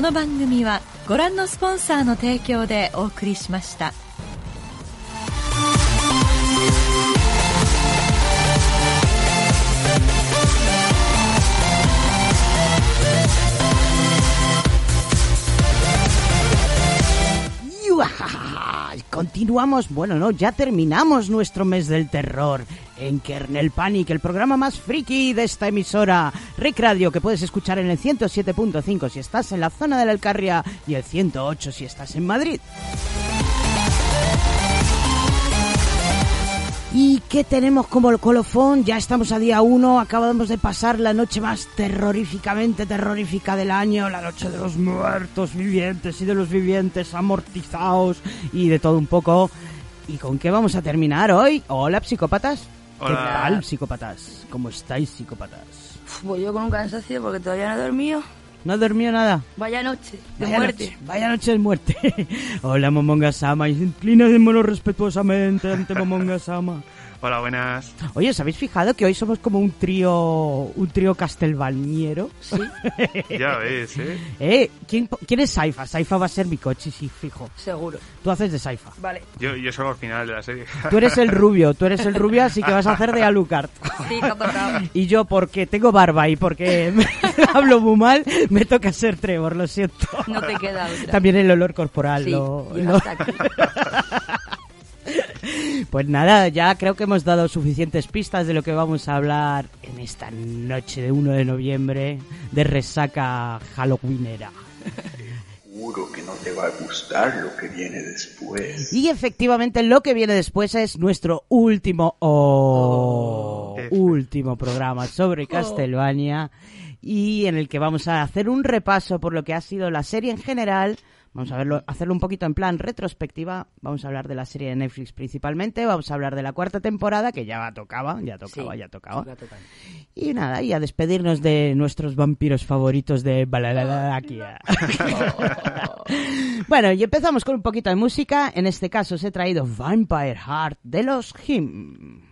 この番組はご覧のスポンサーの提供でお送りしました。Continuamos, bueno, no, ya terminamos nuestro mes del terror en Kernel Panic, el programa más friki de esta emisora, Rick Radio, que puedes escuchar en el 107.5 si estás en la zona de la Alcarria y el 108 si estás en Madrid. ¿Y qué tenemos como el colofón? Ya estamos a día 1, acabamos de pasar la noche más terroríficamente terrorífica del año, la noche de los muertos vivientes y de los vivientes amortizados y de todo un poco. ¿Y con qué vamos a terminar hoy? Hola, psicópatas. ¿Qué Hola. tal, psicópatas? ¿Cómo estáis, psicópatas? Voy yo con un cansancio porque todavía no he dormido. ¿No has dormido nada? Vaya noche de Vaya muerte. noche, vaya noche de muerte. Hola, Momonga Sama. Inclinadémonos respetuosamente ante Momonga Sama. Hola, buenas. Oye, ¿os habéis fijado que hoy somos como un trío, un trío castelbañero? Sí, Ya ves, ¿eh? ¿Eh? ¿Quién, quién es Saifa? Saifa va a ser mi coche, sí, fijo. seguro. Tú haces de Saifa. Vale. Yo, yo solo al final de la serie. Tú eres el rubio, tú eres el rubio, así que vas a hacer de Alucard. Sí. Y yo, porque tengo barba y porque hablo muy mal, me toca ser Trevor, lo siento. No te queda otra. También el olor corporal. Sí, lo- lo- hasta aquí. Pues nada, ya creo que hemos dado suficientes pistas de lo que vamos a hablar en esta noche de 1 de noviembre de resaca halloweenera. Seguro que no te va a gustar lo que viene después. Y efectivamente lo que viene después es nuestro último oh, Oh. último programa sobre Castlevania y en el que vamos a hacer un repaso por lo que ha sido la serie en general. Vamos a verlo, hacerlo un poquito en plan retrospectiva. Vamos a hablar de la serie de Netflix principalmente. Vamos a hablar de la cuarta temporada que ya tocaba, ya tocaba, Sí, ya tocaba. toca, toca. Y nada, y a despedirnos de nuestros vampiros favoritos de Balalalakia. bueno, y empezamos con un poquito de música. En este caso os he traído Vampire Heart de los Him.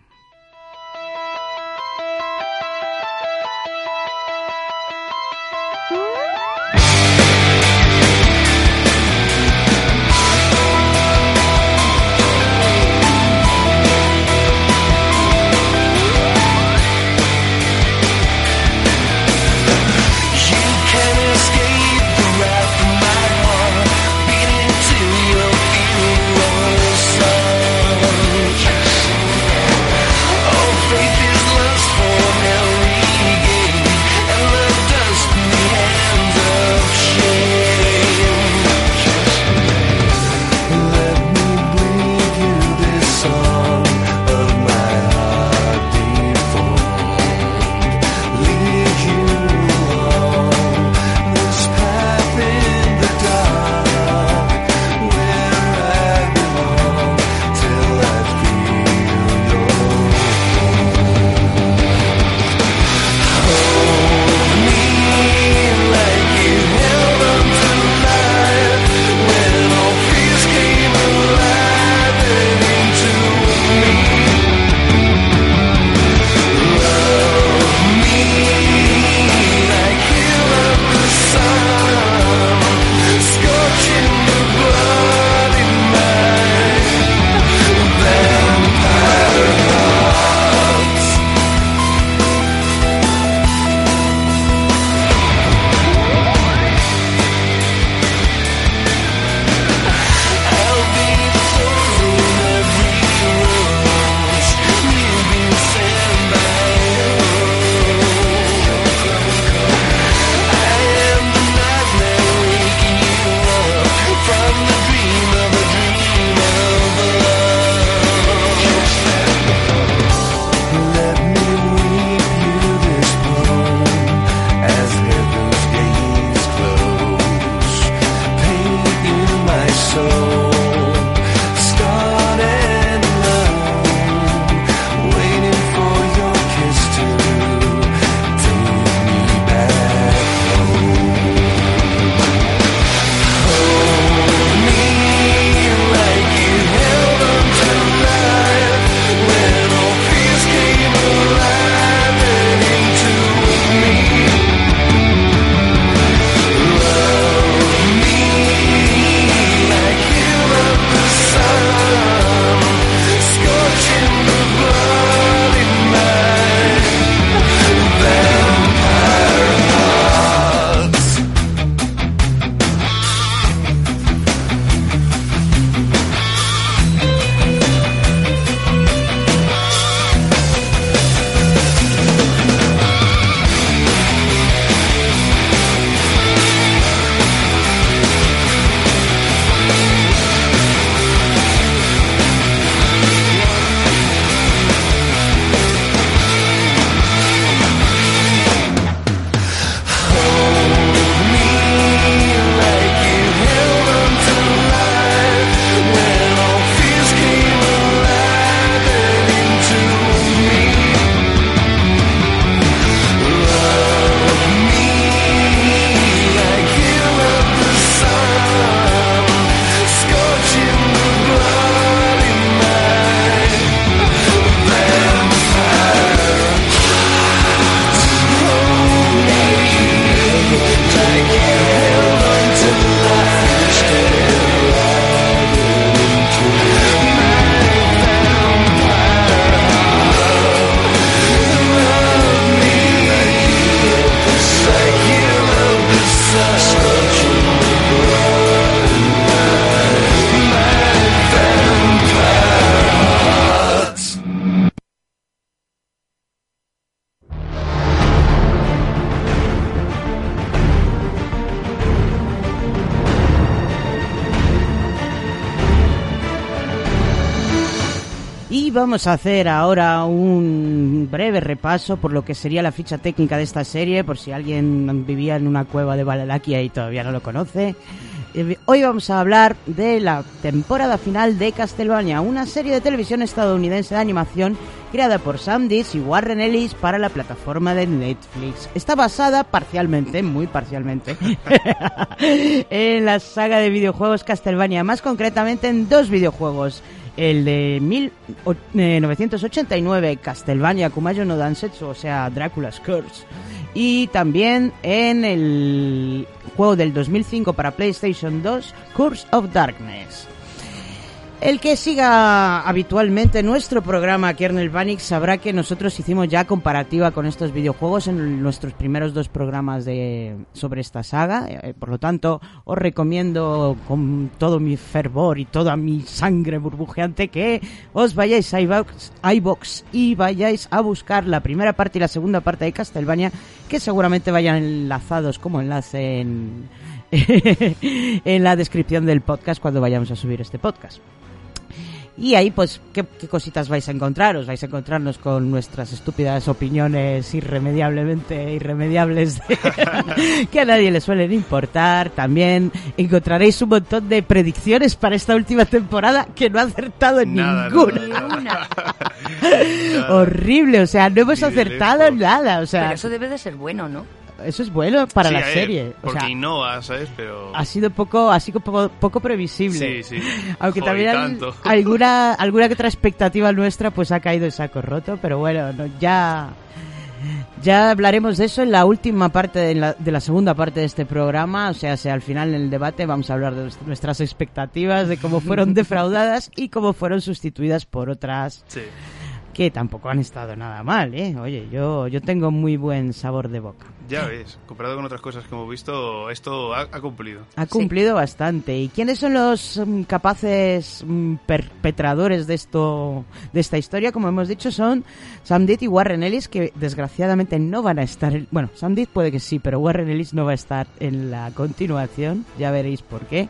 Vamos a hacer ahora un breve repaso por lo que sería la ficha técnica de esta serie, por si alguien vivía en una cueva de Valalaquia y todavía no lo conoce. Eh, Hoy vamos a hablar de la temporada final de Castlevania, una serie de televisión estadounidense de animación creada por Sam y Warren Ellis para la plataforma de Netflix. Está basada parcialmente, muy parcialmente, en la saga de videojuegos Castlevania, más concretamente en dos videojuegos. El de 1989, Castlevania Kumayo no Dansetsu, o sea, Dracula's Curse. Y también en el juego del 2005 para PlayStation 2, Curse of Darkness. El que siga habitualmente nuestro programa Kernel Panic sabrá que nosotros hicimos ya comparativa con estos videojuegos en nuestros primeros dos programas de sobre esta saga. Eh, Por lo tanto, os recomiendo con todo mi fervor y toda mi sangre burbujeante que os vayáis a iVox, iVox y vayáis a buscar la primera parte y la segunda parte de Castlevania, que seguramente vayan enlazados como enlace en, en la descripción del podcast cuando vayamos a subir este podcast. Y ahí, pues, ¿qué, qué cositas vais a encontrar? Os vais a encontrarnos con nuestras estúpidas opiniones irremediablemente irremediables de- que a nadie le suelen importar. También encontraréis un montón de predicciones para esta última temporada que no ha acertado en Nada, ninguna. nada, nada. Horrible, o sea, no hemos acertado nada. O sea, Pero eso debe de ser bueno, ¿no? Eso es bueno para Sí, la ver, serie. O Porque sea, innova, ¿sabes? Pero... ha sido poco, ha sido poco, poco previsible. Sí, sí. Aunque Joder, también tanto. alguna, alguna que otra expectativa nuestra pues ha caído en saco roto, pero bueno, no, ya, ya hablaremos de eso en la última parte, de la, de la segunda parte de este programa, o sea, si al final en el debate vamos a hablar de nuest- nuestras expectativas, de cómo fueron defraudadas y cómo fueron sustituidas por otras Sí. que tampoco han estado nada mal, ¿eh? Oye, yo, yo tengo muy buen sabor de boca. Ya ves, comparado con otras cosas que hemos visto, esto ha, ha cumplido. Ha cumplido bastante. ¿Y quiénes son los mm, capaces mm, perpetradores de esto, de esta historia? Como hemos dicho, son Sam Ditt y Warren Ellis, que desgraciadamente no van a estar. en- bueno, Sam Ditt puede que sí, pero Warren Ellis no va a estar en la continuación. Ya veréis por qué.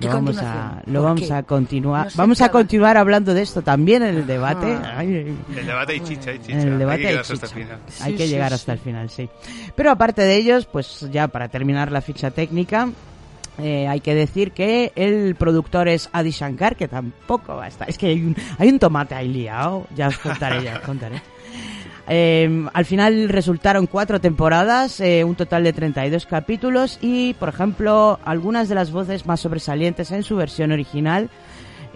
¿Qué Lo vamos a, lo ¿Por vamos qué? a continuar. No vamos a continuar hablando de esto también en el debate. Ajá. Ay, El debate hay chicha, hay chicha. en el debate hay que hay quedarse hasta el chicha. final. Hay que sí, llegar sí. hasta el final, sí. Pero aparte de ellos, pues ya para terminar la ficha técnica, eh, hay que decir que el productor es Adi Shankar, que tampoco va a estar. Es que hay un, hay un tomate ahí liado, ya os contaré, ya os contaré. Eh, al final resultaron cuatro temporadas, eh, un total de 32 capítulos y, por ejemplo, algunas de las voces más sobresalientes en su versión original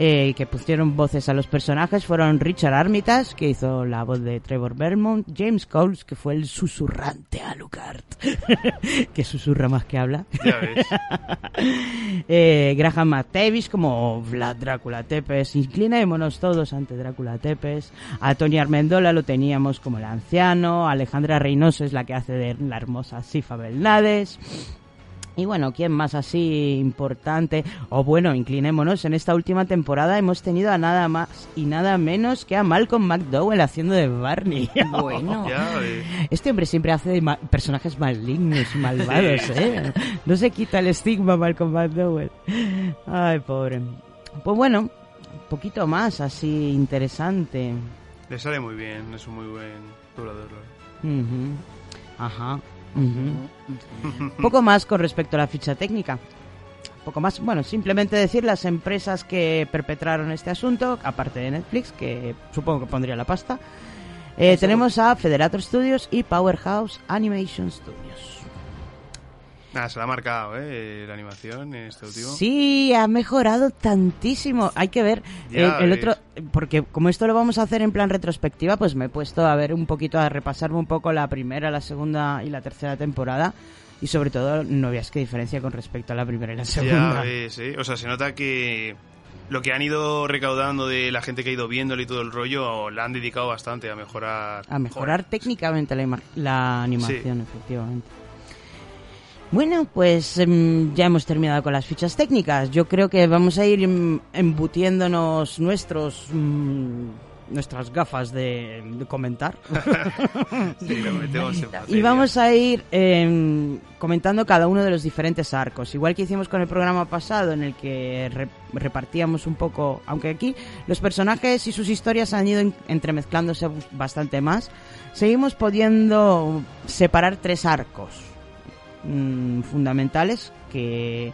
eh, que pusieron voces a los personajes fueron Richard Armitage, que hizo la voz de Trevor Belmont, James Coles, que fue el susurrante Alucard, que susurra más que habla, Ya ves. eh, Graham McTavish como Vlad Drácula Tepes, inclinémonos todos ante Drácula Tepes, a Tony Armendola lo teníamos como el anciano, Alejandra Reynoso es la que hace de la hermosa Sifa Belnades, y bueno, ¿quién más así importante? O bueno, inclinémonos, en esta última temporada hemos tenido a nada más y nada menos que a Malcolm McDowell haciendo de Barney. Bueno. Ves. Este hombre siempre hace de ma- personajes malignos y malvados, ¿eh? No se quita el estigma Malcolm McDowell. Ay, pobre. Pues bueno, un poquito más así interesante. Le sale muy bien, es un muy buen doblador. la verdad. Ujú. Poco más con respecto a la ficha técnica. Poco más, bueno, simplemente decir las empresas que perpetraron este asunto, aparte de Netflix, que supongo que pondría la pasta. Eh, tenemos a Federator Studios y Powerhouse Animation Studios. Nada, se la ha marcado, ¿eh? La animación en este último. Sí, ha mejorado tantísimo. Hay que ver Ya el, el otro, porque como esto lo vamos a hacer en plan retrospectiva, pues me he puesto a ver un poquito, a repasarme un poco la primera, la segunda y la tercera temporada. Y sobre todo, no veas qué diferencia con respecto a la primera y la Ya segunda. ves, ¿eh? O sea, se nota que lo que han ido recaudando de la gente que ha ido viéndolo y todo el rollo, la han dedicado bastante a mejorar. A mejorar Joder. técnicamente la, la animación, efectivamente. Bueno, pues em, ya hemos terminado con las fichas técnicas. Yo creo que vamos a ir em, embutiéndonos nuestros mm, nuestras gafas de, de comentar. Sí, lo metemos en Y vamos a ir eh, comentando cada uno de los diferentes arcos. Igual que hicimos con el programa pasado, en el que re- repartíamos un poco. Aunque aquí los personajes y sus historias han ido en- entremezclándose bastante más, seguimos pudiendo separar tres arcos mm, fundamentales que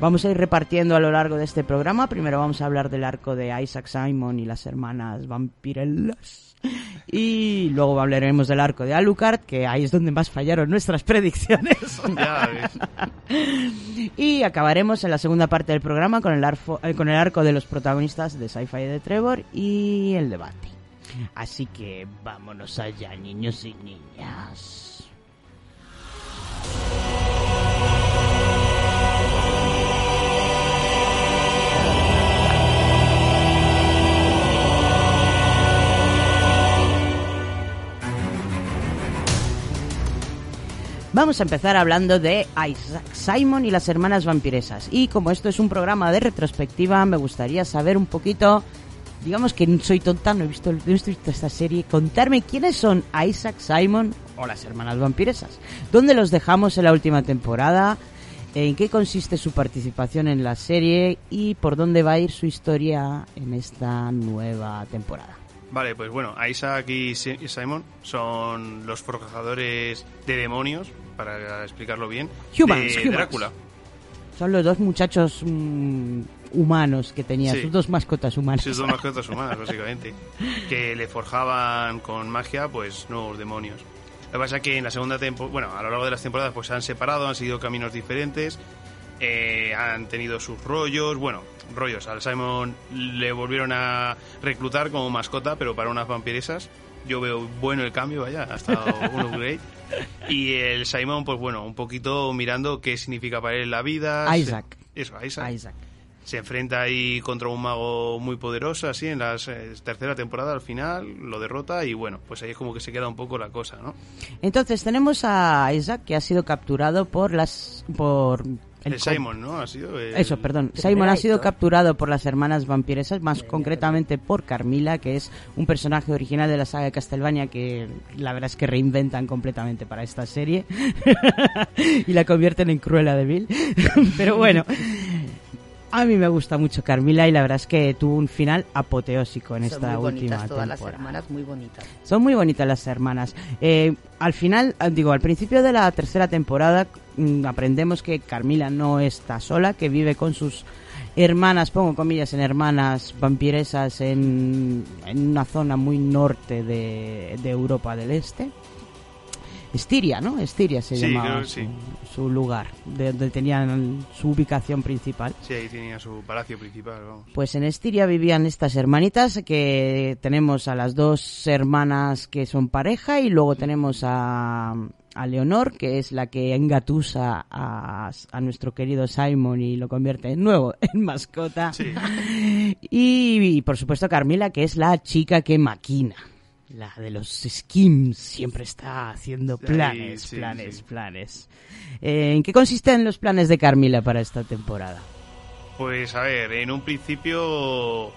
vamos a ir repartiendo a lo largo de este programa. Primero vamos a hablar del arco de Isaac Simon y las hermanas vampirellas. Y luego hablaremos del arco de Alucard, que ahí es donde más fallaron nuestras predicciones. Ya y acabaremos en la segunda parte del programa con el, arfo- eh, con el arco de los protagonistas de Sci-Fi de Trevor y el debate. Así que vámonos allá, niños y niñas. Vamos a empezar hablando de Isaac Simon y las hermanas vampiresas. Y como esto es un programa de retrospectiva, me gustaría saber un poquito, digamos que soy tonta, no he visto, no he visto esta serie, contarme quiénes son Isaac Simon o las hermanas vampiresas. ¿Dónde los dejamos en la última temporada? ¿En qué consiste su participación en la serie? ¿Y por dónde va a ir su historia en esta nueva temporada? Vale, pues bueno, Isaac y Si- y Simon son los forjadores de demonios, para explicarlo bien, Humans, de humans. Drácula. Son los dos muchachos mm, humanos que tenía, Sí. sus dos mascotas humanas. Sus dos mascotas humanas, básicamente. Que le forjaban con magia, pues, nuevos demonios. Lo que pasa es que en la segunda temporada, bueno, a lo largo de las temporadas, pues se han separado, han seguido caminos diferentes, eh, han tenido sus rollos, bueno, rollos. Al Simon le volvieron a reclutar como mascota, pero para unas vampiresas. Yo veo bueno el cambio, vaya, ha estado un upgrade. Y el Simon, pues bueno, un poquito mirando qué significa para él la vida. Isaac. Eso, Isaac Isaac. Se enfrenta ahí contra un mago muy poderoso, así en la eh, tercera temporada al final, lo derrota y bueno, pues ahí es como que se queda un poco la cosa, ¿no? Entonces tenemos a Isaac que ha sido capturado por las por El, Simon, ¿no? Ha sido el- Eso, perdón. El Simon ha sido capturado por las hermanas vampiresas, más concretamente por Carmila, que es un personaje original de la saga de Castlevania que la verdad es que reinventan completamente para esta serie y la convierten en Cruella de Vil. Pero bueno, a mí me gusta mucho Carmila y la verdad es que tuvo un final apoteósico en Son esta muy última bonitas todas las temporada. hermanas, muy bonitas. Son muy bonitas las hermanas. Eh, al final, eh, digo, al principio de la tercera temporada mm, aprendemos que Carmila no está sola, que vive con sus hermanas, pongo comillas en hermanas vampiresas en, en una zona muy norte de, de Europa del Este. Estiria, ¿no? Estiria se Sí, llamaba creo su, sí. su lugar, de donde tenían su ubicación principal. Sí, ahí tenía su palacio principal, vamos. Pues en Estiria vivían estas hermanitas que tenemos a las dos hermanas que son pareja y luego tenemos a, a Leonor que es la que engatusa a, a nuestro querido Simon y lo convierte de nuevo en mascota. Sí, Y, y, por supuesto Carmila que es la chica que maquina. La de los skims siempre está haciendo planes, sí, planes, sí. planes. Eh, ¿En qué consisten los planes de Carmila para esta temporada? pues a ver, en un principio,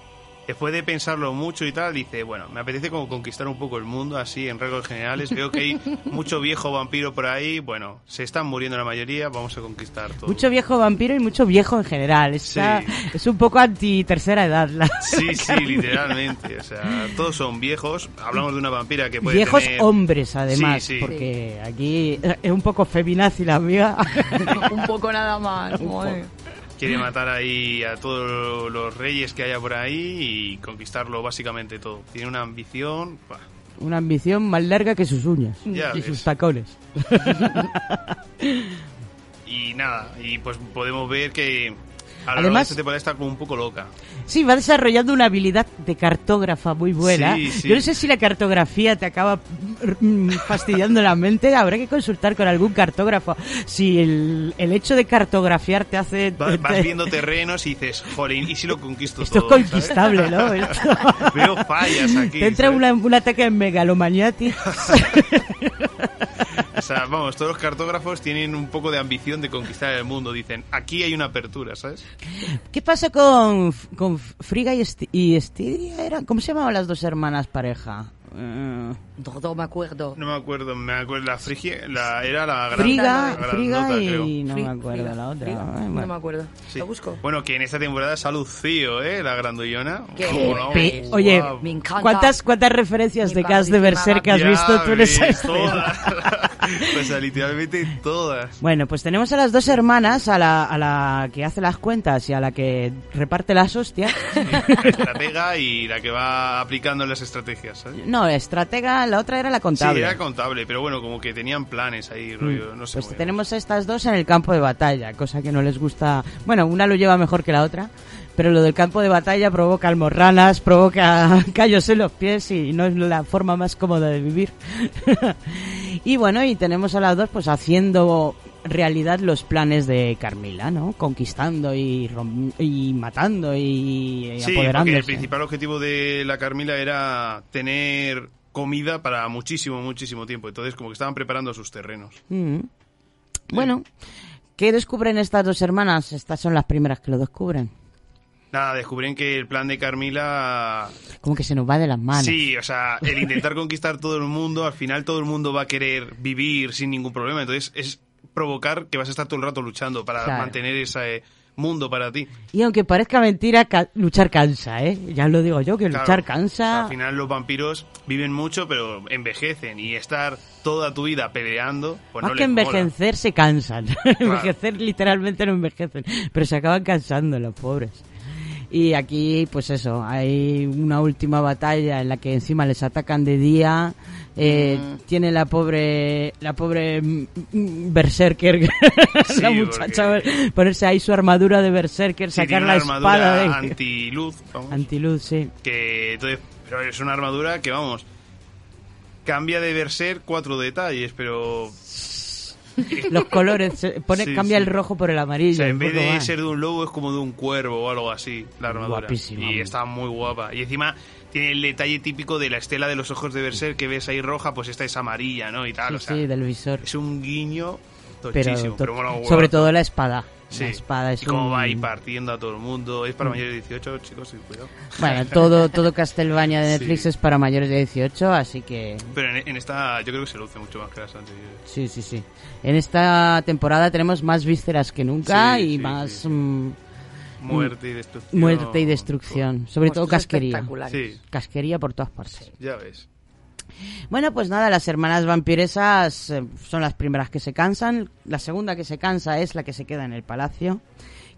después de pensarlo mucho y tal, dice, bueno, me apetece como conquistar un poco el mundo, así en reglas generales, veo que hay mucho viejo vampiro por ahí, bueno, se están muriendo la mayoría, vamos a conquistar todo. Mucho viejo vampiro y mucho viejo en general. Está- Sí. Es un poco anti tercera edad. la- Sí, sí, literalmente. O sea, todos son viejos. Hablamos de una vampira que puede Viejos tener... hombres, además, Sí, sí. porque aquí es un poco feminazi la amiga. Un poco nada más. joder. Quiere matar ahí a todos los reyes que haya por ahí y conquistarlo básicamente todo. Tiene una ambición... Una ambición más larga que sus uñas Ya y ves. sus tacones. Y nada, y pues podemos ver que a lo Además- esta temporada está como un poco loca. Sí, va desarrollando una habilidad de cartógrafa muy buena. Sí, sí. Yo no sé si la cartografía te acaba mm, fastidiando la mente. Habrá que consultar con algún cartógrafo. Si el, el hecho de cartografiar te hace... Va- Vas viendo terrenos y dices, jolín, ¿y si lo conquisto Esto es todo? ¿sabes? conquistable, ¿no? Esto- Veo fallas aquí. Te entra ¿sabes? una- un ataque en megalomaniatis. sea, vamos, todos los cartógrafos tienen un poco de ambición de conquistar el mundo. Dicen, aquí hay una apertura, ¿sabes? ¿Qué pasa con, con Friga y, Esti- y Estiria? ¿Cómo se llamaban las dos hermanas pareja? Eh, No, no me acuerdo. No me acuerdo, me acuerdo, la Frigia, la, era la gran, Friga, la Friga y creo. no Fri- me acuerdo Friga, la otra. Friga. Ay, No bueno. me acuerdo. Sí. Lo busco. Bueno, que en esta temporada se ha lucido, ¿eh? La grandullona. Qué Como no, Pe- Pues, Oye, guau. Me encanta. ¿cuántas, ¿cuántas referencias Mi de cast de Berserk has Ya visto tú en esa escena? todas. pues a literalmente todas. Bueno, pues tenemos a las dos hermanas, a la, a la que hace las cuentas y a la que reparte las hostias. La estratega y la que va aplicando las estrategias, ¿sabes? No, estratega, la otra era la contable. Sí, era contable, pero bueno, como que tenían planes ahí, rollo, no sé. Pues muy bien. tenemos a estas dos en el campo de batalla, cosa que no les gusta. Bueno, una lo lleva mejor que la otra, pero lo del campo de batalla provoca almorranas, provoca callos en los pies y no es la forma más cómoda de vivir. y bueno, y tenemos a las dos pues haciendo realidad los planes de Carmila, ¿no? Conquistando y, rom- y matando y, y Sí, apoderándose. el principal objetivo de la Carmila era tener comida para muchísimo, muchísimo tiempo. Entonces, como que estaban preparando sus terrenos. Mm. Bueno, ¿qué descubren estas dos hermanas? Estas son las primeras que lo descubren. Nada, descubren que el plan de Carmila Como que se nos va de las manos. Sí, o sea, el intentar conquistar todo el mundo, al final todo el mundo va a querer vivir sin ningún problema. Entonces es provocar que vas a estar todo el rato luchando para Claro. mantener ese mundo para ti. Y aunque parezca mentira, ca- luchar cansa, ¿eh? Ya lo digo yo, que Claro, luchar cansa. Al final los vampiros viven mucho, pero envejecen y estar toda tu vida peleando, pues Más no que les mola. envejecer, se cansan. envejecer literalmente no envejecen, pero se acaban cansando los pobres. Y aquí, pues eso, hay una última batalla en la que encima les atacan de día. Eh, Mm. Tiene la pobre, la pobre mm, mm, berserker, Sí, la muchacha, porque- ponerse ahí su armadura de berserker, Sí, sacar la espada de antiluz, vamos. antiluz, sí. que entonces, pero es una armadura que vamos cambia de Berserk cuatro detalles, pero Los colores, se pone, Sí, cambia sí. el rojo por el O amarillo. sea, en vez de más. ser de un lobo es como de un cuervo o algo así, la armadura. Guapísima. Y está muy guapa. Y encima tiene el detalle típico de la estela de los ojos de Berserk que ves ahí roja, pues esta es amarilla, ¿no? Y tal, Sí, o sea, sí, del visor. es un guiño tochísimo, pero, to- bueno, guapo. sobre todo la espada. Sí. La espada es y cómo un- va ahí partiendo a todo el mundo. Es para mayores de 18, chicos, sin cuidado. Bueno, todo, todo Castlevania de Netflix Sí. es para mayores de 18, así que Pero en, en esta yo creo que se luce mucho más que las anteriores. sí, sí, sí. En esta temporada tenemos más vísceras que nunca Sí, y sí, más sí. mm, Muerte y destrucción. muerte y destrucción. Sobre todo casquería. Casquería por todas partes. ya ves. Bueno, pues nada, las hermanas vampiresas eh, son las primeras que se cansan. La segunda que se cansa es la que se queda en el palacio,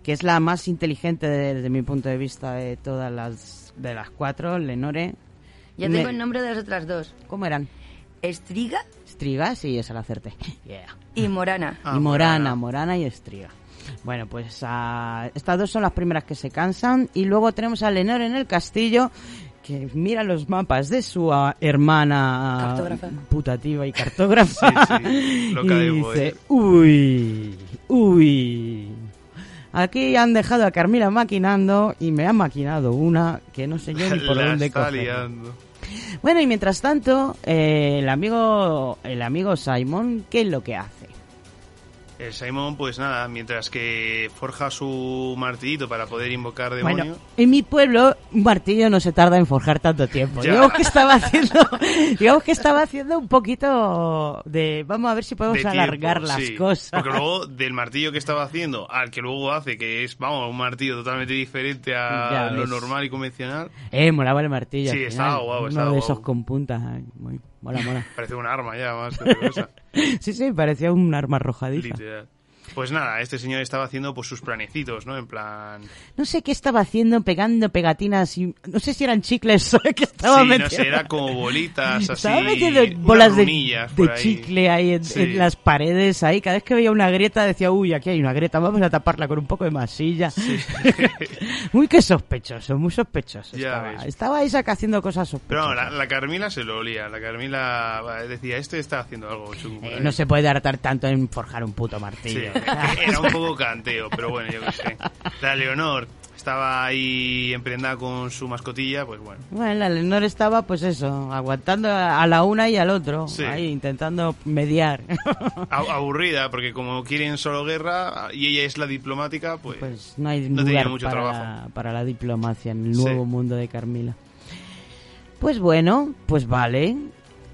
que es la más inteligente de- desde mi punto de vista de todas las de las cuatro, Lenore. Ya Me- tengo el nombre de las otras dos. ¿Cómo eran? Estriga Estriga, sí, esa la acerté. Yeah. y Morana. Ah, y Morana, Morana. Morana y Estriga. Bueno, pues ah, estas dos son las primeras que se cansan. Y luego tenemos a Lenore en el castillo, que mira los mapas de su ah, hermana Cartógrafa. putativa y cartógrafa. Sí, sí, loca y de dice, uy, uy. Aquí han dejado a Carmila maquinando y me han maquinado una que no sé yo ni por La dónde está coger. liando. Bueno, y mientras tanto, eh, el amigo el amigo Simon, ¿qué es lo que hace? El Simon, pues nada, mientras que forja su martillito para poder invocar Bueno, demonios. en mi pueblo un martillo no se tarda en forjar tanto tiempo. Ya. Digamos que estaba haciendo, digamos que estaba haciendo un poquito de, vamos a ver si podemos de alargar las sí. cosas. Porque luego del martillo que estaba haciendo al que luego hace, que es, vamos, un martillo totalmente diferente a lo normal y convencional, Eh, molaba el martillo. Sí, al estaba final. guapo, Uno estaba de guapo. esos con puntas. muy, mola, mola. parece un arma ya más que otra cosa. Sí, sí, parecía un arma arrojadiza. literal. Pues nada, este señor estaba haciendo pues sus planecitos, ¿no? En plan... No sé qué estaba haciendo, pegando pegatinas y no sé si eran chicles o que estaba sí, no metiendo. sé, era como bolitas así. Estaba metiendo bolas de, de ahí. chicle ahí en, Sí. en las paredes ahí. Cada vez que veía una grieta decía, uy, aquí hay una grieta, vamos a taparla con un poco de masilla. Uy, qué sospechoso, muy sospechoso. Ya estaba. estaba Isaac haciendo cosas Pero sospechosas. no, la, la Carmila se lo olía. La Carmila decía, este está haciendo algo chungo. Eh, ahí". no se puede hartar tanto en forjar un puto Sí, martillo. era un poco canteo, pero bueno, yo qué sé. La Leonor estaba ahí emprendada con su mascotilla, pues bueno. Bueno, la Lenore estaba, pues eso, aguantando a la una y al otro, Sí. ahí intentando mediar. aburrida, porque como quieren solo guerra y ella es la diplomática, pues, pues no hay no tenía mucho para, trabajo. para la diplomacia en el Sí. nuevo mundo de Carmila. Pues bueno, pues vale.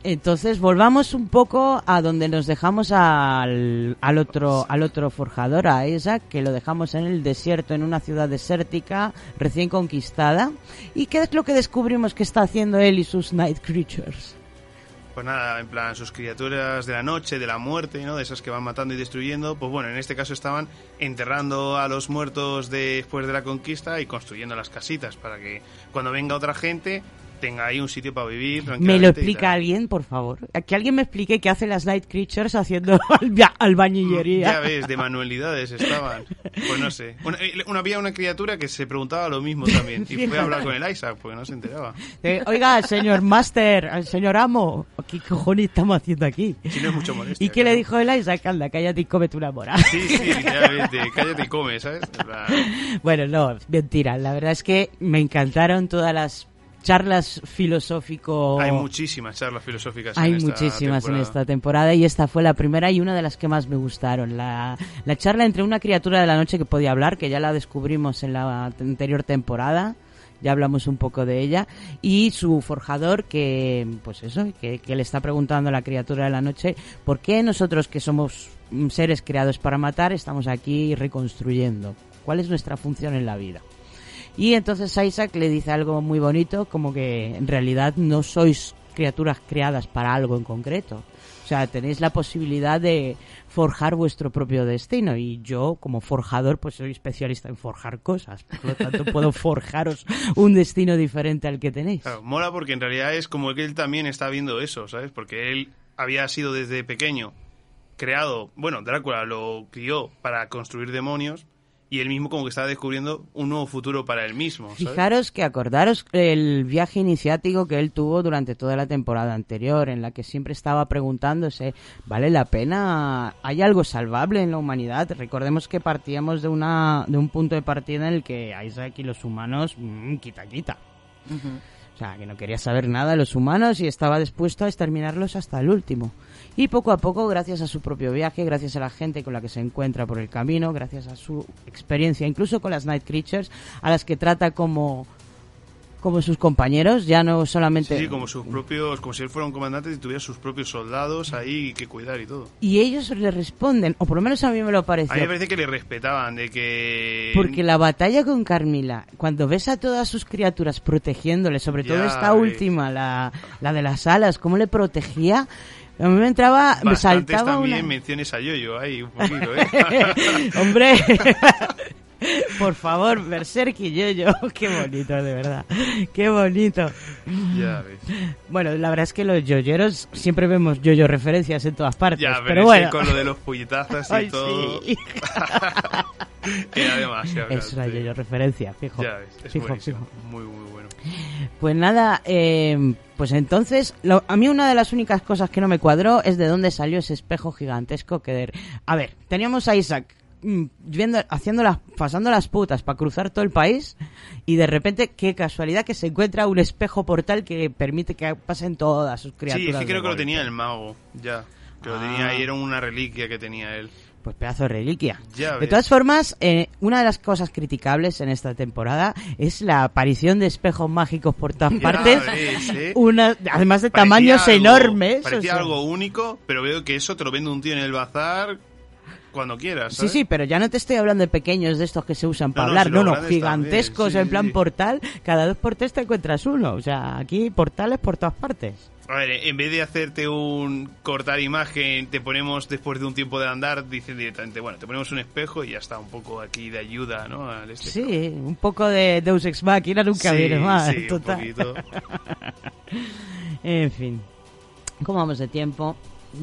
Entonces volvamos un poco a donde nos dejamos al, al otro al otro forjador, a Isaac, que lo dejamos en el desierto, en una ciudad desértica recién conquistada. ¿Y qué es lo que descubrimos que está haciendo él y sus Night Creatures? Pues nada, en plan, sus criaturas de la noche, de la muerte, ¿no? De esas que van matando y destruyendo. Pues bueno, en este caso estaban enterrando a los muertos después de la conquista y construyendo las casitas para que cuando venga otra gente tenga ahí un sitio para vivir. ¿Me lo explica alguien, por favor? Que alguien me explique qué hacen las Night Creatures haciendo alba- albañillería. Ya ves, de manualidades estaban. Pues no sé. Una, eh, una- había una criatura que se preguntaba lo mismo también. Y fue a hablar con el Isaac porque no se enteraba. Eh, Oiga, señor Master, señor Amo, ¿qué cojones estamos haciendo aquí? Si no es mucho molestia. ¿Y qué le dijo el Isaac? Anda, cállate y cómete una mora. Sí, sí, literalmente. Cállate y come, ¿sabes? Bueno, no, mentira. La verdad es que me encantaron todas las charlas filosófico... Hay muchísimas charlas filosóficas Hay en esta muchísimas en temporada. esta temporada y esta fue la primera y una de las que más me gustaron. La, la charla entre una criatura de la noche que podía hablar, que ya la descubrimos en la anterior temporada, ya hablamos un poco de ella, y su forjador que, pues eso, que, que le está preguntando a la criatura de la noche por qué nosotros que somos seres creados para matar estamos aquí reconstruyendo. ¿Cuál es nuestra función en la vida? Y entonces Isaac le dice algo muy bonito, como que en realidad no sois criaturas creadas para algo en concreto. O sea, tenéis la posibilidad de forjar vuestro propio destino. Y yo, como forjador, pues soy especialista en forjar cosas. Por lo tanto, puedo forjaros un destino diferente al que tenéis. Claro, mola porque en realidad es como que él también está viendo eso, ¿sabes? Porque él había sido desde pequeño creado, bueno, Drácula lo crió para construir demonios y él mismo como que estaba descubriendo un nuevo futuro para él mismo, ¿sabes? Fijaros que acordaros el viaje iniciático que él tuvo durante toda la temporada anterior, en la que siempre estaba preguntándose, ¿vale la pena? ¿Hay algo salvable en la humanidad? Recordemos que partíamos de una de un punto de partida en el que Isaac y los humanos mm, quita quita. O sea, que no quería saber nada de los humanos y estaba dispuesto a exterminarlos hasta el último. Y poco a poco, gracias a su propio viaje, gracias a la gente con la que se encuentra por el camino, gracias a su experiencia, incluso con las Night Creatures, a las que trata como, como sus compañeros, ya no solamente... Sí, sí, como sus propios, como si él fuera un comandante y tuviera sus propios soldados ahí que cuidar y todo. Y ellos le responden, o por lo menos a mí me lo A mí pareció. me parece que le respetaban, de que... Porque la batalla con Carmila, cuando ves a todas sus criaturas protegiéndole, sobre todo esta última, la, la de las alas, cómo le protegía, a mí me entraba, me Bastantes saltaba también una... menciones a Yoyo ahí, un poquito, ¿eh? Hombre, por favor, Berserk y yo, qué bonito, de verdad, qué bonito. ya ves. Bueno, la verdad es que los yoyeros siempre vemos yoyo referencias en todas partes, Ya, pero pero, es bueno. que con lo de los puñetazos y Ay, todo... sí. Era demasiado. Es una yoyo referencia, fijo. Ya ves, es fijo, fijo. Muy, muy bueno. Pues nada, eh, pues entonces, lo- a mí una de las únicas cosas que no me cuadró es de dónde salió ese espejo gigantesco que... de- A ver, teníamos a Isaac mm, viendo, haciendo las, pasando las putas para cruzar todo el país y de repente, qué casualidad que se encuentra un espejo portal que permite que pasen todas sus criaturas. Sí, es que creo que lo tenía el mago, ya. Que lo Ah. tenía ahí, era una reliquia que tenía él. Pues pedazo de reliquia. Ya de todas formas, eh, una de las cosas criticables en esta temporada es la aparición de espejos mágicos por todas Ya partes. ves, ¿eh? Una, además de Parecía tamaños algo- enormes. Parecía o sea. algo único, pero veo que eso te lo vende un tío en el bazar cuando quieras. Sí, ¿sabes? sí, pero ya no te estoy hablando de pequeños de estos que se usan para no, hablar, no, no, gigantescos sí, en plan sí. portal, cada dos por tres te encuentras uno, o sea, aquí portales por todas partes. A ver, en vez de hacerte un cortar imagen, te ponemos después de un tiempo de andar, dicen directamente, bueno, te ponemos un espejo y ya está, un poco aquí de ayuda, ¿no? Al este. Sí, un poco de Deus Ex Machina nunca Sí, viene mal, sí, un total. poquito. En fin, ¿cómo vamos de tiempo?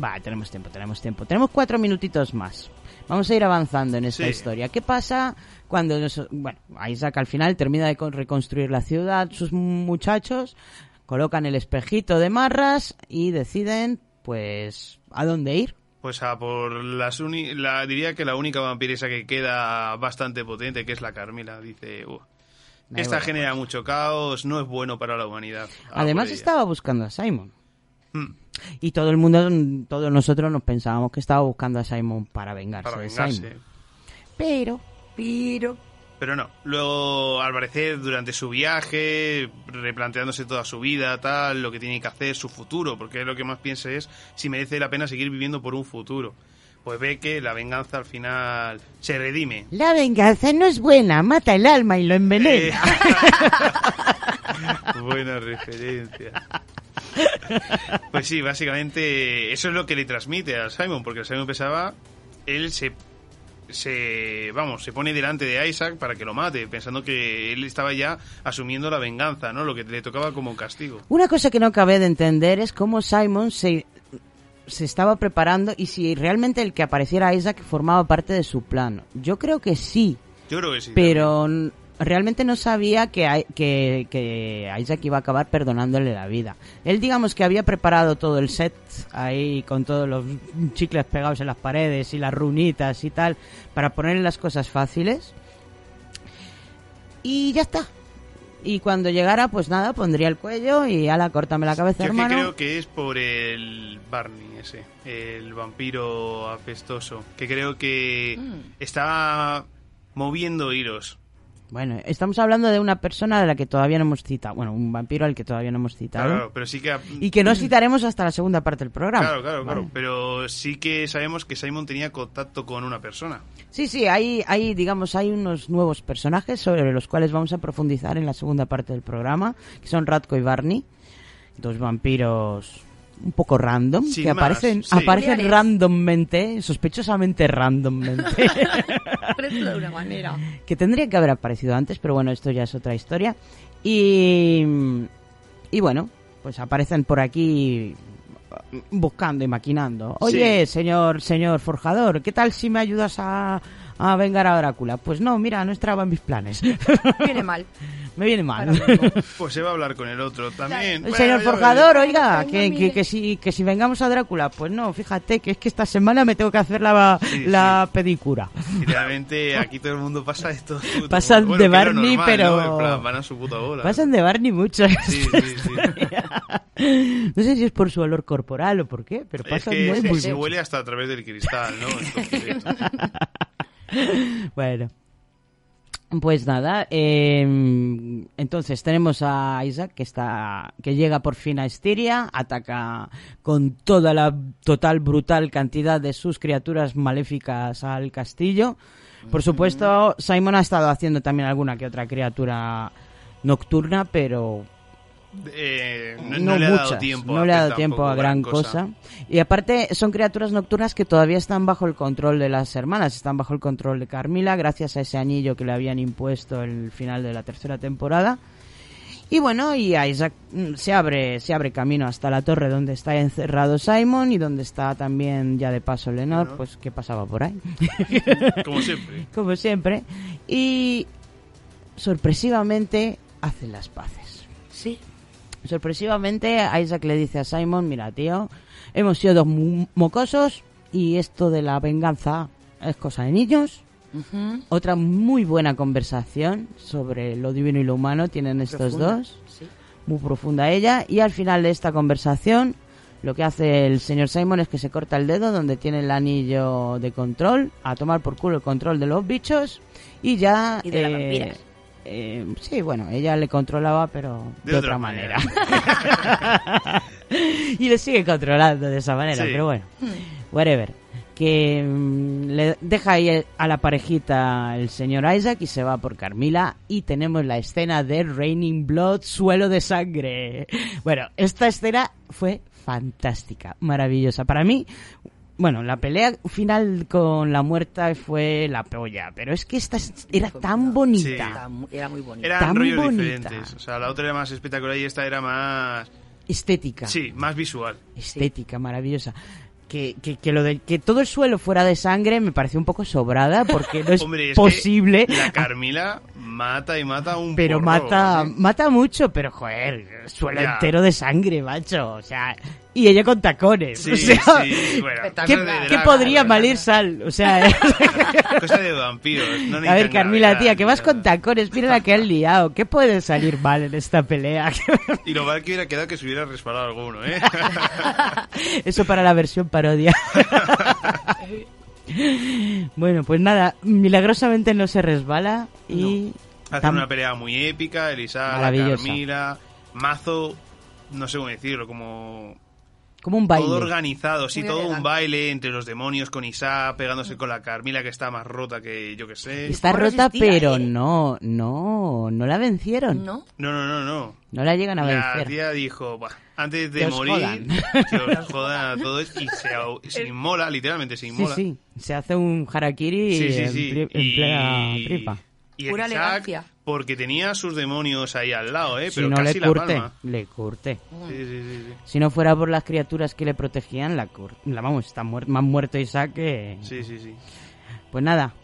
Va, tenemos tiempo, tenemos tiempo. Tenemos cuatro minutitos más. Vamos a ir avanzando en esta Sí. historia. ¿Qué pasa cuando, nos- bueno, Isaac al final termina de con- reconstruir la ciudad, sus muchachos colocan el espejito de marras y deciden, pues, a dónde ir? Pues a por las uni la diría que la única vampiresa que queda bastante potente, que es la Carmila, dice, "Uh, Esta genera mucho caos, no es bueno para la humanidad. Además estaba buscando a Simon. Hmm, Y todo el mundo, todos nosotros nos pensábamos que estaba buscando a Simon para vengarse para de. Simon. Pero, Pero. Pero no, luego al parecer durante su viaje, replanteándose toda su vida, tal, lo que tiene que hacer, su futuro, porque lo que más piensa es si merece la pena seguir viviendo por un futuro. Pues ve que la venganza al final se redime. la venganza no es buena, mata el alma y lo Eh, envenena. Buena referencia. Pues sí, básicamente eso es lo que le transmite a Simon, porque Simon pensaba, él se, se, vamos, se pone delante de Isaac para que lo mate, pensando que él estaba ya asumiendo la venganza, ¿no? Lo que le tocaba como castigo. Una cosa que no acabé de entender es cómo Simon se, se estaba preparando y si realmente el que apareciera Isaac formaba parte de su plan. Yo creo que sí, Yo creo que sí. pero realmente no sabía que, que, que Isaac iba a acabar perdonándole la vida. Él digamos que había preparado todo el set ahí con todos los chicles pegados en las paredes y las runitas y tal para ponerle las cosas fáciles. Y ya está. Y cuando llegara, pues nada, pondría el cuello y ala, córtame la cabeza, Yo es que hermano. creo que es por el Barney ese, el vampiro apestoso, que creo que Mm. está moviendo hilos. Bueno, estamos hablando de una persona de la que todavía no hemos citado. Bueno, un vampiro al que todavía no hemos citado. Claro, pero sí que... Y que no citaremos hasta la segunda parte del programa. Claro, claro, claro. Pero sí que sabemos que Simon tenía contacto con una persona. Sí, sí, hay, hay, digamos, hay unos nuevos personajes sobre los cuales vamos a profundizar en la segunda parte del programa, que son Ratko y Barney, dos vampiros un poco random, Sin que más, aparecen, sí. aparecen randommente, sospechosamente randommente, Pero esto de una manera. que tendría que haber aparecido antes, pero bueno, esto ya es otra historia. Y, y bueno, pues aparecen por aquí buscando y maquinando. Oye, señor, señor forjador, ¿qué tal si me ayudas a, a vengar a Drácula? Pues no, mira, no estaba en mis planes. Viene mal. me viene mal. Pues se va a hablar con el otro también. El Bueno, señor forjador, oiga, que, que, que si, que si vengamos a Drácula, pues no, fíjate que es que esta semana me tengo que hacer la, Sí, la pedicura. Literalmente aquí todo el mundo pasa todo. Pasan Bueno, de es Barney, normal, pero- ¿no? En plan, van a su puta bola. Pasan de Barney mucho. Sí, sí, sí. No sé si es por su olor corporal o por qué, pero Es pasan que muy, se, muy se huele hasta a través del cristal, ¿no? Entonces, Bueno. Pues nada, eh, entonces tenemos a Isaac que está que llega por fin a Estiria, ataca con toda la total brutal cantidad de sus criaturas maléficas al castillo. Por supuesto, Simon ha estado haciendo también alguna que otra criatura nocturna, pero eh, no, no, no le ha dado tiempo no a le ha hacer dado tiempo tampoco a gran cosa. Y aparte son criaturas nocturnas que todavía están bajo el control de las hermanas, están bajo el control de Carmila gracias a ese anillo que le habían impuesto el final de la tercera temporada. Y bueno, y Isaac mm, se abre, se abre camino hasta la torre donde está encerrado Simon y donde está también ya de paso Lenor, pues que pasaba por ahí, Como siempre. como siempre. Y sorpresivamente hacen las paces. Sorpresivamente, Isaac le dice a Simon, mira tío, hemos sido dos mocosos y esto de la venganza es cosa de niños. Otra muy buena conversación sobre lo divino y lo humano tienen estos Profunda. dos. Sí. Muy profunda ella. Y al final de esta conversación, lo que hace el señor Simon es que se corta el dedo donde tiene el anillo de control, a tomar por culo el control de los bichos y ya... Y de las vampiras. Eh, sí, bueno, ella le controlaba, pero de, De otra, otra manera. manera. y le sigue controlando de esa manera, Sí. pero bueno, whatever. Que mm, le deja ahí a la parejita el señor Isaac y se va por Carmila y tenemos la escena de Raining Blood, suelo de sangre. Bueno, esta escena fue fantástica, maravillosa. Para mí, bueno, la pelea final con la muerta fue la polla, pero es que esta es- era tan bonita. Sí. Era mu- Era muy bonito. Eran Tan rollos bonita. diferentes. O sea, la otra era más espectacular y esta era más... Estética. Sí, más visual. estética maravillosa. Que, que, que lo de que todo el suelo fuera de sangre me pareció un poco sobrada porque no es Hombre, es posible. que la Carmila mata y mata un Pero porro, mata, ¿sí? mata mucho, pero joder, suelo Ya. entero de sangre, macho. O sea, y ella con tacones. Sí, o sea, sí, bueno. ¿qué, podría malir Sal? O sea, Cosa de vampiros. No a ver, Carmila, tía, que vas con tacones, mira la que han liado. ¿Qué puede salir mal en esta pelea? Y lo mal que hubiera quedado que se hubiera resbalado alguno, ¿eh? Eso para la versión parodia. bueno, pues nada, milagrosamente no se resbala y... Hacen tam- una pelea muy épica, Elisa, Maravillosa. Carmila, Mazo, no sé cómo decirlo, como Como un baile. todo organizado, sí, Muy todo un baile entre los demonios con Isa, pegándose con la Carmila que está más rota que yo que sé. Está ¿Cómo rota, resistía, pero eh? no, no, no la vencieron. ¿No? No, no, no, no. No la llegan a La vencer. tía dijo, "Buah, antes de Que os morir, jodan". que os jodan a todos y se, se inmola, literalmente se Sí, inmola. sí, se hace un harakiri Sí, sí, en, sí. pli- en plena tripa. y Pura Isaac, elegancia. porque tenía sus demonios ahí al lado, ¿eh? Si Pero no casi le la curte, palma. le curte. Sí, sí, sí, sí. Si no fuera por las criaturas que le protegían, la, cur- la vamos, está muer- más muerto Isaac que... Sí, sí, sí. Pues nada,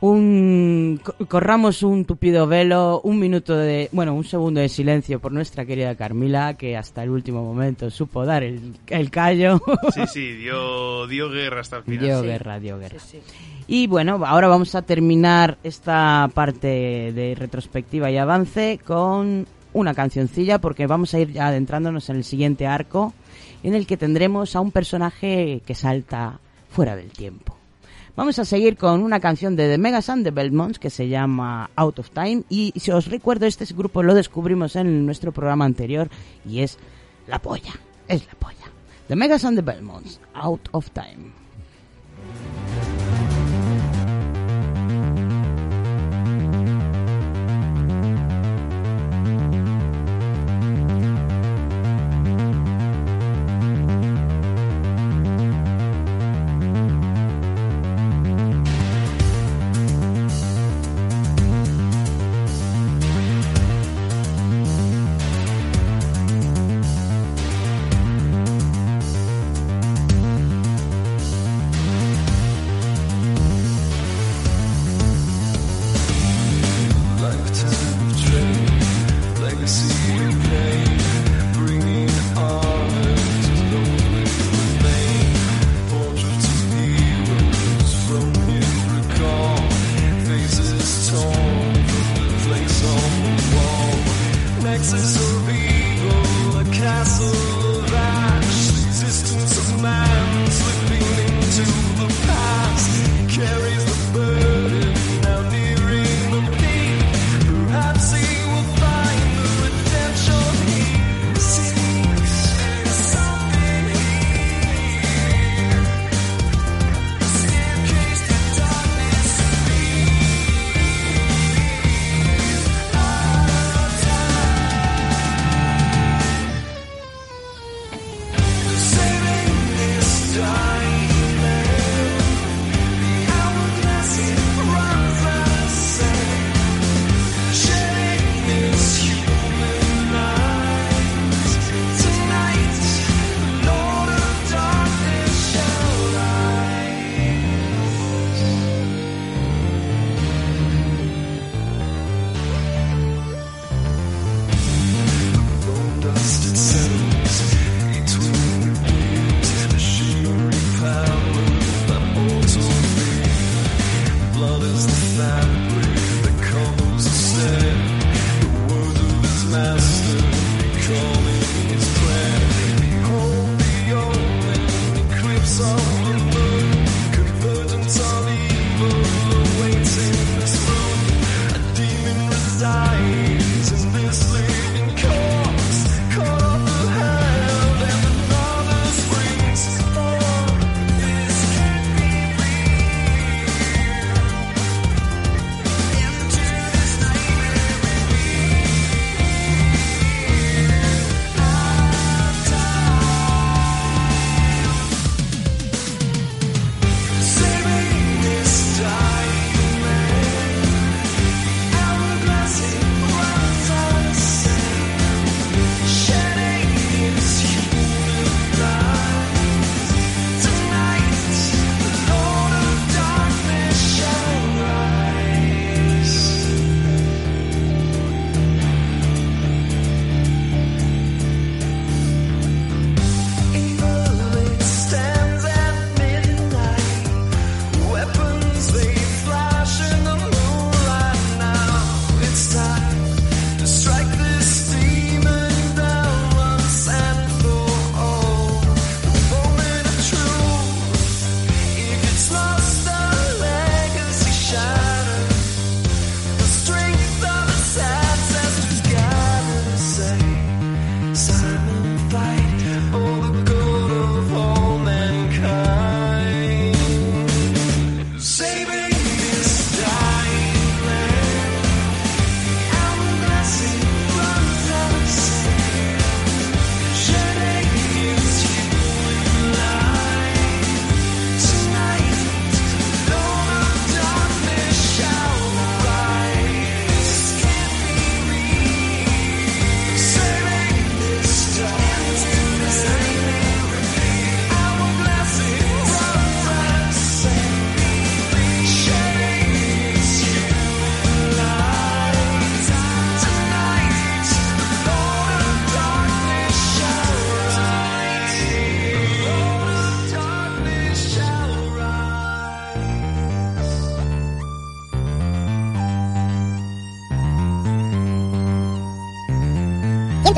un co- corramos un tupido velo, un minuto de, bueno, un segundo de silencio por nuestra querida Carmila, que hasta el último momento supo dar el, el callo. Sí, sí, dio, dio guerra hasta el final. dio Sí. guerra, dio guerra. Sí, sí. Y bueno, ahora vamos a terminar esta parte de retrospectiva y avance con una cancioncilla porque vamos a ir ya adentrándonos en el siguiente arco en el que tendremos a un personaje que salta fuera del tiempo. Vamos a seguir con una canción de The Megas and the Belmonts que se llama Out of Time y si os recuerdo este grupo lo descubrimos en nuestro programa anterior y es la polla, es la polla. The Megas and the Belmonts, Out of Time.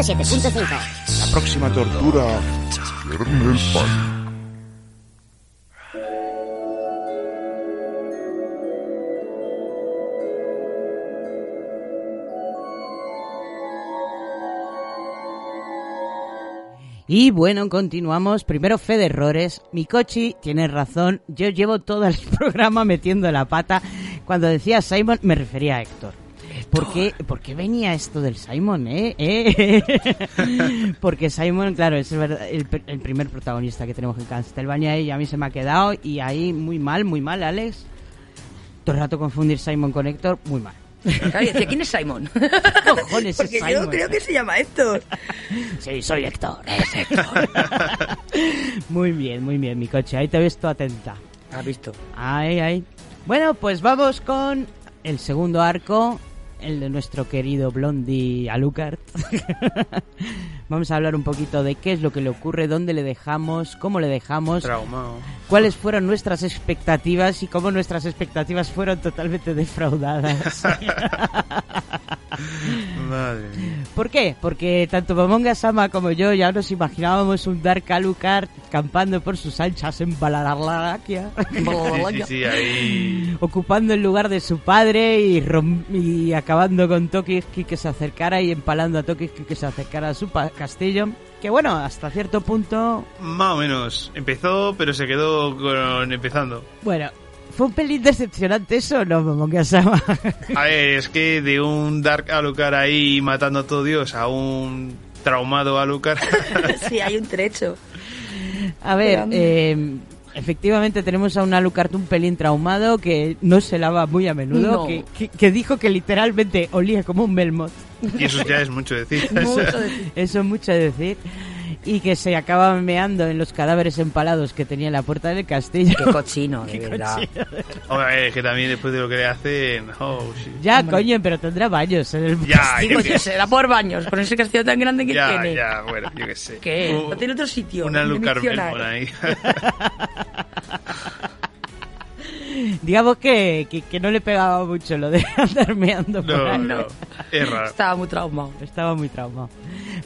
107.5. La próxima tortura. Panic. Y bueno, continuamos. Primero, fe de errores. Mikochi tiene razón. Yo llevo todo el programa metiendo la pata. Cuando decía Simon, me refería a Héctor. ¿Por qué, por qué venía esto del Simon, eh? ¿Eh? Porque Simon, claro, es el, el pr- el primer protagonista que tenemos en Castlevania y a mí se me ha quedado y ahí muy mal, muy mal, Alex. Todo el rato confundir Simon con Héctor, muy mal. Decía, ¿quién es Simon? cojones es Porque yo Simon? creo que se llama Héctor. Sí, soy Héctor. eres Héctor. muy bien, muy bien, mi coche. Ahí te ves tú atenta. ¿Has visto? Ay, ay. Bueno, pues vamos con el segundo arco, el de nuestro querido Blondie Alucard. vamos a hablar un poquito de qué es lo que le ocurre, dónde le dejamos, cómo le dejamos, Traumado. cuáles fueron nuestras expectativas y cómo nuestras expectativas fueron totalmente defraudadas. Madre mía. ¿Por qué? Porque tanto Momonga Sama como yo ya nos imaginábamos un Dark Alucard campando por sus anchas en Balaralakia, Sí, sí, sí, ahí. ocupando el lugar de su padre y, rom- y acabando con Tokiski que se acercara y empalando a Tokiski que se acercara a su pa- castillo. Que bueno, hasta cierto punto, Más o menos. Empezó, pero se quedó con empezando. bueno, fue un pelín decepcionante eso, ¿no, Momonga Sama? A ver, es que de un Dark Alucard ahí matando a todo Dios a un traumado Alucard. Sí, hay un trecho. A ver, eh, efectivamente tenemos a un Alucard un pelín traumado que no se lava muy a menudo, No. que, que- que dijo que literalmente olía como un Belmont. y eso ya es mucho decir. Mucho Eso es mucho decir. Y que se acaba meando en los cadáveres empalados que tenía en la puerta del castillo. Qué cochino, de Qué verdad. cochino. Hombre, es que también después de lo que le hacen. Oh, sí. Ya, coño, pero tendrá baños en el Ya, castillo. sé. será por baños, con ese castillo tan grande que Ya, tiene. ya, bueno, yo qué sé. ¿Qué? Un- ¿No tiene otro sitio? Una. Belmont ahí. Digamos que, que, que no le pegaba mucho lo de andar meando por ahí. no. Es raro. Estaba muy traumado. Estaba muy traumado.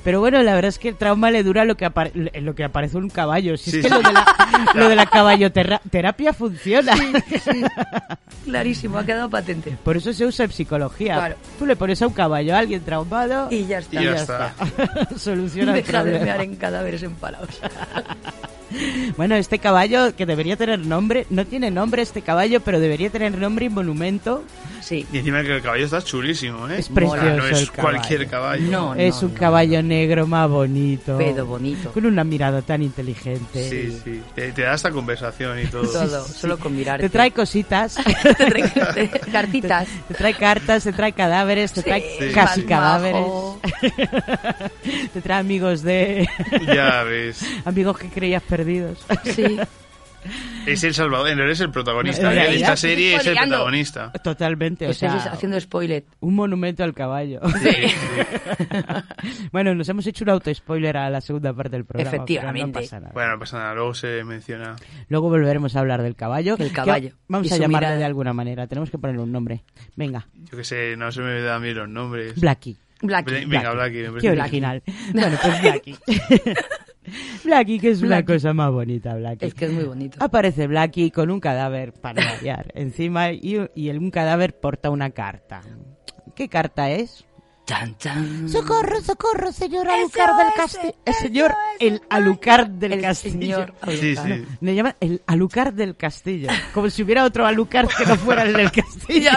Pero bueno, la verdad es que el trauma le dura lo que, apare- lo que aparece un caballo. Si Sí, es que sí. lo de la, lo de la caballoterapia funciona. Clarísimo, ha quedado patente. Por eso se usa en psicología. Claro. Tú le pones a un caballo a alguien traumado Y ya está. Y ya está. Soluciona el Deja de mear en cadáveres empalados. Bueno, este caballo que debería tener nombre, no tiene nombre este caballo, pero debería tener nombre y monumento. Sí. Y encima que el caballo está chulísimo, ¿eh? Es precioso no es el caballo. cualquier caballo. No, es no, un no. caballo negro más bonito. Pedo bonito. Con una mirada tan inteligente. Sí, sí. Te, te da esta conversación y todo. Todo, solo con mirarte. Te trae cositas. Te trae- te- cartitas. Te trae cartas, te trae cadáveres, te Sí, trae Sí. casi cadáveres. te trae amigos de. Ya ves. amigos que creías perdidos. Sí. Es el Salvador, es el protagonista. En ¿eh? Esta serie es el protagonista. Totalmente, o Estáis sea, haciendo spoiler. un monumento al caballo. bueno, nos hemos hecho un auto-spoiler a la segunda parte del programa. pero Efectivamente. no pasa nada. Bueno, no pasa nada, luego se menciona. Luego volveremos a hablar del caballo. El que caballo. Vamos a llamarle mirada. de alguna manera. Tenemos que ponerle un nombre. Venga, Yo que sé, no se me da a mí los nombres. Blackie. Black. Ble- Venga, Blackie. me Qué original. bueno, pues Blackie. Blackie, que es una Blackie. cosa más bonita, Blackie. Es que es muy bonito. Aparece Blackie con un cadáver para variar encima y, y el- un cadáver porta una carta. ¿Qué carta es? Chan, chan. Socorro, socorro, señor Alucard del Castillo. El señor, el Alucard del El Castillo. señor Sí, sí. Le llaman el Alucard del Castillo. Como si hubiera otro Alucard que no fuera el del Castillo.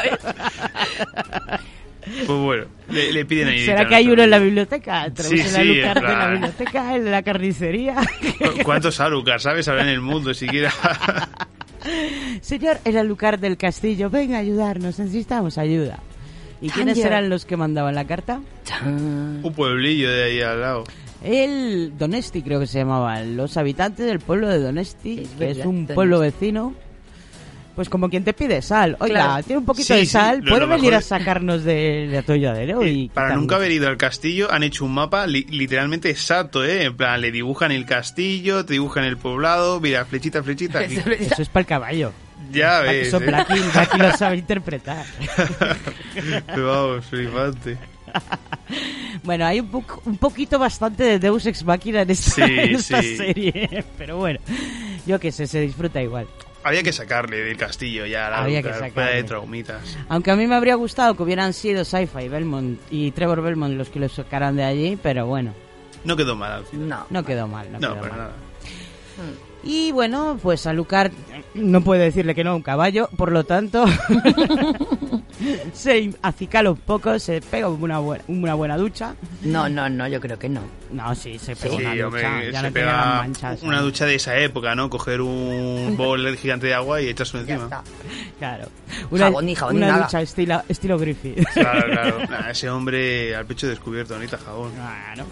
Pues bueno, le, le piden ahí. ¿Será que hay uno en la biblioteca? Sí, Alucard en de la biblioteca, el de la carnicería. ¿Cu- ¿Cuántos Alucard, sabes, habrá en el mundo siquiera? Señor, el Alucard del Castillo, venga a ayudarnos, necesitamos ayuda. ¿Y quiénes eran los que mandaban la carta? Un pueblillo de ahí al lado. El Donesti creo que se llamaban, los habitantes del pueblo de Donesti, Es que es un pueblo vecino. Pues como quien te pide sal. Oiga, Claro. tiene un poquito Sí, de sí, sal, lo- ¿puede lo venir a sacarnos del de atolladero? Eh, y Para quitarnos? nunca haber ido al castillo, han hecho un mapa li- literalmente exacto, ¿eh? En plan, le dibujan el castillo, te dibujan el poblado, mira, flechita, flechita. aquí. Eso es para el caballo. ya ves. Eso ¿eh? Blackie, Blackie lo sabe interpretar. Vamos, flipante. Bueno, hay un, poquito bastante de Deus Ex Machina en esta, Sí, en esta sí. serie, pero bueno, yo qué sé, se disfruta igual. Había que sacarle del castillo ya a la Había que sacarle. de traumitas. Aunque a mí me habría gustado que hubieran sido Sci-Fi, Belmont y Trevor Belmont los que lo sacaran de allí, pero bueno, No quedó mal al final. No. no quedó mal. No, No, quedó para mal. nada. Y bueno, pues a Lucar no puede decirle que no a un caballo, por lo tanto se acicala un poco, se pega una buena, una buena ducha. No, no, no, yo creo que no. No, sí, se pega Sí, una hombre, ducha, ya se no tiene las pega manchas. una ¿no? ducha de esa época, ¿no? Coger un bol gigante de agua y echárselo Ya encima. está. Claro. Jabón jabón una nada. ducha estilo, estilo Griffith. Claro, claro. Nah, ese hombre al pecho descubierto, necesita jabón. Claro.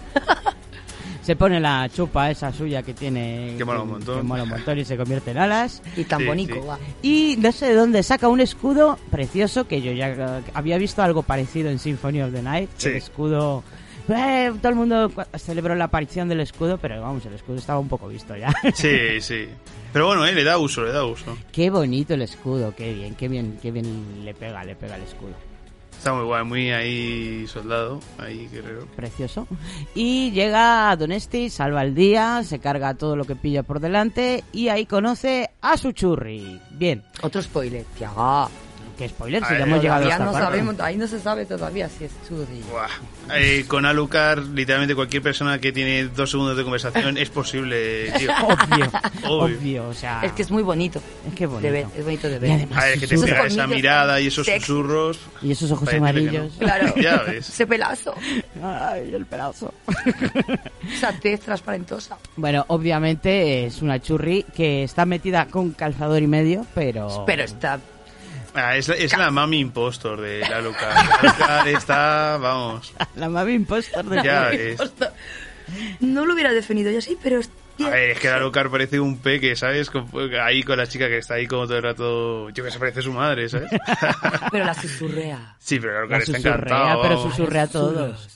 Se pone la chupa esa suya que tiene. Que mola un montón. que mola un montón y se convierte en alas. Y tan Sí, bonito, sí. va. Y no sé de dónde saca un escudo precioso que yo ya eh, había visto algo parecido en Symphony of the Night. Sí. El escudo. eh, todo el mundo celebró la aparición del escudo, pero vamos, el escudo estaba un poco visto ya. Sí, sí. Pero bueno, eh, le da uso, le da uso. qué bonito el escudo, qué bien, qué bien, qué bien le pega, le pega el escudo. Está muy guay, muy ahí soldado, ahí guerrero. Precioso. Y llega a Donesti, salva el día, se carga todo lo que pilla por delante y ahí conoce a su churri. Bien, Otro spoiler. Qué spoiler, si ya hemos llegado a Todavía esta no parte. sabemos, ahí no se sabe todavía si es Churri. Buah. Eh, con Alucard, literalmente cualquier persona que tiene dos segundos de conversación es posible, tío. Obvio, Obvio. obvio, o sea, Es que es muy bonito es que bonito. de ver, es bonito de Y ver. además ver, que te pega esa mirada y esos sexy. susurros. y esos ojos amarillos. no. Claro. Ya ves. Ese pelazo, Ay, el pedazo. esa tez transparentosa. Bueno, obviamente es una churri que está metida con calzador y medio, pero... Pero está Ah, es, la, es la mami impostor de la. La Alucard está, vamos. La mami impostor de... Ya ves. No lo hubiera definido yo así, pero A ver, es que la Alucard parece un peque, ¿sabes? Ahí con la chica que está ahí como todo el rato. Yo que se parece a su madre, ¿sabes? pero la susurrea. Sí, pero la La Alucard está encantada. pero susurrea a todos.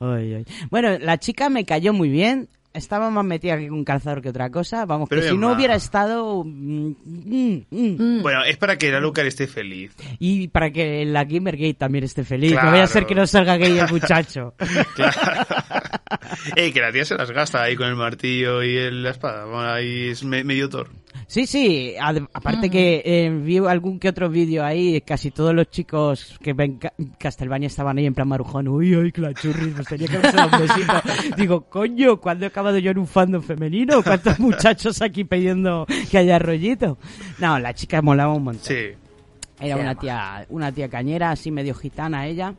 Ay, ay. Bueno, la chica me cayó muy bien. Estaba más metida aquí con un calzador que otra cosa. Vamos, Pero que si no hubiera estado... mm, mm, mm. Bueno, es para que la Alucard esté feliz. Y para que la Gamergate también esté feliz. Claro. No vaya a ser que no salga gay el muchacho. Claro. Ey, que la tía se las gasta ahí con el martillo y el- la espada. Bueno, ahí es me- medio Thor. Sí, sí. ad- aparte que eh, vi algún que otro vídeo ahí. Casi todos los chicos que ven Ca- Castlevania estaban ahí en plan marujón. Uy, uy, que la churri, pues tenía que haberse un besito. Digo, coño, ¿cuándo he acabado yo en un fandom femenino? ¿Cuántos muchachos aquí pidiendo que haya rollito? No, la chica molaba un montón. Sí. Era una tía, una tía cañera, así medio gitana ella.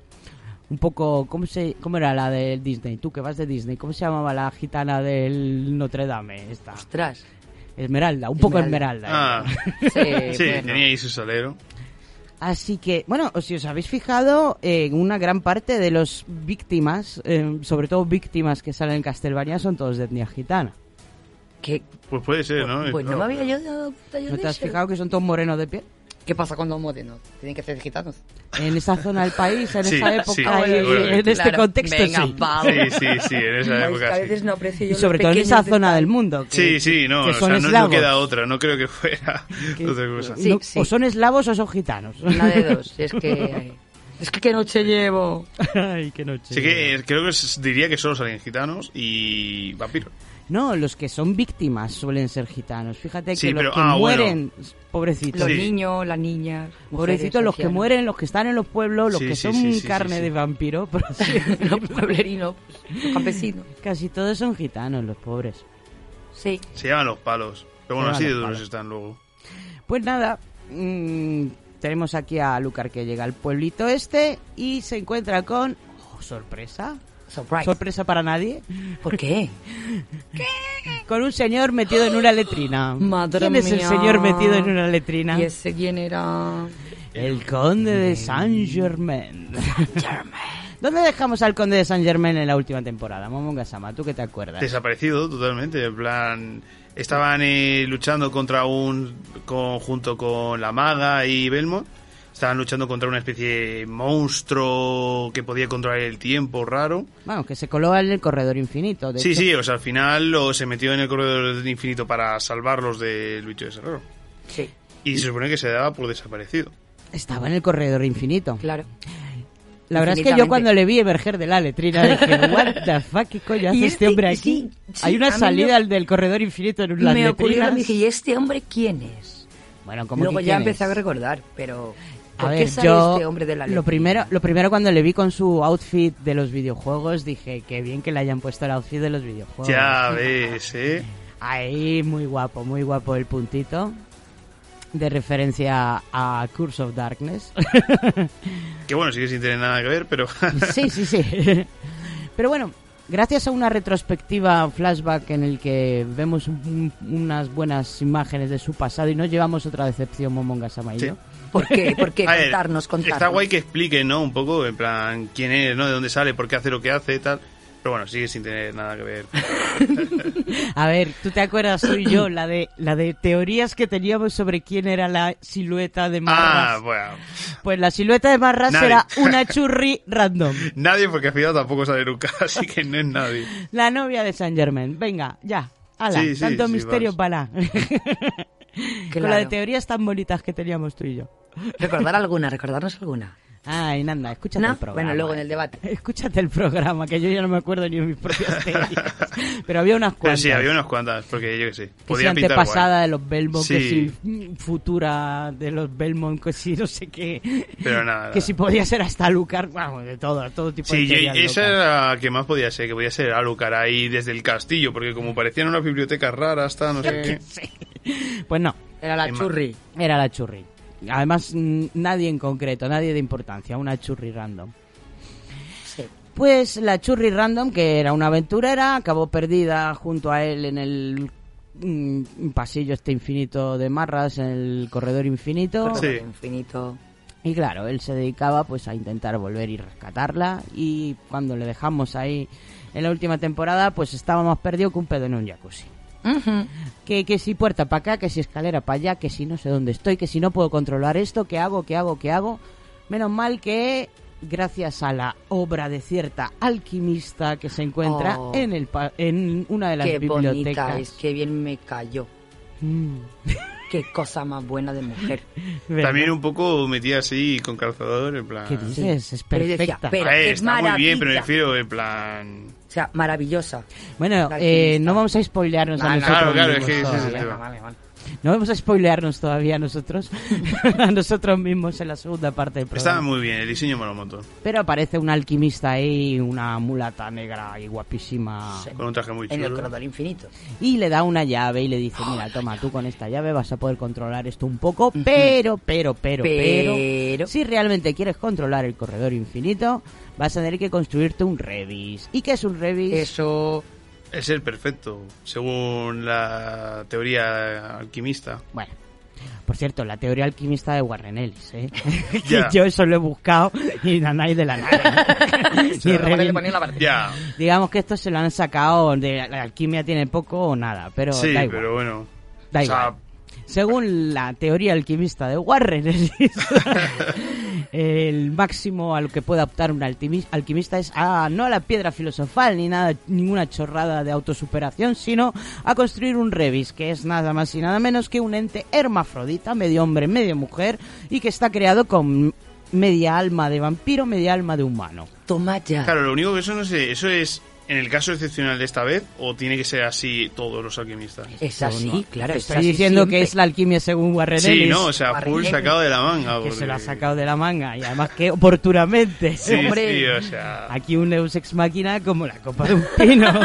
Un poco, ¿cómo, se, ¿cómo era la del Disney? Tú que vas de Disney, ¿cómo se llamaba la gitana del Notre Dame? Esta? Ostras. Esmeralda, un poco Esmeralda. Esmeralda. Ah. Sí, sí, bueno. tenía ahí su solero. Así que, bueno, si os habéis fijado, en una gran parte de los víctimas, eh, sobre todo víctimas que salen en Castlevania, son todos de etnia gitana. ¿Qué? Pues puede ser, ¿no? Pues no me había yo dado cuenta yo ¿No de te has eso. fijado que son todos morenos de piel? ¿Qué pasa con los morenos? Tienen que ser gitanos. En esa zona del país, en Sí, esa época, sí, y en este Claro, contexto, venga, sí. Sí, sí, sí, en esa época a sí. veces no aprecio yo Y sobre todo en esa zona del mundo. que- Sí, sí, no, que o son sea, no, no queda otra, no creo que fuera Que- otra cosa. Sí, No, sí. O son eslavos o son gitanos. Una de dos. Es que... Es que qué noche llevo. Ay, qué noche. Sí que creo que diría que solo salen gitanos y vampiros. No, los que son víctimas suelen ser gitanos. Fíjate que los que ah, bueno. mueren, pobrecitos. Los Sí. niños, las niñas. Pobrecitos los que mueren, los que están en los pueblos, los Sí, que sí, son sí, sí, carne sí, sí. de vampiro, por así Los pueblerinos, los campesinos. Casi todos son gitanos, los pobres. Sí. Se llaman los palos. Pero bueno, así de duros están luego. Pues nada, mm, tenemos aquí a Lucar que llega al pueblito este y se encuentra con... oh, sorpresa. Surprise. Sorpresa para nadie. ¿Por qué? Con un señor metido en una letrina. Madre ¿Quién es el señor metido en una letrina? ¿Y ese quién era? El conde de Saint Germain. ¿Dónde dejamos al conde de Saint Germain en la última temporada? Momonga Sama, ¿tú qué te acuerdas? Desaparecido totalmente, en plan... Estaban eh, luchando contra un... Con, junto con la maga y Belmont. Estaban luchando contra una especie de monstruo que podía controlar el tiempo raro. Bueno, que se coló en el corredor infinito. De Sí, hecho, sí, o sea, al final lo, se metió en el corredor del infinito para salvarlos del bicho de ese raro. Sí, Y se supone que se daba por desaparecido. Estaba en el corredor infinito. claro. La verdad es que yo cuando le vi emerger de la letrina dije, what the fuck, ¿qué coño hace Y este este- hombre aquí? sí, sí, Hay una salida me- del corredor infinito en las me ocurrió, me dije, ¿y este hombre quién es? Bueno, ¿cómo Luego que ya quién empecé es? a recordar, pero A ¿por ver, qué sale yo este hombre de la lo primero, lo primero cuando le vi con su outfit de los videojuegos dije que bien que le hayan puesto el outfit de los videojuegos. Ya ves, ¿eh? Ahí muy guapo, muy guapo el puntito de referencia a Curse of Darkness. Que bueno, sí que sin tener nada que ver, pero... sí, sí, sí. Pero bueno, gracias a una retrospectiva flashback en el que vemos un- un- unas buenas imágenes de su pasado y nos llevamos otra decepción Momonga Sama y Sí. ¿Por qué? ¿Por qué? Ver, contarnos, contarnos. Está guay que explique, ¿no? Un poco, en plan, quién es, ¿no? De dónde sale, por qué hace lo que hace y tal. Pero bueno, sigue sin tener nada que ver. A ver, ¿tú te acuerdas tú y yo la de la de teorías que teníamos sobre quién era la silueta de Marras? Ah, bueno. Pues la silueta de Marras Nadie. era una churri random, Nadie, porque al final tampoco sale nunca, así que no es nadie. la novia de Saint Germain. Venga, ya. Ala, Sí, sí, tanto sí, misterio vas. para. Con la de teorías tan bonitas que teníamos tú y yo. Recordar alguna, recordarnos alguna. Ay, Nanda, escúchate ¿No? el programa. Bueno, luego en el debate. Escúchate el programa, que yo ya no me acuerdo ni de mis propias teorías. Pero había unas Pero cuantas. sí, había unas cuantas, porque yo qué sé. que si Podía pintar antepasada guay. de los Belmont, que Sí. si mm, futura de los Belmont, que si no sé qué. Pero nada. Que si podía ser hasta Lucar, vamos, de todo, todo tipo de Sí, yo- teorías esa locas. era la que más podía ser, que podía ser Alucard ahí desde el castillo, porque como parecían unas bibliotecas raras, hasta no sé qué. Pues no, Era la Emma. churri. era la churri. Además, nadie en concreto, nadie de importancia, una churri random. Sí. Pues la churri random, que era una aventurera, acabó perdida junto a él en el mm, pasillo este infinito de marras, en el corredor infinito. Sí. Infinito. Y claro, él se dedicaba pues a intentar volver y rescatarla y cuando le dejamos ahí en la última temporada pues estábamos perdidos con un pedo en un jacuzzi. Que, que si puerta para acá, que si escalera para allá, que si no sé dónde estoy, que si no puedo controlar esto, ¿qué hago? ¿Qué hago? ¿Qué hago? Menos mal que gracias a la obra de cierta alquimista que se encuentra Oh. en, el pa- en una de las Qué bibliotecas. bonita es, qué bien me cayó. Mm, Qué cosa más buena de mujer. ¿verdad? También un poco metía así con calzador, en plan... ¿Qué dices? Es Pero yo decía, perfecta. pero- A ver, qué está muy bien, pero me refiero en plan... O sea, maravillosa. Bueno, eh, no vamos a spoilearnos a No, no, nosotros claro, claro, es mismos que ese es el tema. vale, vale. No vamos a spoilearnos todavía nosotros, a nosotros mismos en la segunda parte del Estaba programa. muy bien, el diseño un montón. Pero aparece un alquimista ahí, una mulata negra y guapísima. Sí. Con un traje muy En el chulo. corredor infinito. Y le da una llave y le dice, mira, toma, tú con esta llave vas a poder controlar esto un poco, pero, pero, pero, pero, Pero- si realmente quieres controlar el corredor infinito, vas a tener que construirte un Revis. ¿Y qué es un Revis? Eso. Es el perfecto, según la teoría alquimista. Bueno, por cierto, la teoría alquimista de Warren Ellis, ¿eh? Yo eso lo he buscado y nanay de la nada. Ni revi- Ya, Digamos que esto se lo han sacado de la alquimia tiene poco o nada, pero sí, da igual. pero bueno. Da o sea, igual. Según la teoría alquimista de Warren Ellis, el máximo a lo que puede optar un alquimista es a, no a la piedra filosofal ni nada, ninguna chorrada de autosuperación, sino a construir un revis, que es nada más y nada menos que un ente hermafrodita, medio hombre, medio mujer, y que está creado con media alma de vampiro, media alma de humano. Toma ya. Claro, lo único que eso no sé, ¿eso es en el caso excepcional de esta vez o tiene que ser así todos los alquimistas? Es así, claro. Te es estoy así diciendo siempre. que es la alquimia según Warren Sí, no, o sea, full sacado de la manga. que se porque- lo ha sacado de la manga, y además que oportunamente. Sí, Hombre. sí, o sea... Aquí un Deus Ex Máquina como la copa de un pino.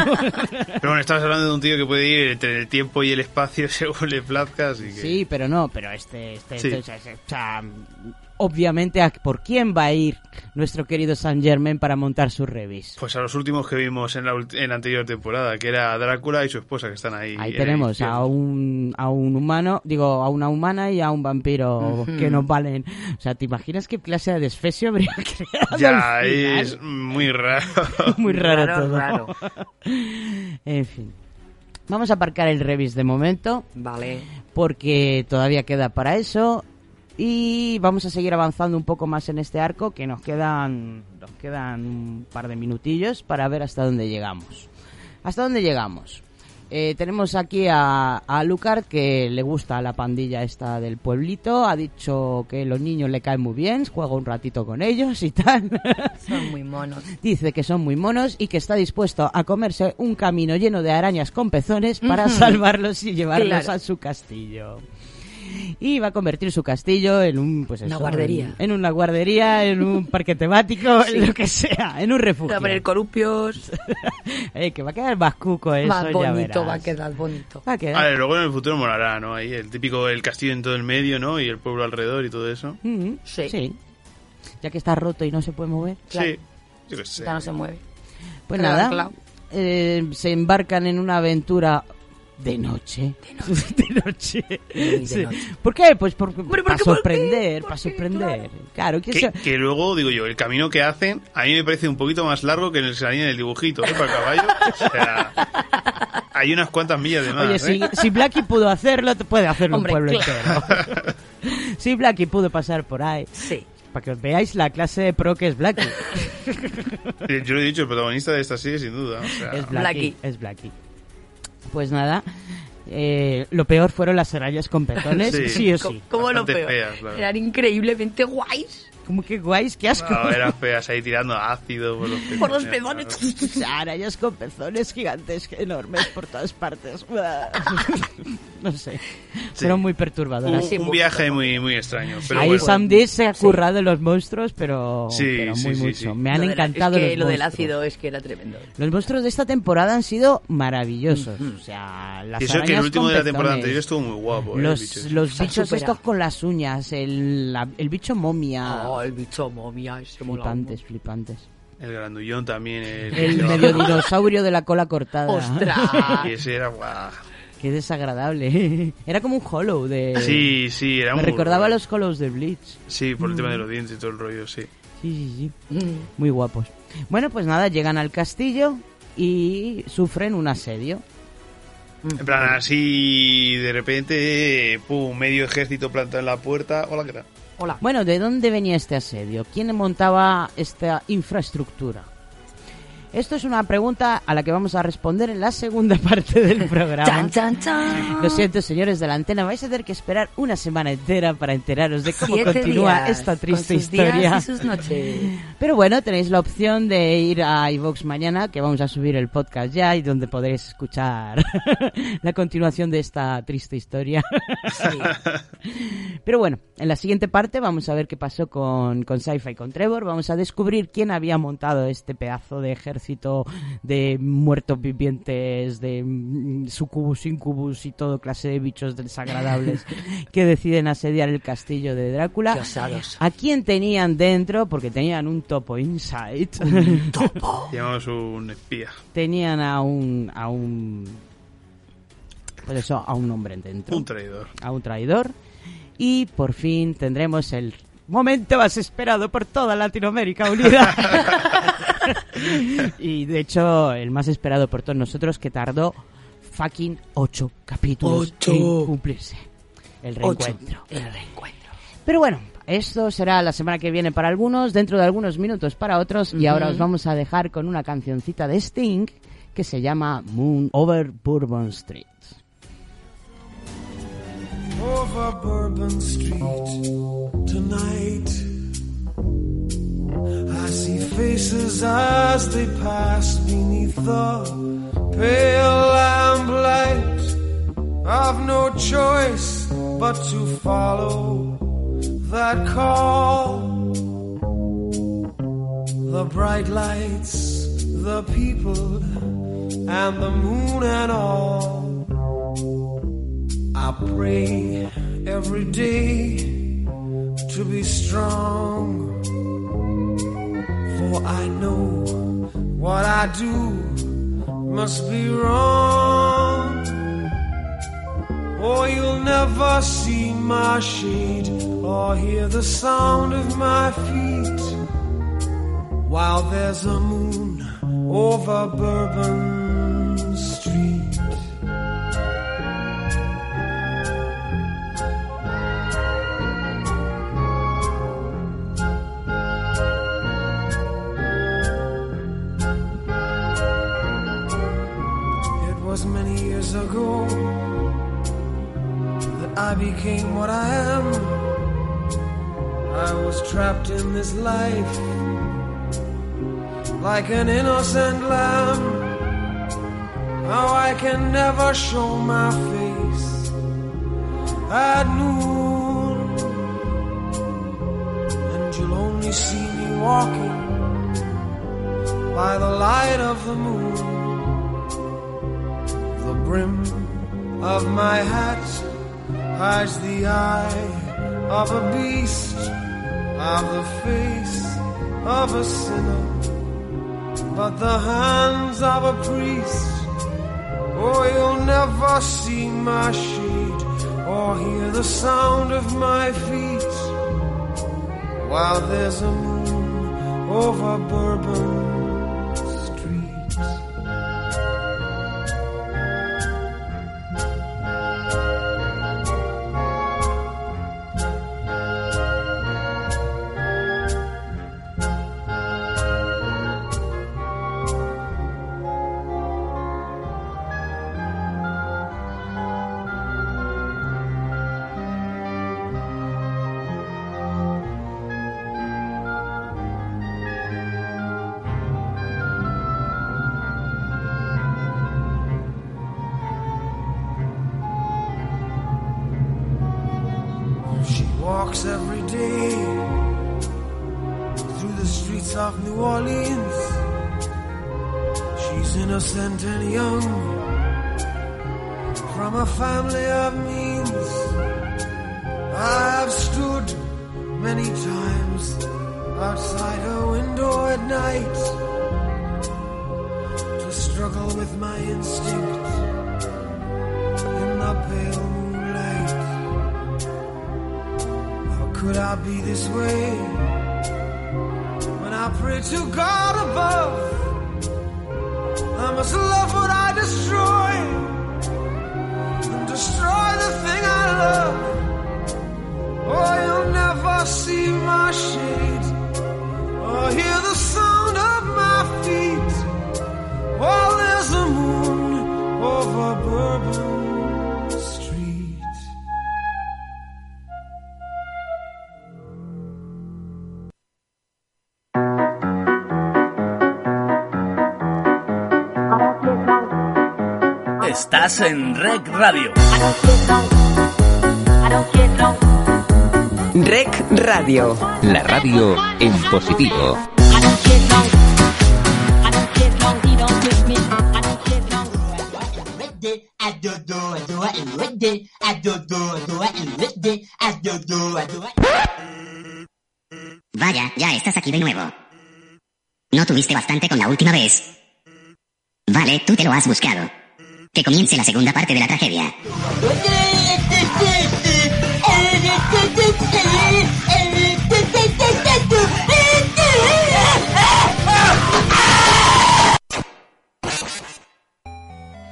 Pero bueno, estamos hablando de un tío que puede ir entre el tiempo y el espacio según le plazca, así que... sí, pero no, pero este, este, Sí. este, o sea, o sea, obviamente, ¿a- ¿por quién va a ir nuestro querido Saint Germain para montar su revis? Pues a los últimos que vimos en la, en la anterior temporada, que era Drácula y su esposa, que están ahí. Ahí en tenemos a un, a un humano, digo, a una humana y a un vampiro que nos valen. O sea, ¿te imaginas qué clase de desfesio habría creado Ya, al final? es muy raro. Muy raro, Raro, todo. raro. En fin. Vamos a aparcar el revis de momento. Vale. porque todavía queda para eso y vamos a seguir avanzando un poco más en este arco que nos quedan nos quedan un par de minutillos para ver hasta dónde llegamos. ¿Hasta dónde llegamos? eh, tenemos aquí a, a Lucard que le gusta la pandilla esta del pueblito. Ha dicho que los niños le caen muy bien, juega un ratito con ellos y tal. Son muy monos. Dice que son muy monos y que está dispuesto a comerse un camino lleno de arañas con pezones para salvarlos y llevarlos Claro. a su castillo. Y va a convertir su castillo en un pues Una guardería. En, en una guardería, en un parque temático, en lo que sea, en un Va refugio. a poner columpios. Eh, que va a quedar más cuco eso, más ya bonito, verás. va a quedar bonito. Va a quedar. A ver, luego en el futuro molará, ¿no? Ahí el típico, el castillo en todo el medio, ¿no? Y el pueblo alrededor y todo eso. Mm, Sí. Ya que está roto y no se puede mover. Claro. Sí, yo qué sé. Ya no se mueve. Pues Claro, nada, claro. eh, se embarcan en una aventura de noche. De noche. De Sí. noche. ¿Por qué? Pues porque, Hombre, para porque- ¿por qué? sorprender, ¿Por para qué? sorprender. Claro, que Que, eso- que luego, digo yo, el camino que hacen a mí me parece un poquito más largo que en el que salía en el dibujito, ¿eh? Para el caballo. O sea, hay unas cuantas millas de más. Oye, ¿eh? si, si Blackie pudo hacerlo, te puede hacerlo Hombre, un pueblo claro. entero. si Blackie pudo pasar por ahí, Sí. para que os veáis la clase de pro que es Blackie. Yo lo he dicho, el protagonista de esta serie, sin duda. O sea, Es Blackie. Blackie. Es Blackie. Pues nada, eh, lo peor fueron las arañas con pezones, sí, Sí. o sí. ¿Cómo lo peor? feas. Eran increíblemente guays. Como que guays, qué asco. no, eran feas ahí tirando ácido por los Por los pezones, pezones. Arañas con pezones gigantes, enormes por todas partes. no sé. Fueron muy perturbadoras. Sí, Un, viaje muy, muy extraño. Pero Ahí bueno. Sam Dish se ha currado los monstruos, pero, Sí, pero sí, muy sí, mucho. sí. Me han Lo de la- encantado es que los lo del monstruos. ácido es que era tremendo. Los monstruos de esta temporada han sido maravillosos. O sea, las Y eso que el último de la temporada pezones, anterior estuvo muy guapo. ¿eh? Los, el bicho ese. los bichos estos con las uñas, el, la- el bicho momia. Oh, el bicho momia, ese mola flipantes, flipantes. El grandullón también. El, El medio dinosaurio de la cola cortada. ¡Ostras! Y ese era guau. Qué desagradable. Era como un hollow de... Sí, sí, era Me recordaba a los hollows de Bleach. Sí, por el tema de los dientes y todo el rollo, sí. Sí, sí, sí. Mm. Muy guapos. Bueno, pues nada, llegan al castillo y sufren un asedio. En plan, así de repente, pum, medio ejército plantado en la puerta. Hola, ¿qué tal? Hola. Bueno, ¿de dónde venía este asedio? ¿Quién montaba esta infraestructura? Esto es una pregunta a la que vamos a responder en la segunda parte del programa. Chan, chan, chan. Lo siento, señores de la antena, vais a tener que esperar una semana entera para enteraros de cómo Siete continúa días, esta triste con sus días historia. y sus noches. Pero bueno, tenéis la opción de ir a iVox mañana, que vamos a subir el podcast ya y donde podréis escuchar la continuación de esta triste historia. Pero bueno, en la siguiente parte vamos a ver qué pasó con, con Sci-Fi y con Trevor. Vamos a descubrir quién había montado este pedazo de ejército de muertos vivientes, de mm, sucubus, incubus y todo clase de bichos desagradables que deciden asediar el castillo de Drácula. Qué osados. ¿A quién tenían dentro? Porque tenían un topo inside. Llamamos un espía. tenían a un a un pues eso, a un hombre dentro. Un traidor. a un traidor. Y por fin tendremos el momento más esperado por toda Latinoamérica unida. y de hecho, el más esperado por todos nosotros que tardó fucking ocho capítulos Ocho. en cumplirse. El reencuentro. El reencuentro. Pero bueno, esto será la semana que viene para algunos, dentro de algunos minutos para otros, y ahora os vamos a dejar con una cancioncita de Sting que se llama Moon Over Bourbon Street. over Bourbon Street tonight. I see faces as they pass beneath the pale lamplight. I've no choice but to follow that call. The bright lights, the people, and the moon and all. I pray every day to be strong. For I know what I do must be wrong. Or you'll never see my shade or hear the sound of my feet while there's a moon over Bourbon years ago that I became what I am. I was trapped in this life like an innocent lamb. Now I can never show my face at noon, and you'll only see me walking by the light of the moon. Brim of my hat hides the eye of a beast, of the face of a sinner, but the hands of a priest. Oh, you'll never see my shade or hear the sound of my feet while there's a moon over Bourbon Rec Radio. Rec Radio. La radio en positivo. Vaya, ya estás aquí de nuevo. ¿No tuviste bastante con la última vez? Vale, tú te lo has buscado. Que comience la segunda parte de la tragedia.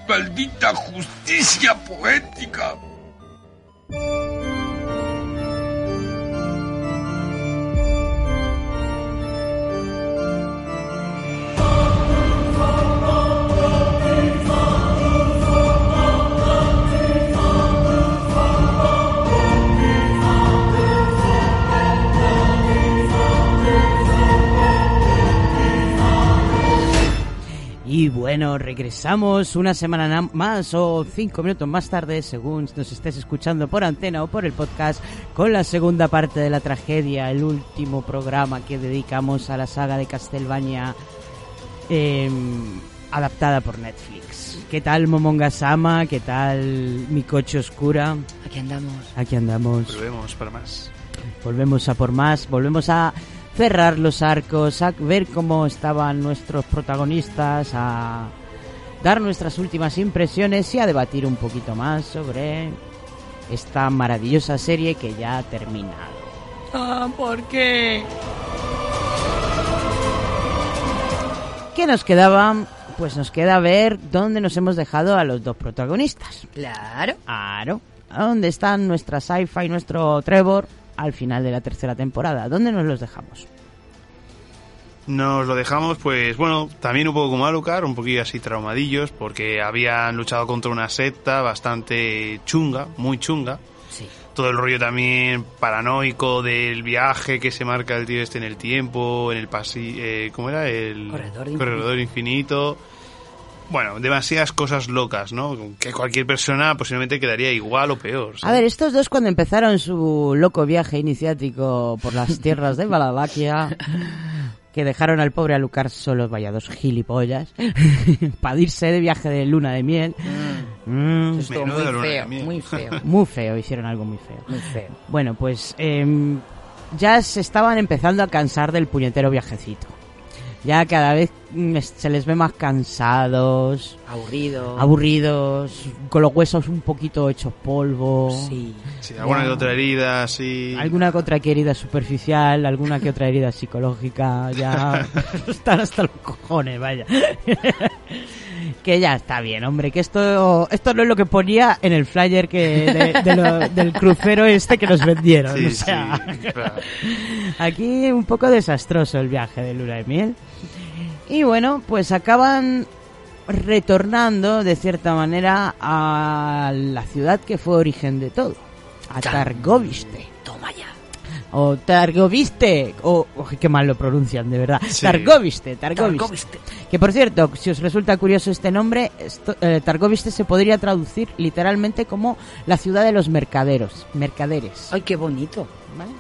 Maldita justicia poética. Y bueno, regresamos una semana na- más o cinco minutos más tarde, según nos estés escuchando por antena o por el podcast, con la segunda parte de la tragedia, el último programa que dedicamos a la saga de Castlevania em, adaptada por Netflix. ¿Qué tal Momongasama? ¿Qué tal mi coche oscura? Aquí andamos. Aquí andamos. Volvemos para más. Volvemos a por más, volvemos a cerrar los arcos, a ver cómo estaban nuestros protagonistas, a dar nuestras últimas impresiones y a debatir un poquito más sobre esta maravillosa serie que ya ha terminado. Ah, ¿por qué? ¿Qué nos quedaba? Pues nos queda ver dónde nos hemos dejado a los dos protagonistas. Claro. Claro. ¿Dónde están nuestra sci-fi y nuestro Trevor al final de la tercera temporada? ¿Dónde nos los dejamos? Nos lo dejamos, pues bueno, también un poco como Alucard, un poquillo así traumadillos, porque habían luchado contra una secta bastante chunga, muy chunga. Sí. Todo el rollo también paranoico del viaje que se marca el tío este en el tiempo, en el pasillo, ¿cómo era? El Corredor infinito. corredor infinito. Bueno, demasiadas cosas locas, ¿no? Que cualquier persona posiblemente quedaría igual o peor. A ver, estos dos cuando empezaron su loco viaje iniciático por las tierras de Valalaquia, que dejaron al pobre Alucard solo, vaya dos gilipollas, para irse de viaje de luna de miel. Mm. Estuvo muy Menuda luna de feo, miel. muy feo. Muy feo, hicieron algo muy feo. Muy feo. Bueno, pues em, ya se estaban empezando a cansar del puñetero viajecito. Ya cada vez se les ve más cansados, Aburrido. aburridos, con los huesos un poquito hechos polvo. Sí. Sí, alguna que otra herida, sí. Alguna que otra que herida superficial, alguna que otra herida psicológica, ya están hasta los cojones, vaya. Que ya está bien, hombre, que esto esto no es lo que ponía en el flyer que de- de lo- del crucero este que nos vendieron. Sí, o sea, sí, claro. aquí un poco desastroso el viaje de luna de miel. Y bueno, pues acaban retornando de cierta manera a la ciudad que fue origen de todo, a Targoviste. O Targoviste, o oh, qué mal lo pronuncian, de verdad. Sí. Targoviste, Targoviste. Targoviste. Que por cierto, si os resulta curioso este nombre, esto- eh, Targoviste se podría traducir literalmente como la ciudad de los mercaderos, mercaderes. Ay, qué bonito. ¿vale?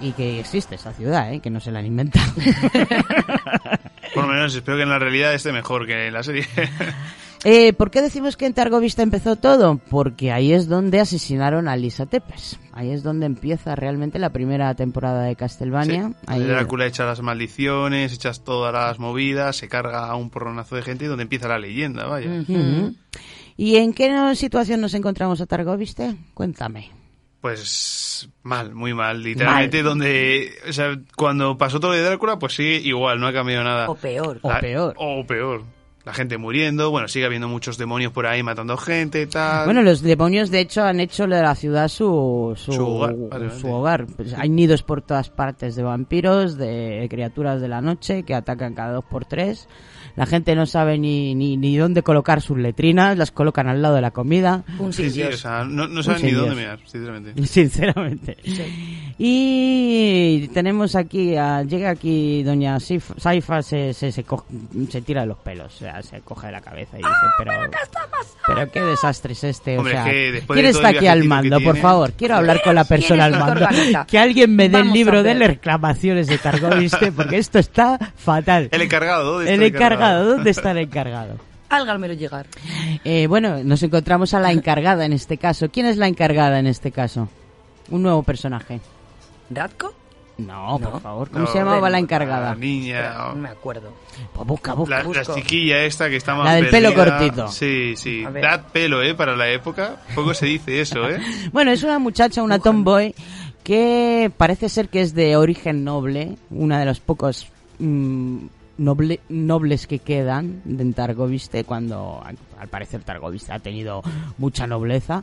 Y que existe esa ciudad, ¿eh? que no se la han inventado. Por lo menos espero que en la realidad esté mejor que en la serie. Eh, ¿Por qué decimos que en Targovista empezó todo? Porque ahí es donde asesinaron a Lisa Tepes. Ahí es donde empieza realmente la primera temporada de Castlevania. Sí, Ahí- donde Drácula echa las maldiciones, echas todas las movidas, se carga a un porronazo de gente y donde empieza la leyenda, vaya. ¿Y en qué situación nos encontramos a Targoviste? Cuéntame. Pues mal, muy mal. Literalmente donde... O sea, cuando pasó todo lo de Drácula, pues sigue igual, no ha cambiado nada. O peor. O peor. O peor. La gente muriendo, bueno, sigue habiendo muchos demonios por ahí matando gente, tal. Bueno, los demonios de hecho han hecho de la ciudad su, su, Su hogar, su hogar. Pues hay nidos por todas partes de vampiros, de criaturas de la noche que atacan cada dos por tres. La gente no sabe ni, ni, ni dónde colocar sus letrinas, las colocan al lado de la comida. Un sí, sin sí, o Dios. sea, no, saben ni dónde mirar, sinceramente. Sinceramente. Y tenemos aquí, a- llega aquí doña Saifa, se, se, se, tira de los pelos, o sea, se coge de la cabeza y dice, pero, pero qué desastre es este, Hombre, o sea, es que después ¿quién de está aquí al mando, por tiene- favor? Quiero hablar con la persona al ¿Quién es el que mando. Que alguien me dé el Vamos libro de reclamaciones de Targoviste, porque esto está fatal. El encargado, ¿dónde El está encargado, ¿dónde está el encargado? Álgamelo llegar. Eh, bueno, nos encontramos a la encargada en este caso. ¿Quién es la encargada en este caso? Un nuevo personaje. ¿Radko? No, No. por favor. ¿Cómo No, se llamaba la La encargada? niña... No me acuerdo. Pues busca, busca. La, la chiquilla esta que está más La del pelo perdida. cortito. Sí, sí. Dad pelo, ¿eh? Para la época. Poco se dice eso, ¿eh? Bueno, es una muchacha, una tomboy, que parece ser que es de origen noble, una de los pocos mm, noble- nobles que quedan en Targoviste, cuando al, parecer Targoviste ha tenido mucha nobleza.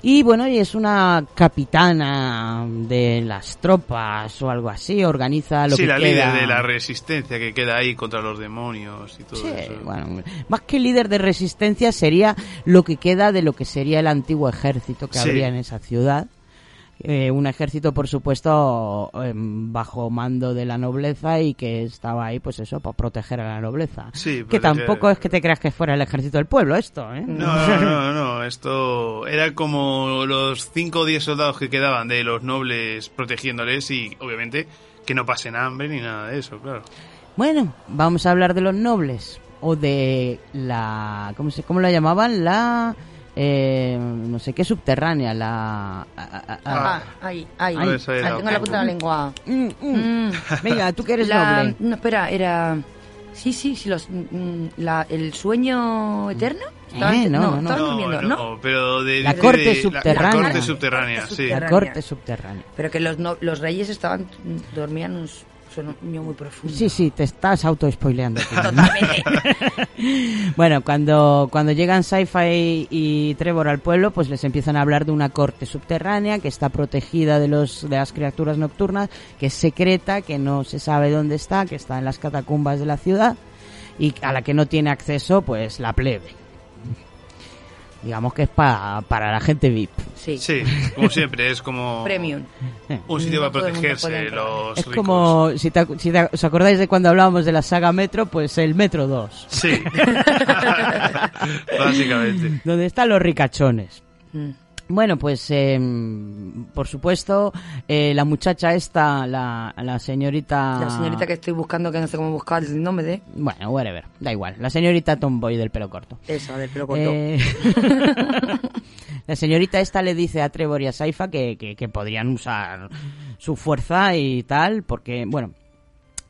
Y bueno, y es una capitana de las tropas o algo así, organiza lo sí, que la queda. líder de la resistencia que queda ahí contra los demonios y todo Sí, eso. bueno, más que líder de resistencia sería lo que queda de lo que sería el antiguo ejército que Sí. habría en esa ciudad. Eh, un ejército, por supuesto, em, bajo mando de la nobleza y que estaba ahí, pues eso, para proteger a la nobleza. Sí, que tampoco es que te creas que fuera el ejército del pueblo esto, ¿eh? No, no, no, no, esto era como los 5 o 10 soldados que quedaban de los nobles protegiéndoles y obviamente que no pasen hambre ni nada de eso, claro. Bueno, vamos a hablar de los nobles o de la ¿cómo se cómo la llamaban? La eh, no sé qué subterránea, la a- a- a- Ah, ahí, ahí. Era Ah, tengo la punta de la lengua. Mm, mm. Mm. Venga, tú que eres La- noble. No, espera, era... Sí, sí, sí, los, mm, la, el sueño eterno. Eh, no, no, no. ¿no? pero de, La de- corte de- subterránea. La, corte subterránea, sí. La corte subterránea. Pero que los, no- los reyes estaban, dormían, sueño muy profundo. Sí, sí, te estás auto-spoileando. bueno, cuando, cuando llegan Sci-Fi y Trevor al pueblo, pues les empiezan a hablar de una corte subterránea que está protegida de, los, de las criaturas nocturnas, que es secreta, que no se sabe dónde está, que está en las catacumbas de la ciudad y a la que no tiene acceso pues la plebe. Digamos que es pa- para la gente VIP. Sí. Sí, como siempre, es como Premium. un sitio No para protegerse los Es ricos. como, si, te, acu- si te- os acordáis de cuando hablábamos de la saga Metro, pues el Metro 2. Sí. Básicamente. donde están los ricachones. Mm. Bueno, pues eh, por supuesto, eh, la muchacha esta, la, la señorita... La señorita que estoy buscando, que no sé cómo buscar el nombre de... Bueno, whatever, da igual. La señorita Tomboy del pelo corto. Esa, del pelo corto. Eh, la señorita esta le dice a Trevor y a Saifa que, que, que podrían usar su fuerza y tal, porque, bueno,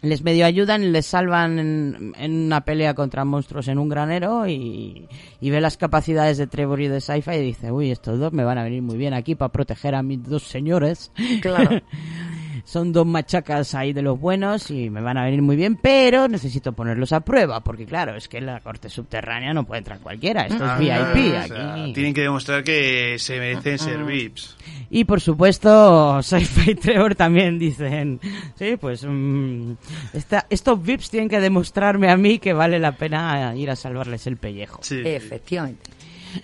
les medio ayudan y les salvan en, en una pelea contra monstruos en un granero y, y ve las capacidades de Trevor y de Saifa y dice, uy, estos dos me van a venir muy bien aquí para proteger a mis dos señores. Claro. Son dos machacas ahí de los buenos y me van a venir muy bien, pero necesito ponerlos a prueba, porque claro, es que en la corte subterránea no puede entrar cualquiera, esto es Ah, VIP o sea, aquí. tienen que demostrar que se merecen ser VIPs. Y por supuesto, Sci-Fi y Trevor también dicen, sí, pues mm, esta- estos VIPs tienen que demostrarme a mí que vale la pena ir a salvarles el pellejo. Efectivamente.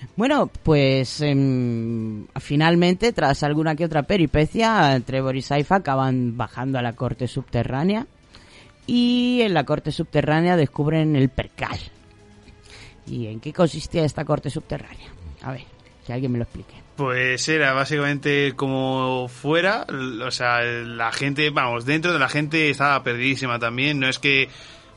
Bueno, pues em, finalmente, tras alguna que otra peripecia, Trevor y Saifa acaban bajando a la corte subterránea y en la corte subterránea descubren el percal. ¿Y en qué consistía esta corte subterránea? A ver, que alguien me lo explique. Pues era básicamente como fuera, o sea, la gente, vamos, dentro de la gente estaba perdidísima también, no es que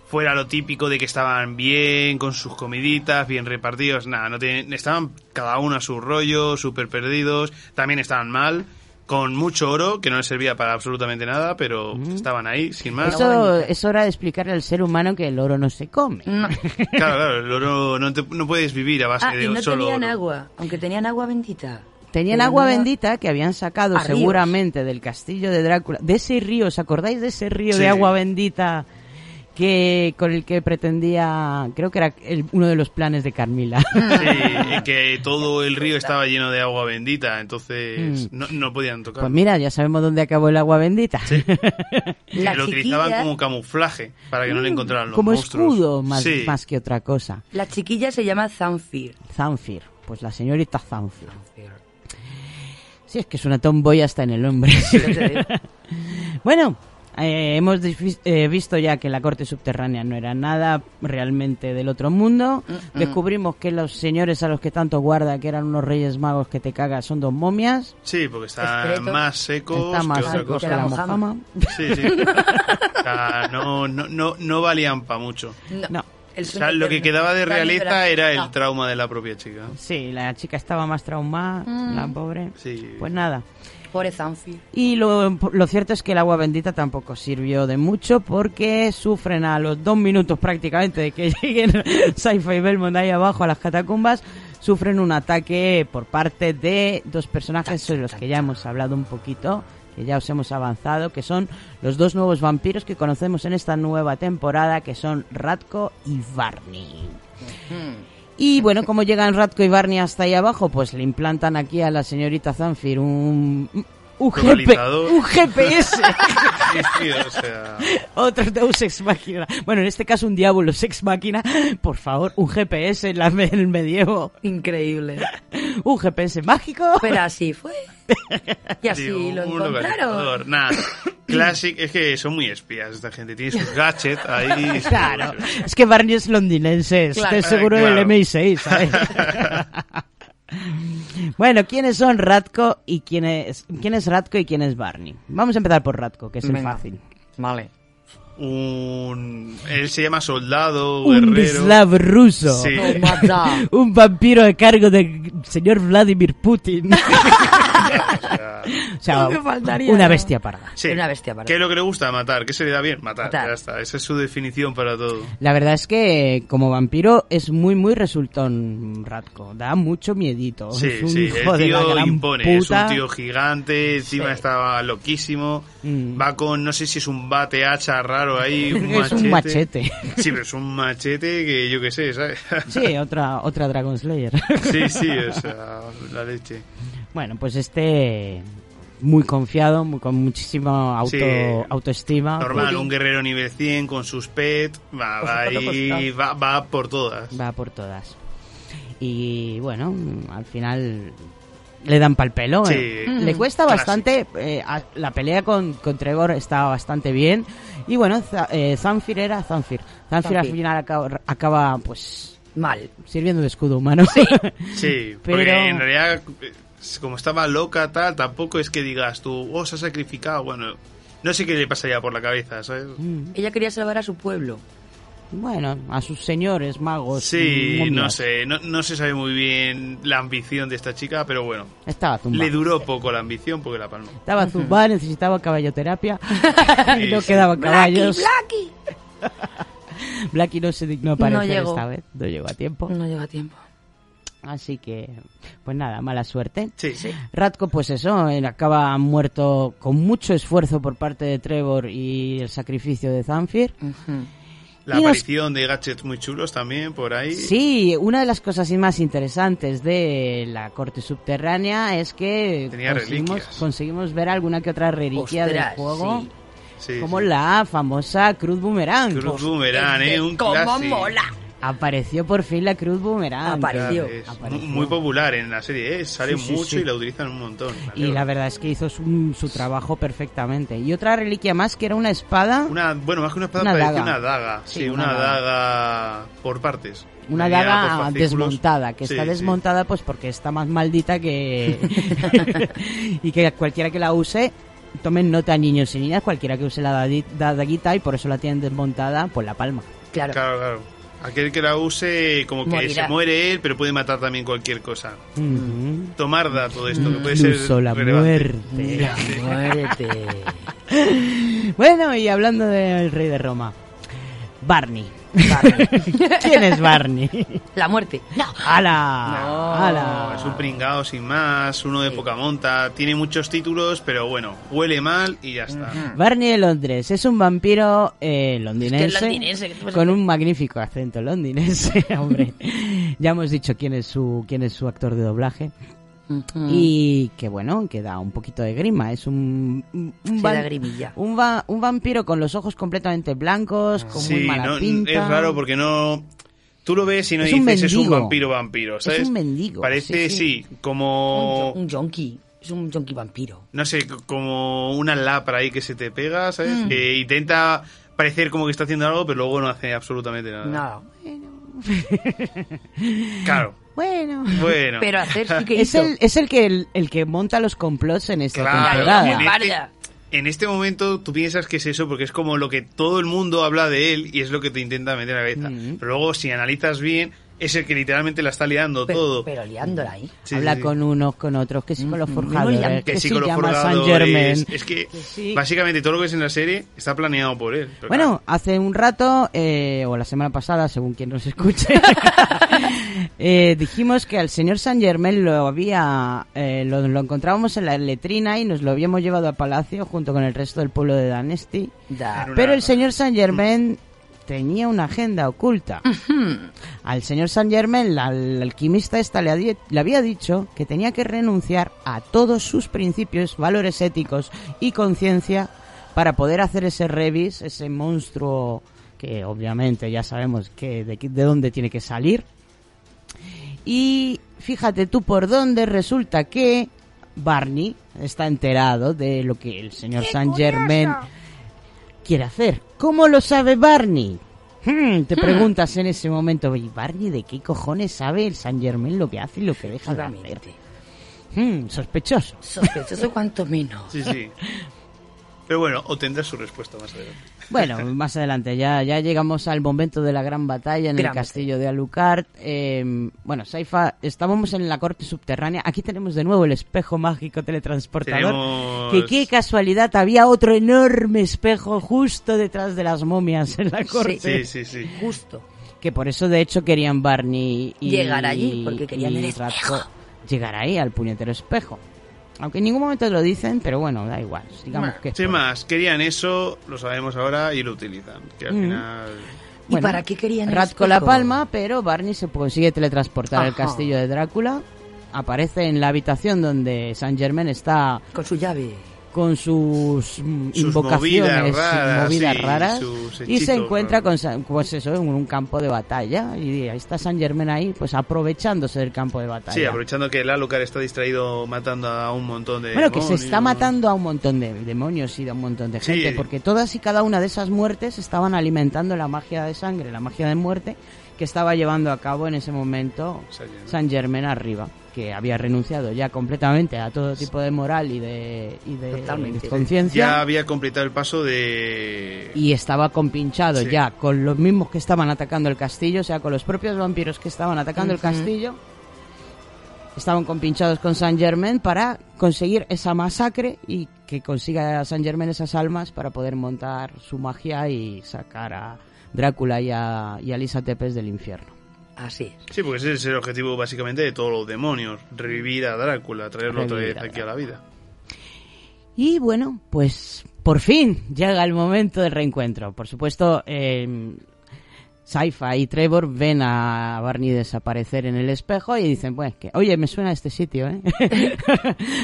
fuera lo típico de que estaban bien, con sus comiditas, bien repartidos, nada, no tienen, estaban cada uno a su rollo, súper perdidos, también estaban mal, con mucho oro, que no les servía para absolutamente nada, pero estaban ahí, sin más. Eso es hora de explicarle al ser humano que el oro no se come. Claro, claro, el oro no, te- no puedes vivir a base Ah, de y no solo tenían oro. agua, aunque tenían agua bendita. Tenían agua no bendita que habían sacado seguramente del castillo de Drácula, de ese río, ¿os acordáis de ese río Sí. de agua bendita que con el que pretendía, creo que era el- uno de los planes de Carmila? Sí, que todo el río estaba lleno de agua bendita, entonces Mm. no, no podían tocar. Pues mira, ya sabemos dónde acabó el agua bendita. Y lo utilizaban como camuflaje para que no le encontraran los Como monstruos. escudo más, Sí. más que otra cosa. La chiquilla se llama Zanfir. Zanfir, pues la señorita Zanfir. Sí, es que es una tomboy hasta en el hombre. bueno, eh, hemos eh, visto ya que la corte subterránea no era nada realmente del otro mundo. Mm, Descubrimos que los señores a los que tanto guarda, que eran unos reyes magos que te cagas, son dos momias. Sí, porque están más secos Está más que otra seco cosa. que la mojama. Sí, sí. O sea, no, no, no, no valían para mucho. No. O sea, lo que quedaba de realeza era el trauma de la propia chica. Sí, la chica estaba más traumada, Mm. la pobre. Sí. Pues nada. Pobre Zanfir. Y lo, lo cierto es que el agua bendita tampoco sirvió de mucho porque sufren a los dos minutos prácticamente de que lleguen Saifa y Belmont ahí abajo a las catacumbas, sufren un ataque por parte de dos personajes sobre los que ya hemos hablado un poquito, que ya os hemos avanzado, que son los dos nuevos vampiros que conocemos en esta nueva temporada, que son Ratko y Barney. Y bueno, como llegan Ratko y Barney hasta ahí abajo, pues le implantan aquí a la señorita Zanfir un, un, GP Localizador. un GPS. Sí, sí, o sea, Otro Deus Ex Máquina. Bueno, en este caso un Diablo Ex Máquina. Por favor, un GPS en, la, en el medievo. Increíble. Un GPS mágico. Pero así fue. Y así digo, lo encontraron. Nada, Classic, es que son muy espías esta gente. Tiene sus gadgets ahí. Claro. Es que Barney es londinense. Claro. Estoy seguro Claro. del MI6, ¿sabes? Bueno, ¿quiénes son Ratko y quién es, quién es Ratko y quién es Barney? Vamos a empezar por Ratko, que es el Venga. fácil. Vale. Un... Él se llama soldado, Un guerrero. Ruso. Sí. un vampiro a cargo del señor Vladimir Putin. O sea, Lo que faltaría, una bestia parda. Sí. Una bestia para. ¿Qué es lo que le gusta? Matar. ¿Qué se le da bien? Matar. Matar. Ya está. Esa es su definición para todo. La verdad es que como vampiro es muy muy resultón Ratko, da mucho miedito. Sí, es un sí. hijo El de la tío gran impone. puta. Es un tío gigante. Encima Sí. estaba loquísimo. Mm. Va con, no sé si es un bate hacha raro ahí. Un Es un machete. Sí, pero es un machete que yo qué sé, ¿sabes? Sí, otra otra Dragon Slayer. sí, sí, o sea, la leche. Bueno, pues este muy confiado, muy- con muchísima auto, Sí. autoestima. Normal, un guerrero nivel 100 con sus pets, va, va ahí, va, va por todas. Va por todas. Y bueno, al final le dan pal pelo. Sí. ¿eh? Mm. Le cuesta bastante. eh, a- la pelea con, con Trevor está bastante bien. Y bueno, Za- eh, Zanfir era Zanfir. Zanfir al Zanfir. final acaba, acaba, pues Mal. sirviendo de escudo humano. Sí, Pero- porque en realidad, como estaba loca, tal, tampoco es que digas tú, oh, se ha sacrificado. Bueno, no sé qué le pasaría por la cabeza, ¿sabes? Mm. Ella quería salvar a su pueblo. Bueno, a sus señores magos. Sí, no sé, no, no se sabe muy bien la ambición de esta chica, pero bueno, Estaba zumbada. le duró poco la ambición porque la palmó. Estaba zumbada, necesitaba caballoterapia. y no quedaban caballos. Blackie. Blackie no se dignó a aparecer No llegó. esta vez. No llegó a tiempo. No llega a tiempo. Así que, pues nada, mala suerte. Sí, sí. Ratko, pues eso, él acaba muerto con mucho esfuerzo por parte de Trevor y el sacrificio de Zanfir. La Y nos- aparición de gadgets muy chulos también por ahí. Sí, una de las cosas más interesantes de la corte subterránea es que Tenía conseguimos, ver alguna que otra reliquia Ostras, del juego, sí. Sí, como sí. la famosa Cruz Boomerang. Cruz Boomerang, ¿eh? Un ¿Cómo clásico. mola? Apareció por fin la Cruz Boomerang. Apareció. Es Apareció. muy popular en la serie, ¿eh? sale Sí, sí, mucho sí. y la utilizan un montón. Y la verdad es que hizo su, su trabajo perfectamente. Y otra reliquia más que era una espada, Una, bueno, más que una espada, Una parecía daga. una daga. Sí, Sí, una, una daga. por partes. una daga desmontada, que Sí, está sí. desmontada pues porque está más maldita que... y que cualquiera que la use, tomen nota niños y niñas, cualquiera que use la daguita y por eso la tienen desmontada, pues la palma. Claro. Claro, claro. Aquel que la use, como que Morirá. se muere él, pero puede matar también cualquier cosa. Ujú. Tomar da todo esto, que puede ser. Incluso la relevante. muerte. Muérete. Bueno, y hablando del rey de Roma, Barney. Barney. ¿Quién es Barney? La muerte. No. ¡Hala! No. ¡Hala! Es un pringao sin más, uno de poca monta, tiene muchos títulos, pero bueno, huele mal y ya está. Barney de Londres es un vampiro eh, londinense, Es que es londinense, con un magnífico acento londinense, hombre. ya hemos dicho quién es su quién es su actor de doblaje Y que bueno, que da un poquito de grima, es un un, un van- grimilla. un va- un vampiro con los ojos completamente blancos, con muy Sí, mala no, pinta. es raro porque no. Tú lo ves y no Es un dices es un vampiro vampiro, Es ¿sabes? un mendigo, Parece, sí, sí, sí. como. Un, un yonki. Es un yonki vampiro. no sé, como una lapra ahí que se te pega, ¿sabes? Mm. Que intenta parecer como que está haciendo algo, pero luego no hace absolutamente nada. Nada. Claro. Bueno. Bueno. Pero hacer sí que Es hizo. el, es el que el, el que monta los complots en esta Claro, temporada. en este, en este momento tú piensas que es eso porque es como lo que todo el mundo habla de él y es lo que te intenta meter en la cabeza. Mm. Pero luego si analizas bien, es el que literalmente la está liando Pero, todo. pero liándola ahí. Sí, Habla sí, sí. con unos, con otros, que sí con los Mm, forjadores, que, que sí con los forjadores. Germain. Es que sí. básicamente todo lo que es en la serie está planeado por él. Bueno, hace un rato, eh, o la semana pasada, según quien nos escuche, eh, dijimos que al señor San Germain lo había, eh, lo, lo encontrábamos en la letrina y nos lo habíamos llevado al palacio junto con el resto del pueblo de Danesti. Da. Pero el señor San Germain tenía una agenda oculta. Al señor San Germain, la, la alquimista esta le, había dicho que tenía que renunciar a todos sus principios, valores éticos y conciencia para poder hacer ese revis, ese monstruo que obviamente ya sabemos que de, de dónde tiene que salir. Y fíjate tú por dónde resulta que Barney está enterado de lo que el señor San Germain quiere hacer. ¿Cómo lo sabe Barney? Hmm, te preguntas en ese momento, ¿y Barney de qué cojones sabe el San Germain lo que hace y lo que deja de hacer? Hmm, sospechoso. Sospechoso cuanto menos. Sí, sí. Pero bueno, obtendrá su respuesta más adelante. Bueno, más adelante, ya, ya llegamos al momento de la gran batalla en Gran el castillo de Alucard. Eh, bueno, Saifa, estábamos en la corte subterránea. Aquí tenemos de nuevo el espejo mágico teletransportador. Tenemos- Que qué casualidad, había otro enorme espejo justo detrás de las momias en la corte. Sí, sí, sí. Justo. Que por eso, de hecho, querían Barney y... Llegar allí, porque querían el espejo. Llegar ahí, al puñetero espejo. Aunque en ningún momento lo dicen, pero bueno, da igual. Digamos que... Sin más, querían eso, lo sabemos ahora y lo utilizan. Que al Mm. final. ¿Y para qué querían Ratko la palma, pero Barney se consigue teletransportar al Ajá. castillo de Drácula. Aparece en la habitación donde Saint Germain está Con su llave. Con sus, mm, Sus invocaciones, movidas raras, movidas sí, raras, sus y se encuentra con, pues eso, en un campo de batalla. Y ahí está Saint Germain ahí, pues aprovechándose del campo de batalla. Sí, aprovechando que el Alucard está distraído matando a un montón de. Bueno, que se está matando a un montón de demonios y de un montón de Sí. gente, porque todas y cada una de esas muertes estaban alimentando la magia de sangre, la magia de muerte que estaba llevando a cabo en ese momento. Saint Germain arriba, que había renunciado ya completamente a todo tipo de moral y de, y de Totalmente. conciencia. Ya había completado el paso de. Y estaba compinchado Sí. ya con los mismos que estaban atacando el castillo, o sea, con los propios vampiros que estaban atacando el castillo. Estaban compinchados con Saint Germain para conseguir esa masacre y que consiga Saint Germain esas almas para poder montar su magia y sacar a Drácula y a, y a Lisa Tepes del infierno. Así. Sí, porque ese es el objetivo básicamente de todos los demonios: revivir a Drácula, traerlo otra vez a aquí a la vida. Y bueno, pues por fin llega el momento del reencuentro. Por supuesto, eh, Saifa y Trevor ven a Barney desaparecer en el espejo y dicen, pues, que, oye, me suena este sitio, ¿eh?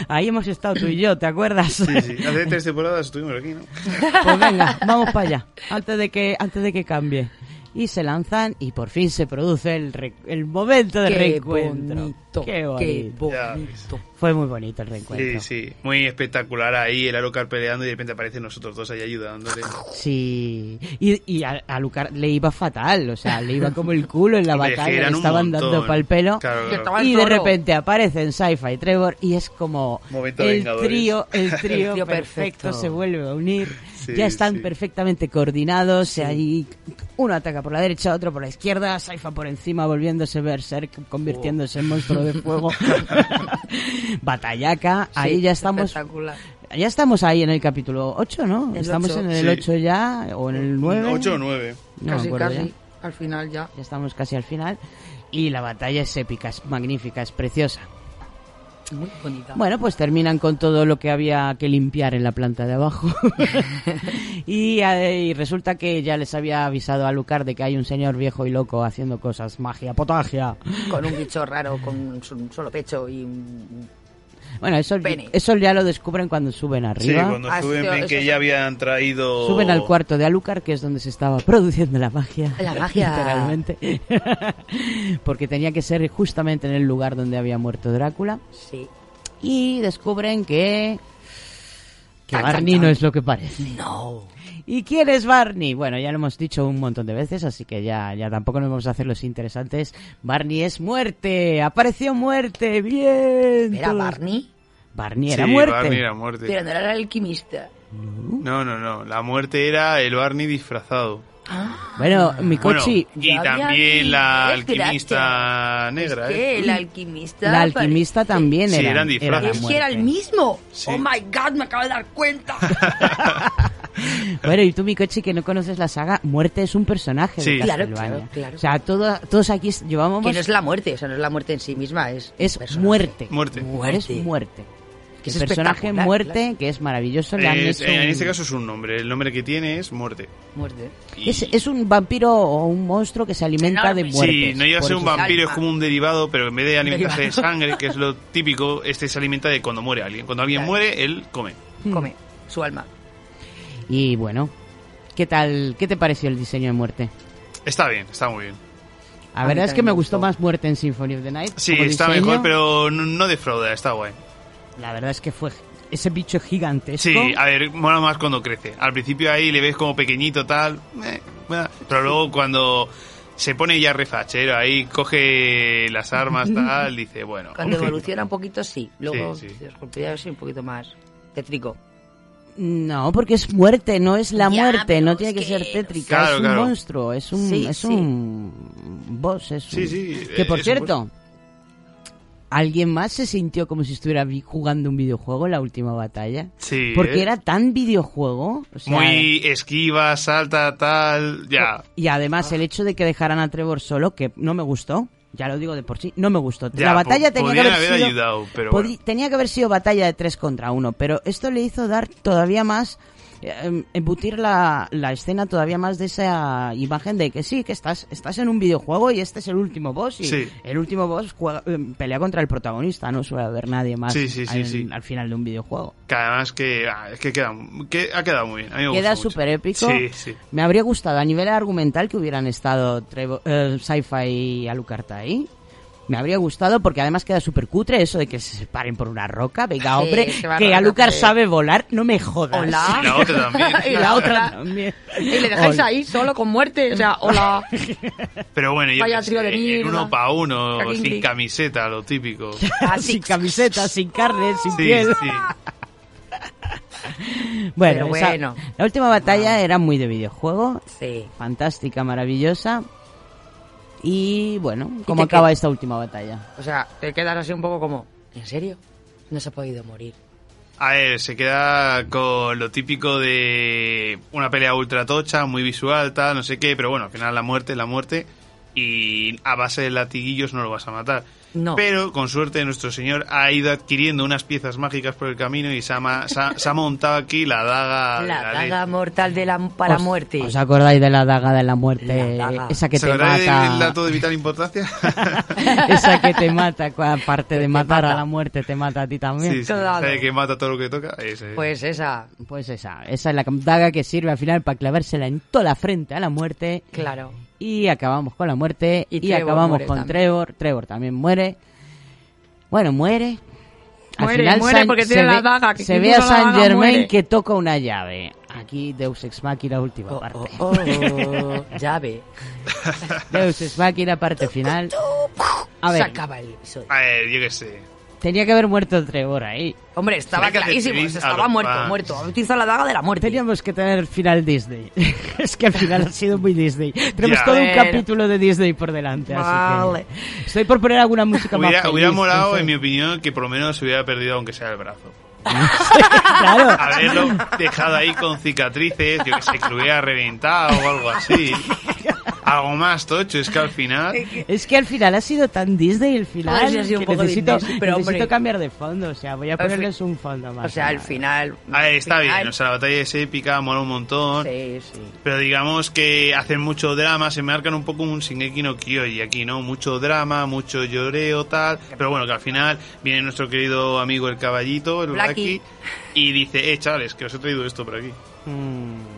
Ahí hemos estado tú y yo, ¿te acuerdas? Sí, sí. Hace tres temporadas estuvimos aquí, ¿no? Pues venga, vamos para allá, antes de que, antes de que cambie. Y se lanzan y por fin se produce el, re- el momento del Qué reencuentro. bonito, Qué qué bonito. bonito. Fue muy bonito el reencuentro. Sí, sí. Muy espectacular ahí, el Alucard peleando y de repente aparecen nosotros dos ahí ayudándole. Sí, y, y a, a Lucar le iba fatal, o sea, le iba como el culo en la batalla, le estaban montón. dando pal pelo. Claro, claro. Y de repente aparecen Sci-Fi y Trevor y es como Momento el trío, el trío, El trío perfecto, perfecto. se vuelve a unir. Sí, ya están sí. perfectamente coordinados, ahí uno ataca por la derecha, otro por la izquierda, Saifa por encima volviéndose berserk, convirtiéndose en monstruo de fuego. Batallaca, ahí Sí, ya estamos Espectacular. ya estamos ahí en el capítulo 8, ¿no? El estamos en el Sí. 8 ya o en el 9. 8 o 9. No casi, casi. ya. Al final ya. Ya estamos casi al final. Y la batalla es épica, es magnífica, es preciosa. Muy bonita. Bueno, pues terminan con todo lo que había que limpiar en la planta de abajo. y, eh, y resulta que ya les había avisado a Lucar de que hay un señor viejo y loco haciendo cosas, magia, potagia. Con un bicho raro, con un un solo pecho y un... Bueno, eso, eso ya lo descubren cuando suben Sí, arriba. cuando Ah, suben sí, ven que sí. ya habían traído... Suben al cuarto de Alucard, que es donde se estaba produciendo la magia. La magia. Literalmente. Porque tenía que ser justamente en el lugar donde había muerto Drácula. Sí. Y descubren que... Que Barney no es lo que parece. No. ¿Y quién es Barney? Bueno, ya lo hemos dicho un montón de veces, así que ya, ya tampoco nos vamos a hacer los interesantes. Barney es muerte. Apareció muerte. Bien. ¿Era. Barney? Barney Sí, era muerte. Barney era muerte. Pero no era el alquimista. No, no, no. La muerte era el Barney disfrazado. Bueno, mi Bueno, cochi... y también la alquimista negra, Es que ¿eh? el alquimista... La alquimista también Sí, era, eran era la era el muerte. mismo. Sí. Oh my god, me acabo de dar cuenta. Bueno, y tú, mi coche, que no conoces la saga, Muerte es un personaje Sí. de Claro, claro, claro. O sea, todo- todos aquí llevamos... que no es la muerte, o sea, no es la muerte en sí misma, es... es personaje. muerte. Muerte. Es muerte. Que el es personaje espectacular, Muerte, claro. que es maravilloso, le han Eh, hecho en un- este caso es un nombre. El nombre que tiene es muerte. Muerte. Y- Es, es un vampiro o un monstruo que se alimenta de muertes. Sí, no llega a ser un vampiro, es como un derivado, pero en vez de alimentarse de sangre, que es lo típico, este se alimenta de cuando muere alguien. Cuando alguien Claro. muere, él come. Come su alma. Y bueno, ¿qué tal? ¿Qué te pareció el diseño de Muerte? Está bien, está muy bien. La verdad es que me gustó gustó. más Muerte en Symphony of the Night. Sí, está diseño. mejor, pero no, no defrauda, está guay. La verdad es que fue ese bicho gigantesco. Sí, a ver, mola más cuando crece. Al principio ahí le ves como pequeñito, tal. eh, bueno, pero luego cuando se pone ya refachero, ahí coge las armas, tal, dice, bueno. Cuando evoluciona un poquito, sí. Luego, Sí, sí. un poquito más tétrico. No, porque es muerte, no es la Ya, muerte, no tiene que, que- ser tétrica, Claro, es un claro. monstruo, es un, Sí, es sí. un boss, es Sí, un- sí, Que por es un cierto, ¿alguien más se sintió como si estuviera vi- jugando un videojuego en la última batalla? Sí, Porque ¿eh? era tan videojuego, o sea, Muy esquiva, salta, tal, ya. y además el hecho de que dejaran a Trevor solo, que no me gustó, ya lo digo de por sí, no me gustó. Ya, la batalla tenía que haber, haber sido, ayudado, pero bueno. tenía que haber sido batalla de tres contra uno, pero esto le hizo dar todavía más embutir la, la escena todavía más de esa imagen de que sí, que estás, estás en un videojuego y este es el último boss y Sí. el último boss juega- eh, pelea contra el protagonista, no suele haber nadie más Sí, sí, sí, al, final de un videojuego. Que además que, ah, es que, queda, que ha quedado muy bien. A mí me Queda súper épico. Me habría gustado a nivel argumental que hubieran estado Trevo- eh, Sci-Fi y Alucard ahí. Me habría gustado porque además queda súper cutre eso de que se separen por una roca. Venga, Sí, hombre, que Alucard sí. sabe volar, no me jodas. Hola. Y la otra también. y la otra también. Y le dejáis Hola. ahí solo con muerte. O sea, hola. Pero bueno, yo de en uno para uno, sin camiseta, lo típico. sin camiseta, sin carne, sin Sí, piel. sí. Bueno, esa- bueno. la última batalla era muy de videojuego. Sí. Fantástica, maravillosa. Y bueno, ¿cómo acaba qued- esta última batalla? O sea, te quedas así un poco como, ¿en serio? No se ha podido morir. A ver, se queda con lo típico de una pelea ultra tocha, muy visual, tal, no sé qué, pero bueno, al final la muerte es la muerte y a base de latiguillos no lo vas a matar. No. Pero con suerte nuestro señor ha ido adquiriendo unas piezas mágicas por el camino y se ha, se ha- se ha montado aquí la daga de La la daga leche. mortal de la para ¿Os- muerte. ¿Os acordáis de la daga de la muerte? La. Esa que ¿Se te mata. del dato de vital importancia? Esa que te mata, aparte de matar a mata. la muerte, te mata a ti también. sí, sí, Claro. sabe que mata todo lo que toca. Ese. Pues esa, Pues esa, esa es la daga que sirve al final para clavársela en toda la frente a la muerte. claro. Y acabamos con la muerte. Y acabamos con también. Trevor. Trevor también muere. Bueno, muere. Al Muere, final muere San- porque se tiene la ve- daga, que se ve a San Germain muere. que toca una llave. Aquí Deus Ex Machina última Oh, parte. oh, oh, llave. Deus Ex Machina parte final. A Se ver, acaba el episodio. A ver, yo qué sé. Tenía que haber muerto Trevor ahí. Hombre, estaba Tenía clarísimo. Estaba muerto, fans. muerto. Ha utilizado la daga de la muerte. Teníamos que tener final Disney. es que al final ha sido muy Disney. Tenemos Ya. todo un capítulo de Disney por delante. Vale. Así que estoy por poner alguna música más feliz, hubiera sé. en mi opinión, que por lo menos se hubiera perdido aunque sea el brazo. claro. Haberlo dejado ahí con cicatrices, yo que sé, que lo hubiera reventado o algo así. Algo más tocho, es que al final... Es que al final ha sido tan Disney el final sí ha sido un que poco necesito, Disney, pero, necesito hombre. cambiar de fondo. O sea, voy a ponerles un fondo más. O sea, al final. Está final- bien, o sea, la batalla es épica, mola un montón. Sí, sí. Pero digamos que hacen mucho drama, se marcan un poco un Shingeki no Kyoji aquí, ¿no? Mucho drama, mucho lloreo, tal. Pero bueno, que al final viene nuestro querido amigo el caballito, el Blackie. Blackie, y dice, eh, chavales, que os he traído esto por aquí. Mm,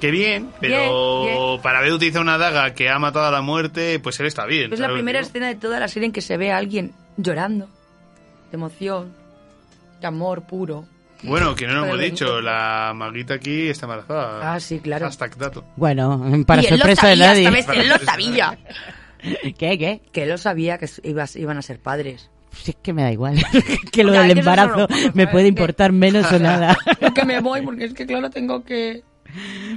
Que bien, pero Bien, para haber utilizado una daga que ha matado a la muerte, pues él está bien. Es la ¿sabes lo que primera escena de toda la serie en que se ve a alguien llorando. De emoción. De amor puro. Bueno, que no lo hemos dicho, la maguita aquí está embarazada. Ah, sí, claro. Hashtag dato. Bueno, para y él sorpresa de nadie. esta vez él lo sabía. ¿Qué, qué? Que él lo sabía que ibas- iban a ser padres. Si es que me da igual. que lo del embarazo no lo- me puede importar menos o nada. que me voy porque es que claro tengo que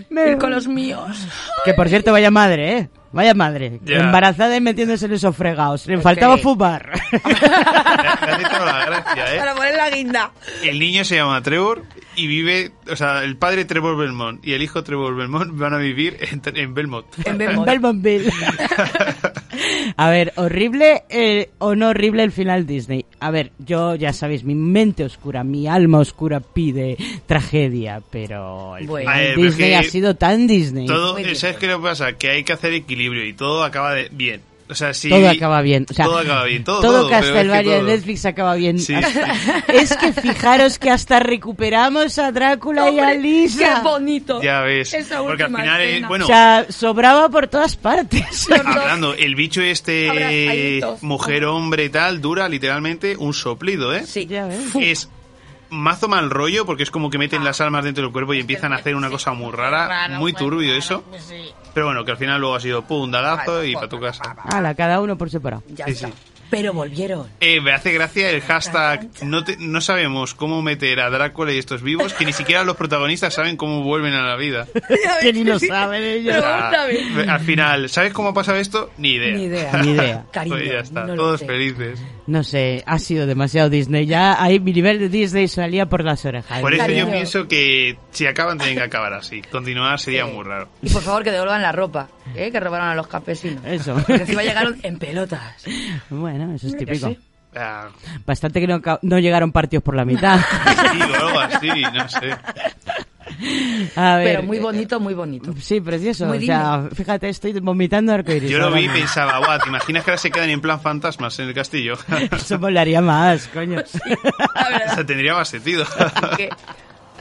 Me- ir con los míos. Que por cierto, vaya madre, ¿eh? Vaya madre. Embarazada y metiéndose en esos fregados. Le Es faltaba fumar. La gracia, ¿eh? Para poner la guinda. El niño se llama Trevor y vive, o sea, el padre Trevor Belmont y el hijo Trevor Belmont van a vivir en, en Belmont. En En Belmont. Belmontville. A ver, horrible eh, o no horrible el final Disney. A ver, yo ya sabéis, mi mente oscura, mi alma oscura pide tragedia, pero el Bueno. final ver, Disney que ha sido tan Disney. Todo. ¿sabes qué le pasa? Que hay que hacer equilibrio y todo acaba de bien. O sea, si todo acaba bien. O sea, todo acaba bien, todo, todo todo, pero es que Castlevania de. Netflix acaba bien. Sí. Es que fijaros que hasta recuperamos a Drácula y a Lisa. ¡Qué bonito! Ya ves. Esa Porque al final, escena. bueno, O sea, sobraba por todas partes. Hablando, el bicho este abrazaditos. mujer hombre y tal dura literalmente un soplido, ¿eh? Sí. Ya ves. Es mazo mal rollo porque es como que meten las almas dentro del cuerpo y empiezan a hacer una cosa muy rara, Raro, muy turbio raro, eso. sí. Pero bueno, que al final luego ha sido pum, un dagazo y para tu casa. Hala, cada uno por separado. Ya Sí, está. sí. Pero volvieron. Eh, me hace gracia el hashtag. No, te- no sabemos cómo meter a Drácula y estos vivos, que ni siquiera los protagonistas saben cómo vuelven a la vida. que ni lo saben ellos. Al final, ¿sabes cómo ha pasado esto? Ni idea. Ni idea. Ni idea. Cariño, Pues ya está, no lo todos sé. felices. No sé, ha sido demasiado Disney. Ya ahí mi nivel de Disney salía por las orejas. Por eso yo pienso que si acaban tienen que acabar así. Continuar sería muy raro. Y por favor que devuelvan la ropa, ¿eh? que robaron a los campesinos. Eso. Porque encima llegaron en pelotas. Bueno, eso es típico. sí. Ah, Bastante que no, ca- no llegaron partidos por la mitad. sí, así, no sé. A ver. Pero muy bonito, muy bonito. Sí, precioso. Muy o sea, fíjate, estoy vomitando arcoíris. Yo lo vi y pensaba, guau, ¿te imaginas que ahora se quedan en plan fantasmas en el castillo? Eso molaría más, coño. o sea, tendría más sentido.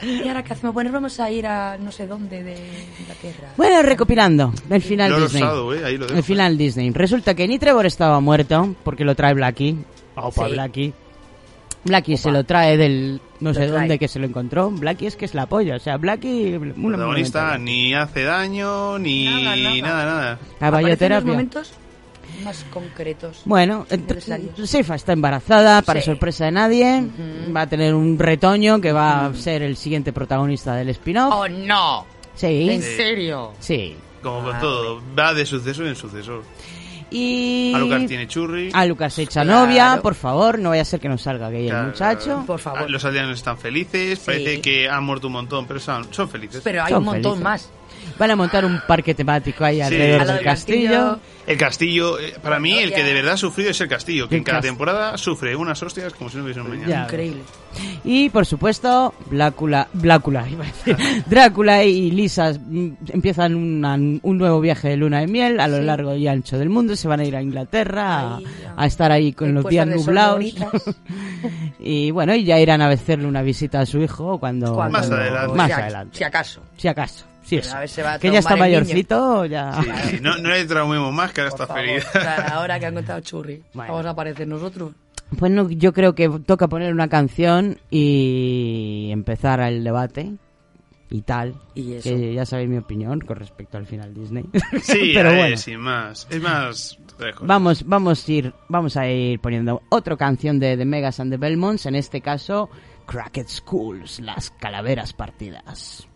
¿Y ahora qué hacemos? Bueno, vamos a ir a no sé dónde de Inglaterra. Bueno, recopilando el final Lo Disney. eh, ahí lo dejo. el final Disney. Resulta que ni Trevor estaba muerto porque lo trae Blackie. Opa, Sí. Blackie. Blackie se lo trae del no sé dónde que se lo encontró. Blackie es que es la polla. O sea, Blackie. Una protagonista ni hace daño, ni Nada, nada, nada. nada. La bayoterapia. momentos más concretos. Bueno. Seifa está embarazada, para Sí. sorpresa de nadie. Va a tener un retoño que va a ser el siguiente protagonista del spin-off. ¡Oh, no! Sí. ¿En serio? Sí. Como Ah, con todo, va de suceso en suceso. Y... Alucard tiene churri. A Lucas echa Claro. novia, por favor, no vaya a ser que nos salga gay el Claro, muchacho. Por Ah, favor. Los aldeanos están felices, parece que han muerto un montón, pero son, son felices. Pero hay Son un montón felices. más. Van a montar un parque temático ahí Sí. alrededor del castillo. castillo. El castillo, eh, para mí, el que de verdad ha sufrido es el castillo, que El en cada temporada sufre unas hostias como si no hubiese un mañana. Ya. Increíble. Y por supuesto, Blácula, Blácula, iba a decir. Drácula y Lisa mm, empiezan una- un nuevo viaje de luna de miel a lo Sí. largo y ancho del mundo. Se van a ir a Inglaterra a- estar ahí con los días nublados. y bueno, y ya irán a hacerle una visita a su hijo cuando. Cuando- Más cuando- adelante. Más adelante. si acaso. Si acaso. Sí, eso. a ver, se va a Que ya está mayorcito, ya. Sí, sí, no, no le traumemos más, que ahora está feliz. Claro, ahora que han contado Churri, Bueno. vamos a aparecer nosotros. Pues no, yo creo que toca poner una canción y empezar el debate y tal. Y eso. Que ya sabéis mi opinión con respecto al final Disney. Sí, pero bueno. sin más. Es más... lejos. Vamos, vamos a ir, vamos a ir poniendo otra canción de The Megas and the Belmonts, en este caso Cracked Schools, las calaveras partidas.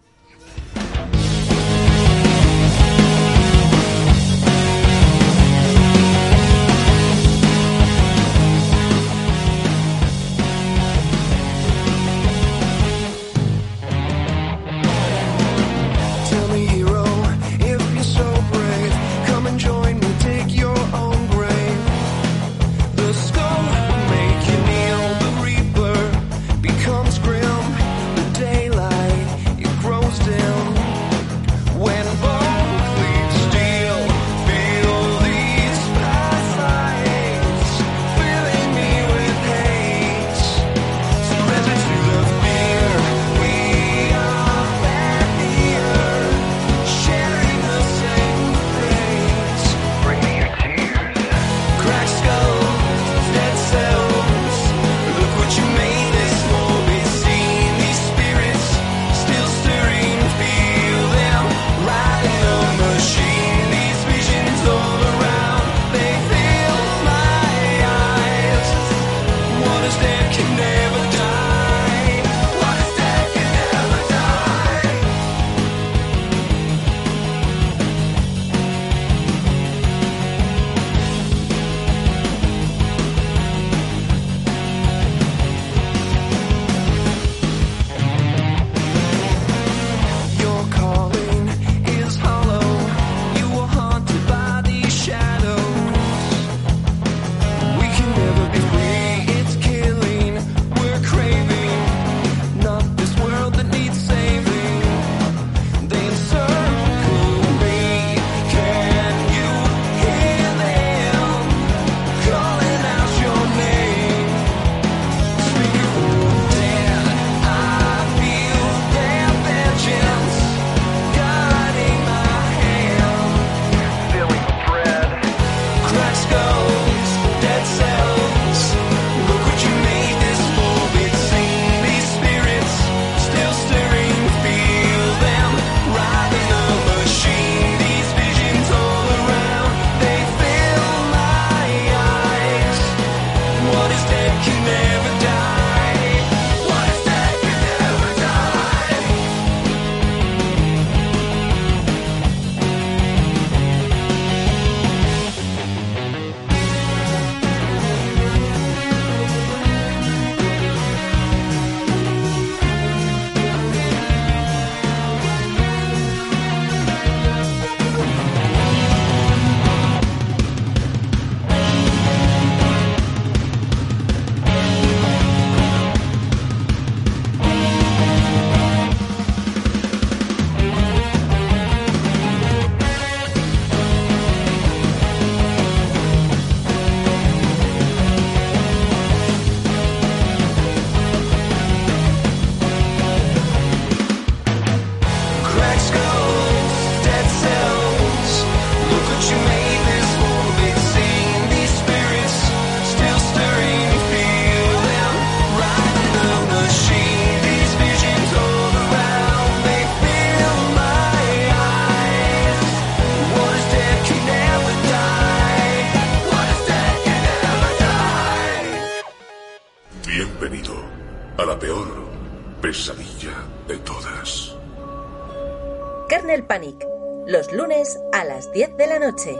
A las 10 de la noche.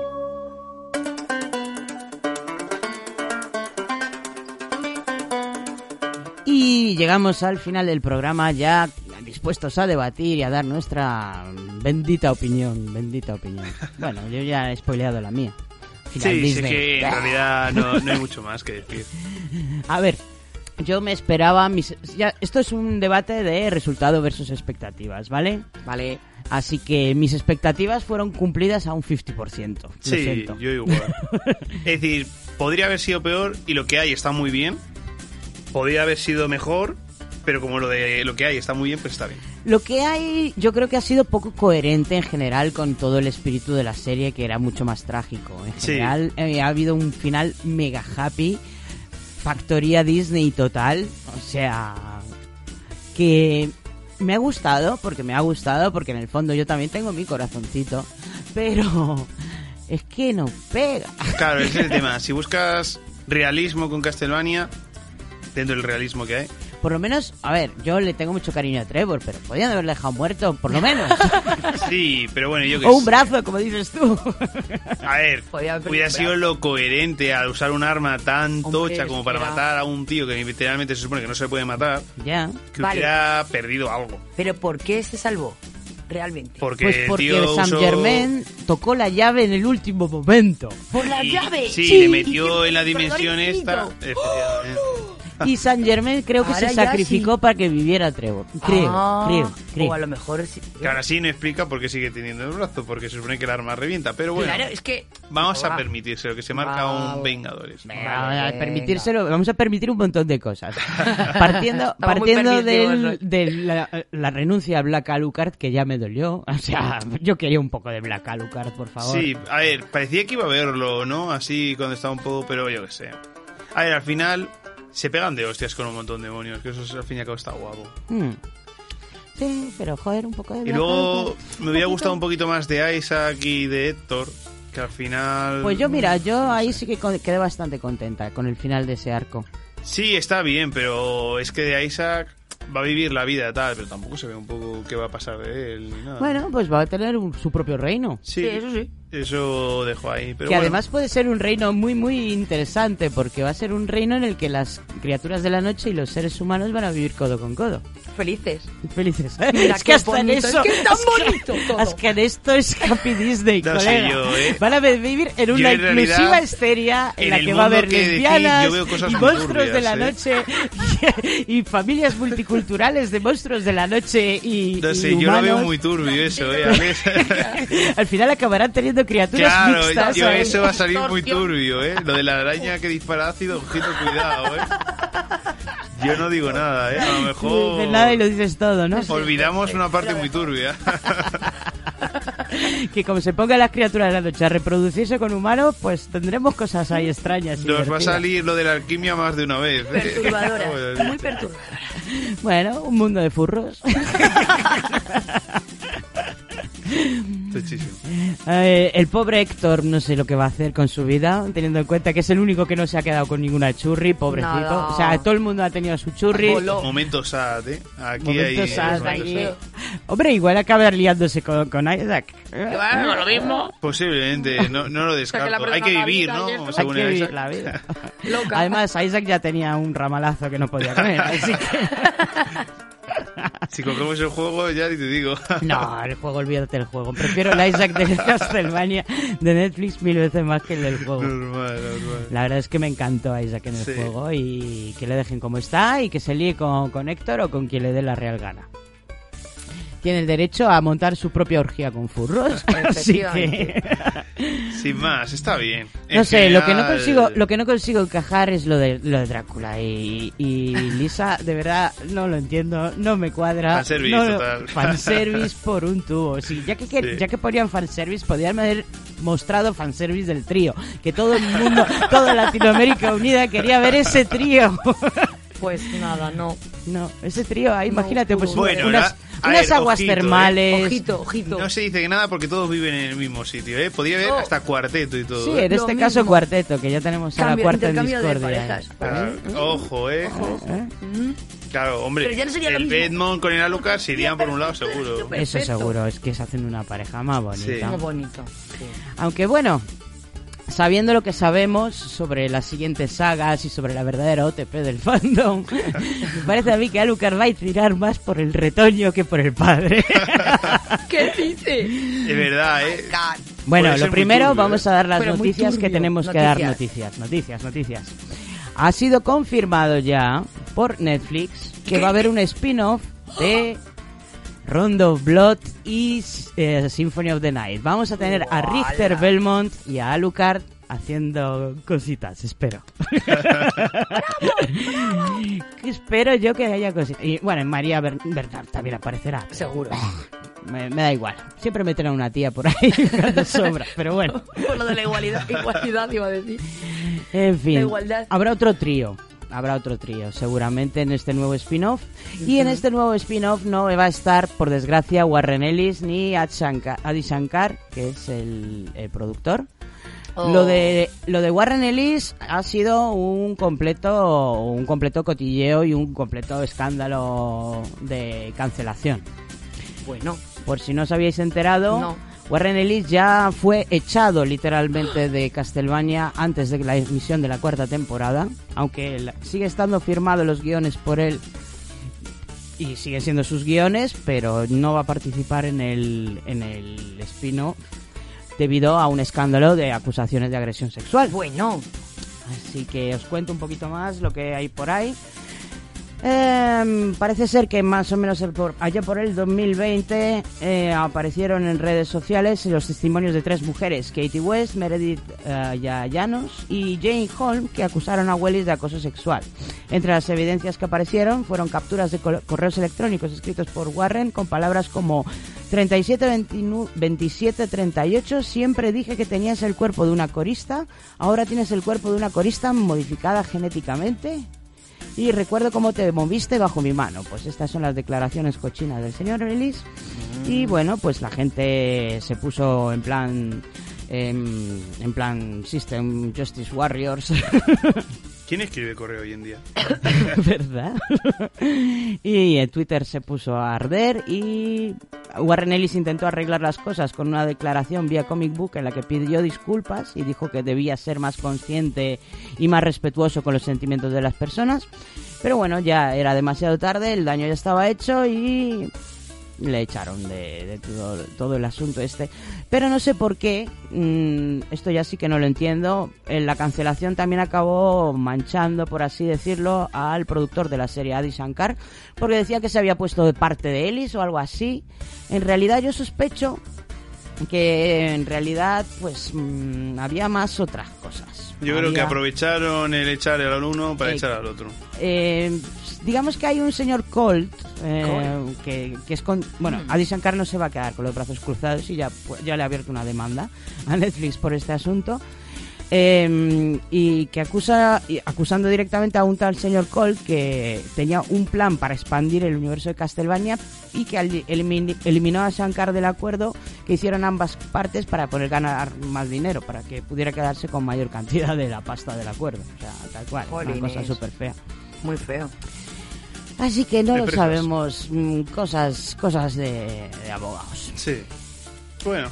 Y llegamos al final del programa ya dispuestos a debatir y a dar nuestra bendita opinión, bendita opinión. Bueno, yo ya he spoileado la mía. Final Sí, sí, que en realidad no, no hay mucho más que decir. A ver, yo me esperaba mis ya, esto es un debate de resultado versus expectativas, ¿vale? Vale. Así que mis expectativas fueron cumplidas a un 50%. Lo Sí, siento. yo igual. Es decir, podría haber sido peor y lo que hay está muy bien. Podría haber sido mejor, pero como lo de lo que hay está muy bien, pues está bien. Lo que hay, yo creo que ha sido poco coherente en general con todo el espíritu de la serie, que era mucho más trágico. En Sí. general, eh, ha habido un final mega happy, factoría Disney total. O sea, que me ha gustado, porque me ha gustado, porque en el fondo yo también tengo mi corazoncito, pero es que no pega. Claro, ese es el tema. Si buscas realismo con Castlevania, dentro del realismo que hay, Por lo menos, a ver, yo le tengo mucho cariño a Trevor, pero podían haberle dejado muerto, por lo menos. sí, pero bueno, yo que o un sé. brazo, como dices tú. A ver, Podía haber hubiera un sido lo coherente al usar un arma tan Hombre, tocha como para era- matar a un tío que literalmente se supone que no se puede matar, ya. que Vale. hubiera perdido algo. Pero ¿por qué se salvó? Realmente. Porque Pues el porque tío San usó- Germain tocó la llave en el último momento. Por la y- llave. Sí, Sí, le metió en la dimensión esta. efectivamente. Y San Germain creo que Ahora se ya sacrificó sí. para que viviera Trevor. Creo, Ah, creo, creo. O a lo mejor sí. Que ahora sí no explica por qué sigue teniendo el brazo, porque se supone que el arma revienta. Pero bueno, Claro, es que. vamos a Va. permitírselo, que se marca Va. un Vengadores. Venga, Vale, a venga. permitírselo, vamos a permitir un montón de cosas. Partiendo, Estamos muy partiendo del- de la, la renuncia a Black Alucard, que ya me dolió. O sea, yo quería un poco de Black Alucard, por favor. Sí, a ver, parecía que iba a verlo, ¿no? Así cuando estaba un poco, pero yo qué sé. A ver, al final se pegan de hostias con un montón de demonios, que eso es, al fin y al cabo está guapo. Hmm. Sí, pero joder, un poco de Y luego me hubiera gustado un poquito más de Isaac y de Héctor, que al final... Pues yo, mira, yo ahí sí que quedé bastante contenta con el final de ese arco. Sí, está bien, pero es que de Isaac va a vivir la vida tal, pero tampoco se ve un poco qué va a pasar de él ni nada. Bueno, pues va a tener un- su propio reino. sí, eso sí. Eso dejo ahí, pero que bueno. además puede ser un reino muy, muy interesante, porque va a ser un reino en el que las criaturas de la noche y los seres humanos van a vivir codo con codo. Felices. Felices. ¿eh? Mira es que hasta en bonito, eso. es que es tan que- bonito todo. Es que en esto es Happy Disney, No sé colega. yo, ¿eh? Van a vivir en una en realidad, inclusiva histeria en, en la que va a haber que decís, lesbianas muy monstruos de la ¿eh? noche y, y familias multiculturales de monstruos de la noche y, No y sé, yo lo veo humanos. muy turbio eso, ¿eh? Al final acabarán teniendo criaturas Claro, mixtas. yo ¿eh? eso va a salir muy turbio, ¿eh? Lo de la araña que dispara ácido, ojito, cuidado, ¿eh? Yo no digo nada, ¿eh? A lo No mejor dices nada y lo dices todo, ¿no? olvidamos una parte muy turbia. que como se pongan las criaturas de la noche a reproducirse con humanos, pues tendremos cosas ahí extrañas. y Nos va a salir lo de la alquimia más de una vez. ¿eh? Perturbadora. Muy perturbadora. Bueno, un mundo de furros. Eh, el pobre Héctor no sé lo que va a hacer con su vida, teniendo en cuenta que es el único que no se ha quedado con ninguna churri, pobrecito. Nada. O sea, todo el mundo ha tenido su churri. Momento sad, ¿eh? Aquí Momento hay... sad momentos aquí. sad. Hombre, igual acaba liándose con, con Isaac. Bueno, lo mismo. Posiblemente, no, no lo descarto. persona Hay que vivir, vida ¿no? Hay que vivir Isaac. la vida. Loca. Además, Isaac ya tenía un ramalazo que no podía comer, así que... Si cogemos el juego, ya ni te digo. No, el juego, olvídate del juego. Prefiero el Isaac de Castlevania de Netflix mil veces más que el del juego. Normal, normal. La verdad es que me encantó Isaac en el Sí. juego y que le dejen como está y que se líe con, con Héctor o con quien le dé la real gana. Tiene el derecho a montar su propia orgía con furros. así que... Sin más, está bien. No En sé, lo que no consigo, lo que no consigo encajar es lo de lo de Drácula y, y Lisa, de verdad no lo entiendo, no me cuadra. Fanservice no, total. Fanservice por un tubo. Sí, ya que, que- Sí. ya que ponían fanservice, podrían haber mostrado fanservice del trío, que todo el mundo, toda Latinoamérica unida quería ver ese trío. Pues nada, no. No, ese trío, ahí, imagínate, pues Bueno, unas, la- a unas ver, aguas ojito, ¿eh? termales. Ojito, ojito. No se dice que nada porque todos viven en el mismo sitio, ¿eh? Podría haber No. hasta cuarteto y todo. Sí, ¿eh? en este Lo caso mismo. cuarteto, que ya tenemos a la cuarta en discordia. Ah, ojo, ¿eh? ¿Eh? Mm. Claro, hombre, Pero ya no sería lo el. Bedmont con el Alucard irían por un lado seguro. Eso seguro, es que se hacen una pareja más bonita. Sí. Muy bonito. sí. Aunque bueno, sabiendo lo que sabemos sobre las siguientes sagas y sobre la verdadera OTP del fandom, me parece a mí que Alucard va a tirar más por el retoño que por el padre. ¿Qué dice? Es verdad, ¿eh? Bueno, Puede ser lo primero turbio, vamos ¿eh? a dar las noticias que tenemos que dar Noticias. noticias, noticias, noticias. Ha sido confirmado ya por Netflix que va a haber un spin-off de Rondo of Blood y eh, Symphony of the Night. Vamos a tener a Richter Belmont y a Alucard haciendo cositas, espero. Espero yo que haya cositas. Y bueno, María Ber- Bernard también aparecerá. Seguro. Me, me da igual. Siempre me una tía por ahí cuando sobra, pero bueno. Por lo de la igualdad, igualdad iba a decir. En fin, La igualdad. habrá otro trío. Habrá otro trío, seguramente en este nuevo spin-off. Y en este nuevo spin-off no va a estar, por desgracia, Warren Ellis ni Ad Shankar- Adi Shankar, que es el, el productor. Oh. Lo de lo de Warren Ellis ha sido un completo un completo cotilleo y un completo escándalo de cancelación. Bueno, Por si no os habíais enterado, No. Warren Ellis ya fue echado literalmente de Castlevania antes de la emisión de la cuarta temporada, aunque sigue estando firmado los guiones por él y siguen siendo sus guiones, pero no va a participar en el, en el spin-off debido a un escándalo de acusaciones de agresión sexual. bueno. Así que os cuento un poquito más lo que hay por ahí. Em, parece ser que más o menos el por- allá por el 2020 eh, aparecieron en redes sociales los testimonios de tres mujeres, Katie West, Meredith eh, y Jane Holm, que acusaron a Wellis de acoso sexual. Entre las evidencias que aparecieron fueron capturas de correos electrónicos escritos por Warren con palabras como 37 29 27 38 siempre dije que tenías el cuerpo de una corista, ahora tienes el cuerpo de una corista modificada genéticamente. Y recuerdo cómo te moviste bajo mi mano. Pues estas son las declaraciones cochinas del señor Ellis. Y bueno, pues la gente se puso en plan. Em, en plan System Justice Warriors. ¿Quién escribe correo hoy en día? ¿Verdad? y en Twitter se puso a arder y Warren Ellis intentó arreglar las cosas con una declaración vía comic book en la que pidió disculpas y dijo que debía ser más consciente y más respetuoso con los sentimientos de las personas. Pero bueno, ya era demasiado tarde, el daño ya estaba hecho y le echaron de, todo, todo el asunto este. Pero no sé por qué, mm, esto ya sí que no lo entiendo, en la cancelación también acabó manchando, por así decirlo, al productor de la serie, Adi Shankar, porque decía que se había puesto de parte de Ellis o algo así. En realidad yo sospecho que en realidad pues mm, había más otras cosas. Yo creo que aprovecharon el echar al uno para Eh, echar al otro. eh, digamos que hay un señor Colt eh, que, que es con bueno Adi Shankar no se va a quedar con los brazos cruzados y ya pues, ya le ha abierto una demanda a Netflix por este asunto eh, y que acusa y acusando directamente a un tal señor Colt que tenía un plan para expandir el universo de Castlevania y que eliminó a Shankar del acuerdo que hicieron ambas partes para poder ganar más dinero para que pudiera quedarse con mayor cantidad de la pasta del acuerdo o sea tal cual una cosa súper fea Muy feo. Así que no lo sabemos, mm, cosas cosas de, de abogados. Sí. Bueno,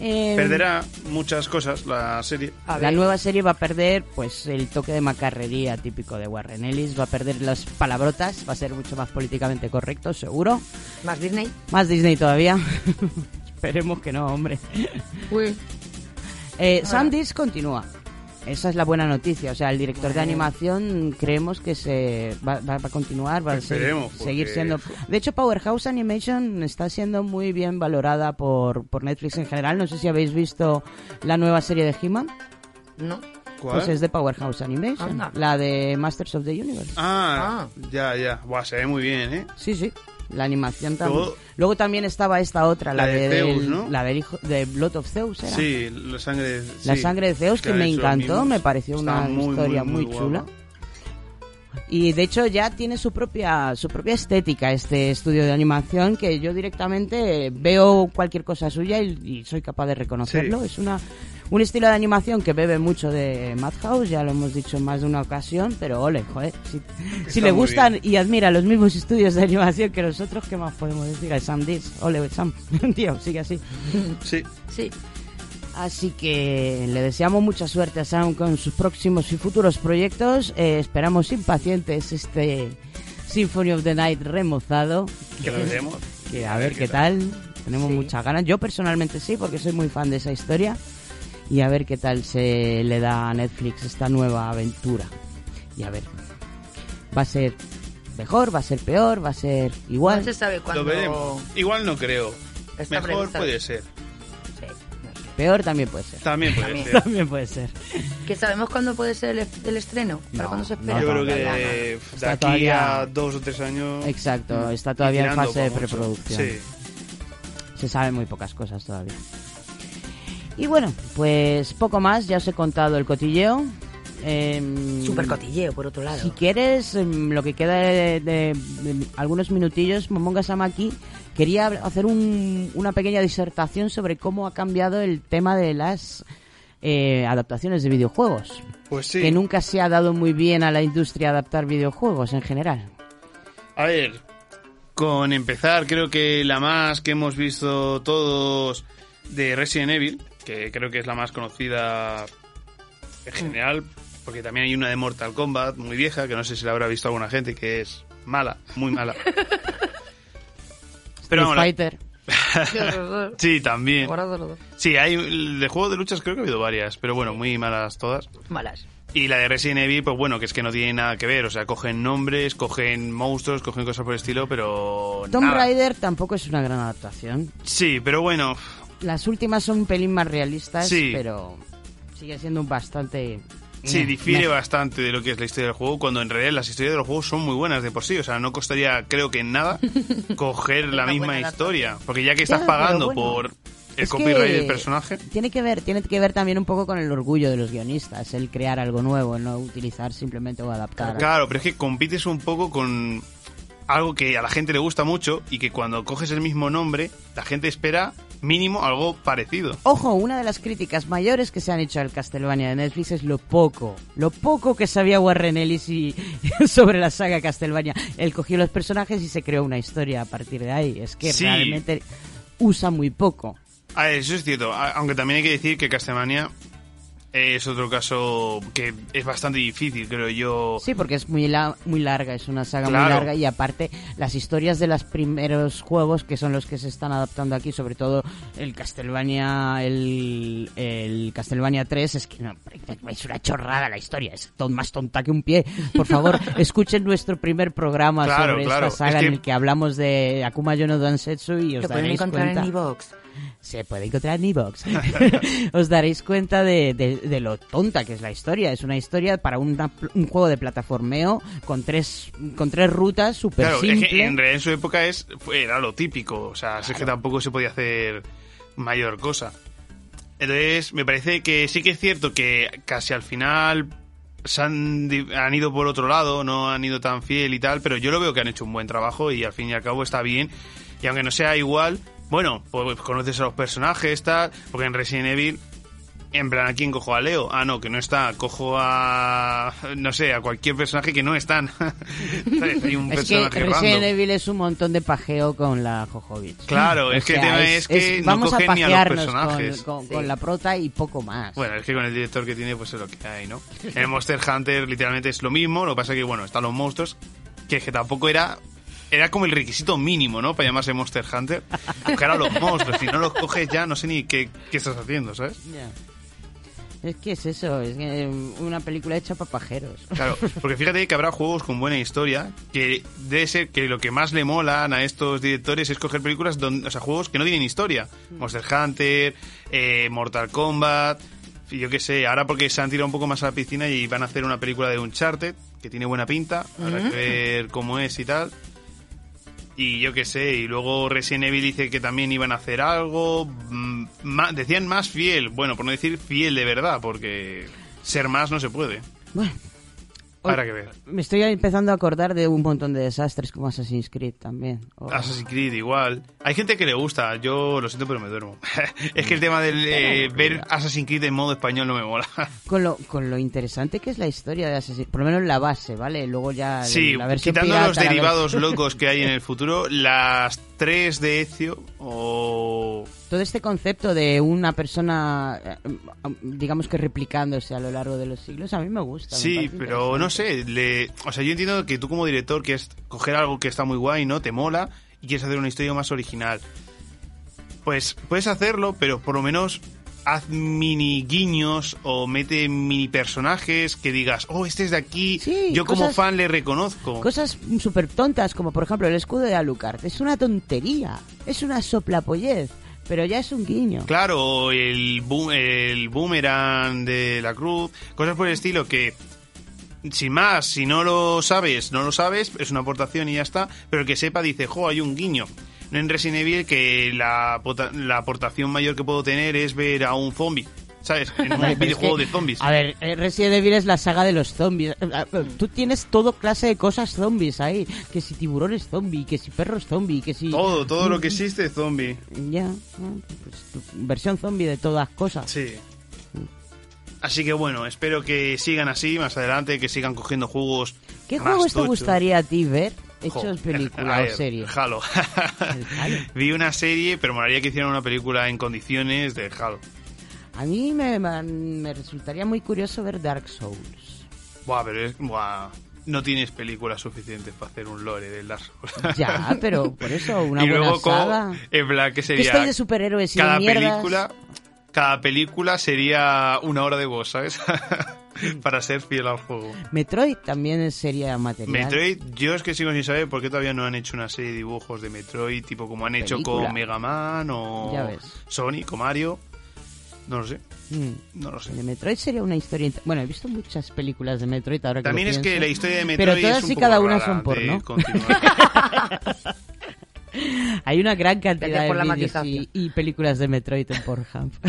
Eh, perderá muchas cosas la serie. La nueva serie va a perder pues el toque de macarrería típico de Warren Ellis, va a perder las palabrotas, va a ser mucho más políticamente correcto, seguro. ¿Más Disney? Más Disney todavía. Esperemos que no, hombre. Uy. Eh. Sandys continúa. Esa es la buena noticia. O sea, el director de animación creemos que se va, va- va a continuar, va a seguir, siendo. De hecho, Powerhouse Animation está siendo muy bien valorada por, por Netflix en general. No sé si habéis visto la nueva serie de He-Man. No. ¿Cuál? Pues es de Powerhouse Animation, Anda. la de Masters of the Universe. Ah, ya, ya. Buah, se ve muy bien, ¿eh? Sí, sí. La animación también. Luego- Luego también estaba esta otra, la, La de Zeus, del- ¿no? la del hijo de Blood of Zeus, ¿era? Sí, la sangre. La sí, sangre de Zeus, que me encantó, mismos. me pareció una muy, historia muy, muy chula. Y de hecho ya tiene su propia su propia estética este estudio de animación que yo directamente veo cualquier cosa suya y, y soy capaz de reconocerlo. Sí. Es una un estilo de animación que bebe mucho de Madhouse, ya lo hemos dicho en más de una ocasión, pero ole, joder, si, si le gustan y admira los mismos estudios de animación que nosotros, ¿qué más podemos decir? A Sam Dis, ole, Sam, tío, sigue así. Sí. Sí. Así que le deseamos mucha suerte a Sam con sus próximos y futuros proyectos. Eh, esperamos impacientes este Symphony of the Night remozado. Que lo veremos. Que a ver qué tal. Tenemos muchas ganas. Yo personalmente sí, porque soy muy fan de esa historia. Y a ver qué tal se le da a Netflix esta nueva aventura. Y a ver. Va a ser mejor, va a ser peor, va a ser igual. No se sabe cuándo. Lo veremos. Igual no creo. Está Mejor puede ser. Peor también puede ser. También puede ser. También puede ser. ¿Que sabemos cuándo puede ser el, el estreno? ¿Para No, cuándo se espera? Yo creo que de Está aquí todavía- a dos o tres años. Exacto, está todavía en fase de preproducción. Sí. Se saben muy pocas cosas todavía. Y bueno, pues poco más, ya os he contado el cotilleo. Em, Super cotilleo, por otro lado. Si quieres, em, lo que queda de, de- de algunos minutillos, Momonga Samaki quería hacer un- una pequeña disertación sobre cómo ha cambiado el tema de las eh, adaptaciones de videojuegos. Pues sí. Que nunca se ha dado muy bien a la industria adaptar videojuegos en general. A ver, con empezar, creo que la más que hemos visto todos de Resident Evil, que creo que es la más conocida en general, porque también hay una de Mortal Kombat muy vieja, que no sé si la habrá visto alguna gente, que es mala, muy mala. Street vamos, la- Fighter. Sí, también. Sí, hay de juegos de luchas creo que ha habido varias, pero bueno, muy malas todas. Malas. Y la de Resident Evil, pues bueno, que es que no tiene nada que ver. O sea, cogen nombres, cogen monstruos, cogen cosas por el estilo, pero. Tomb nada. Raider tampoco es una gran adaptación. Sí, pero bueno. Las últimas son un pelín más realistas, Sí. pero sigue siendo bastante... Sí, difiere bastante de lo que es la historia del juego, cuando en realidad las historias de los juegos son muy buenas de por sí. O sea, no costaría, creo que en nada, coger la misma historia. Porque ya que estás Ya, pagando bueno. por el copyright del personaje. Tiene que ver, tiene que ver también un poco con el orgullo de los guionistas, el crear algo nuevo, no utilizar simplemente o adaptar. Claro, pero es que compites un poco con algo que a la gente le gusta mucho y que cuando coges el mismo nombre, la gente espera mínimo algo parecido. Ojo, una de las críticas mayores que se han hecho al Castlevania de Netflix es lo poco, lo poco que sabía Warren Ellis y, sobre la saga Castlevania. Él cogió los personajes y se creó una historia a partir de ahí. Es que Sí. realmente usa muy poco. A ver, eso es cierto, aunque también hay que decir que Castlevania es otro caso que es bastante difícil, creo yo. Sí, porque es muy, la- muy larga, es una saga muy larga y aparte las historias de los primeros juegos que son los que se están adaptando aquí, sobre todo el Castlevania, el, el Castlevania 3, es que no, es una chorrada la historia, es ton- más tonta que un pie. Por favor, escuchen nuestro primer programa Claro, sobre claro, esta saga es que- en el que hablamos de Akuma Yono Dansetsu y os Lo pueden encontrar cuenta... en. Se puede encontrar en Evox. Os daréis cuenta de, de- de lo tonta que es la historia. Es una historia para una un juego de plataformeo con tres, con tres rutas súper Claro, es simple. que en realidad en su época es, era lo típico, o sea, es que tampoco se podía hacer mayor cosa. Entonces, me parece que sí que es cierto que casi al final se han, han ido por otro lado, no han ido tan fiel y tal, pero yo lo veo que han hecho un buen trabajo y al fin y al cabo está bien. Y aunque no sea igual, bueno, pues conoces a los personajes, tal, porque en Resident Evil en plan, ¿a quién cojo? ¿A Leo? Ah, no, que no está. Cojo a. No sé, a cualquier personaje que no están. Hay un es que personaje Resident. Evil es un montón de pajeo con la Jojovich. Claro, O es que el tema es que no vamos a ni a los personajes. con, con- Sí. con la prota y poco más. Bueno, es que con el director que tiene, pues es lo que hay, ¿no? En el Monster Hunter literalmente es lo mismo, lo que pasa que, bueno, están los monstruos, que es que tampoco era... Era como el requisito mínimo, ¿no? Para llamarse Monster Hunter. Coger a los monstruos. Si no los coges ya, no sé ni qué, qué estás haciendo, ¿sabes? Ya. Es que es eso, es que una película hecha para pajeros. Claro, porque fíjate que habrá juegos con buena historia, que debe ser que lo que más le molan a estos directores es coger películas, donde, o sea, juegos que no tienen historia. Monster Hunter, eh, Mortal Kombat, yo qué sé, ahora porque se han tirado un poco más a la piscina y van a hacer una película de Uncharted, que tiene buena pinta, habrá Mm. que ver cómo es y tal. Y yo qué sé, y luego Resident Evil dice que también iban a hacer algo, mm, decían más fiel, bueno, por no decir fiel de verdad, porque ser más no se puede. Bueno, Que ver. Me estoy empezando a acordar de un montón de desastres como Assassin's Creed también. O- Assassin's Creed igual. Hay gente que le gusta, yo lo siento pero me duermo. es que el tema del eh, ver Assassin's Creed en modo español no me mola. Con lo, con lo interesante que es la historia de Assassin's por lo menos la base, ¿vale? Luego ya Sí, la versión quitando pirata, los derivados locos que hay en el futuro, las tres de Ezio o... Todo este concepto de una persona, eh, digamos que replicándose a lo largo de los siglos, a mí me gusta. Sí, pero no sé, le... o sea, yo entiendo que tú como director quieres coger algo que está muy guay, ¿no? Te mola y quieres hacer una historia más original. Pues puedes hacerlo, pero por lo menos haz mini guiños o mete mini personajes que digas, oh, este es de aquí, yo como fan le reconozco. Cosas súper tontas, como por ejemplo el escudo de Alucard. Es una tontería, es una soplapollez, pero ya es un guiño. Claro, el, boom, el boomerang de la cruz, cosas por el estilo que, sin más, si no lo sabes, no lo sabes, es una aportación y ya está, pero el que sepa dice, jo, hay un guiño. En Resident Evil que la, la aportación mayor que puedo tener es ver a un zombie, ¿sabes? En un Pero es videojuego que, de zombies. A ver, eh, Resident Evil es la saga de los zombies. Eh, eh, Tú tienes todo clase de cosas zombies ahí. Que si tiburones zombie, que si perros zombie, que si... Todo, todo lo que existe es zombie. Ya, ¿no? Pues, versión zombie de todas cosas. Sí. Así que bueno, espero que sigan así más adelante, que sigan cogiendo juegos. ¿Qué juegos te gustaría a ti ver hechos película o serie? Halo. Vi una serie, pero molaría que hicieran una película en condiciones de Halo. A mí me, me resultaría muy curioso ver Dark Souls. Buah, pero es. Buah. No tienes películas suficientes para hacer un lore del Dark Souls. Ya, pero por eso una y buena luego, saga. en plan, que sería. estoy de superhéroes y de cada mierdas. película. Cada película sería una hora de voz, ¿sabes? para ser fiel al juego. Metroid también sería material. Metroid, yo es que sigo sin saber por qué todavía no han hecho una serie de dibujos de Metroid, tipo como han hecho con Mega Man o. Sonic o Mario. No lo sé. Mm. No lo sé. De Metroid sería una historia... Bueno, he visto muchas películas de Metroid ahora que También lo es que la historia de Metroid Pero todas es un y poco cada una rara son porno. Hay una gran cantidad por de la vídeos y películas de Metroid en Pornhub.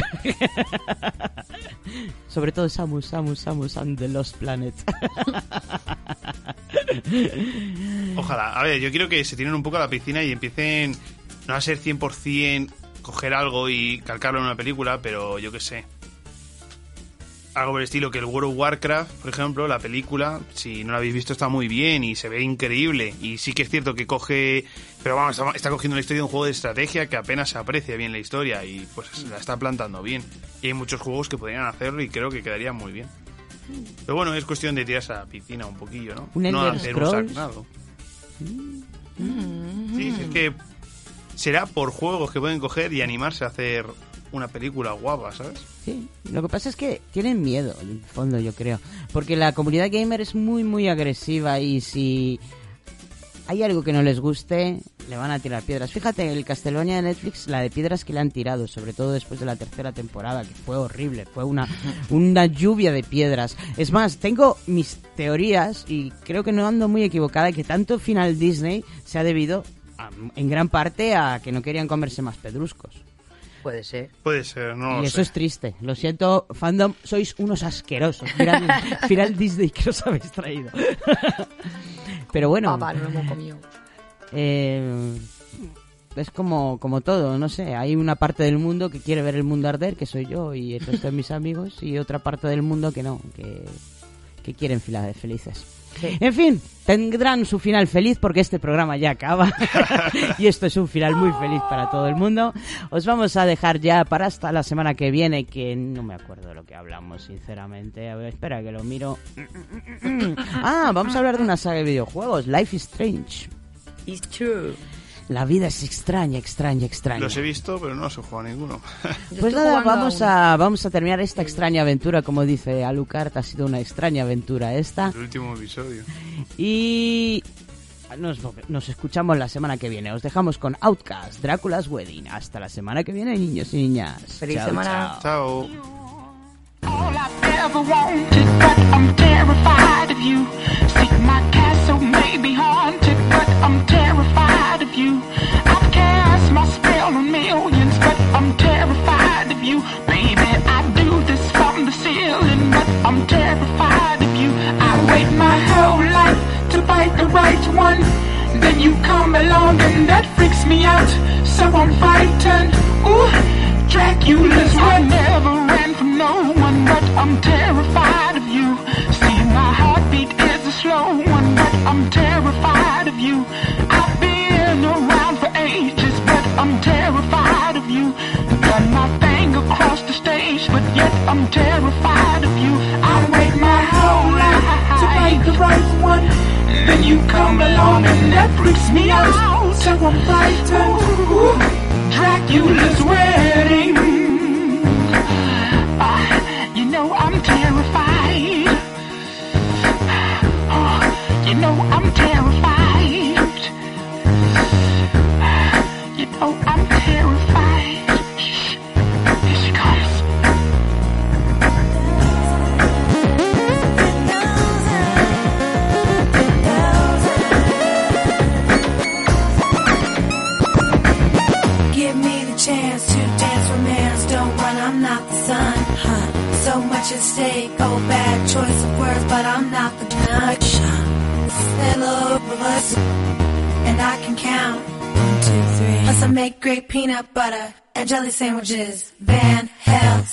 Sobre todo Samus, Samus, Samus and the Lost Planet. Ojalá. A ver, yo quiero que se tiren un poco a la piscina y empiecen no a ser 100% coger algo y calcarlo en una película, pero yo qué sé. Algo por el estilo que el World of Warcraft, por ejemplo, la película, si no la habéis visto, está muy bien y se ve increíble. Y sí que es cierto que coge. Pero vamos, está, está cogiendo la historia de un juego de estrategia que apenas se aprecia bien la historia y pues la está plantando bien. Y hay muchos juegos que podrían hacerlo y creo que quedarían muy bien. Pero bueno, es cuestión de tirarse a la piscina un poquillo, ¿no? Un no Elder hacer un sagnado. Sí, es que será por juegos que pueden coger y animarse a hacer una película guapa, ¿sabes? Sí, lo que pasa es que tienen miedo, en el fondo, yo creo. Porque la comunidad gamer es muy, muy agresiva y si hay algo que no les guste, le van a tirar piedras. Fíjate, el Castlevania de Netflix, la de piedras que le han tirado, sobre todo después de la tercera temporada, que fue horrible, fue una, una lluvia de piedras. Es más, tengo mis teorías y creo que no ando muy equivocada, que tanto final Disney se ha debido a- en gran parte a que no querían comerse más pedruscos. Puede ser. Puede ser, no y lo eso sé. es triste. Lo siento, fandom, sois unos asquerosos. Final, final Disney que os habéis traído. Pero bueno, Papá, no lo hemos comido. eh, es como, como todo, no sé. Hay una parte del mundo que quiere ver el mundo arder, que soy yo y el resto de mis amigos, y otra parte del mundo que no, que, que quieren filas felices. En fin, tendrán su final feliz porque este programa ya acaba y esto es un final muy feliz para todo el mundo. Os vamos a dejar ya para hasta la semana que viene, que no me acuerdo de lo que hablamos, sinceramente. A ver, espera que lo miro. Ah, vamos a hablar de una saga de videojuegos, Life is Strange. It's true. La vida es extraña, extraña, extraña. Los he visto, pero no se juega ninguno. Pues nada, vamos a, vamos a terminar esta extraña aventura, como dice Alucard, ha sido una extraña aventura esta. El último episodio. Y nos, nos escuchamos la semana que viene. Os dejamos con Outcast, Drácula's Wedding. Hasta la semana que viene, niños y niñas. Feliz Chao, semana. chao. Chao. Ever wanted, but I'm terrified of you. See, my castle may be haunted, but I'm terrified of you. I've cast my spell on millions, but I'm terrified of you. Baby, I do this from the ceiling, but I'm terrified of you. I wait my whole life to fight the right one. Then you come along and that freaks me out. So I'm frightened. Ooh, Dracula's I never ran from no one, but I'm terrified of you. See, my heartbeat is a slow one, but I'm terrified of you. I've been around for ages, but I'm terrified of you. Done my thing across the stage, but yet I'm terrified of you. I wait my whole life to fight the right one. Then you come along and that freaks me out. So I'm frightened. Ooh, Dracula's wedding. Ah, you know I'm terrified. Oh, you know I'm terrified. You know I'm At stake. Oh, bad choice of words, but I'm not the judge. Hello, of us, and I can count. One, two, three. Plus, I make great peanut butter and jelly sandwiches. Van Hell.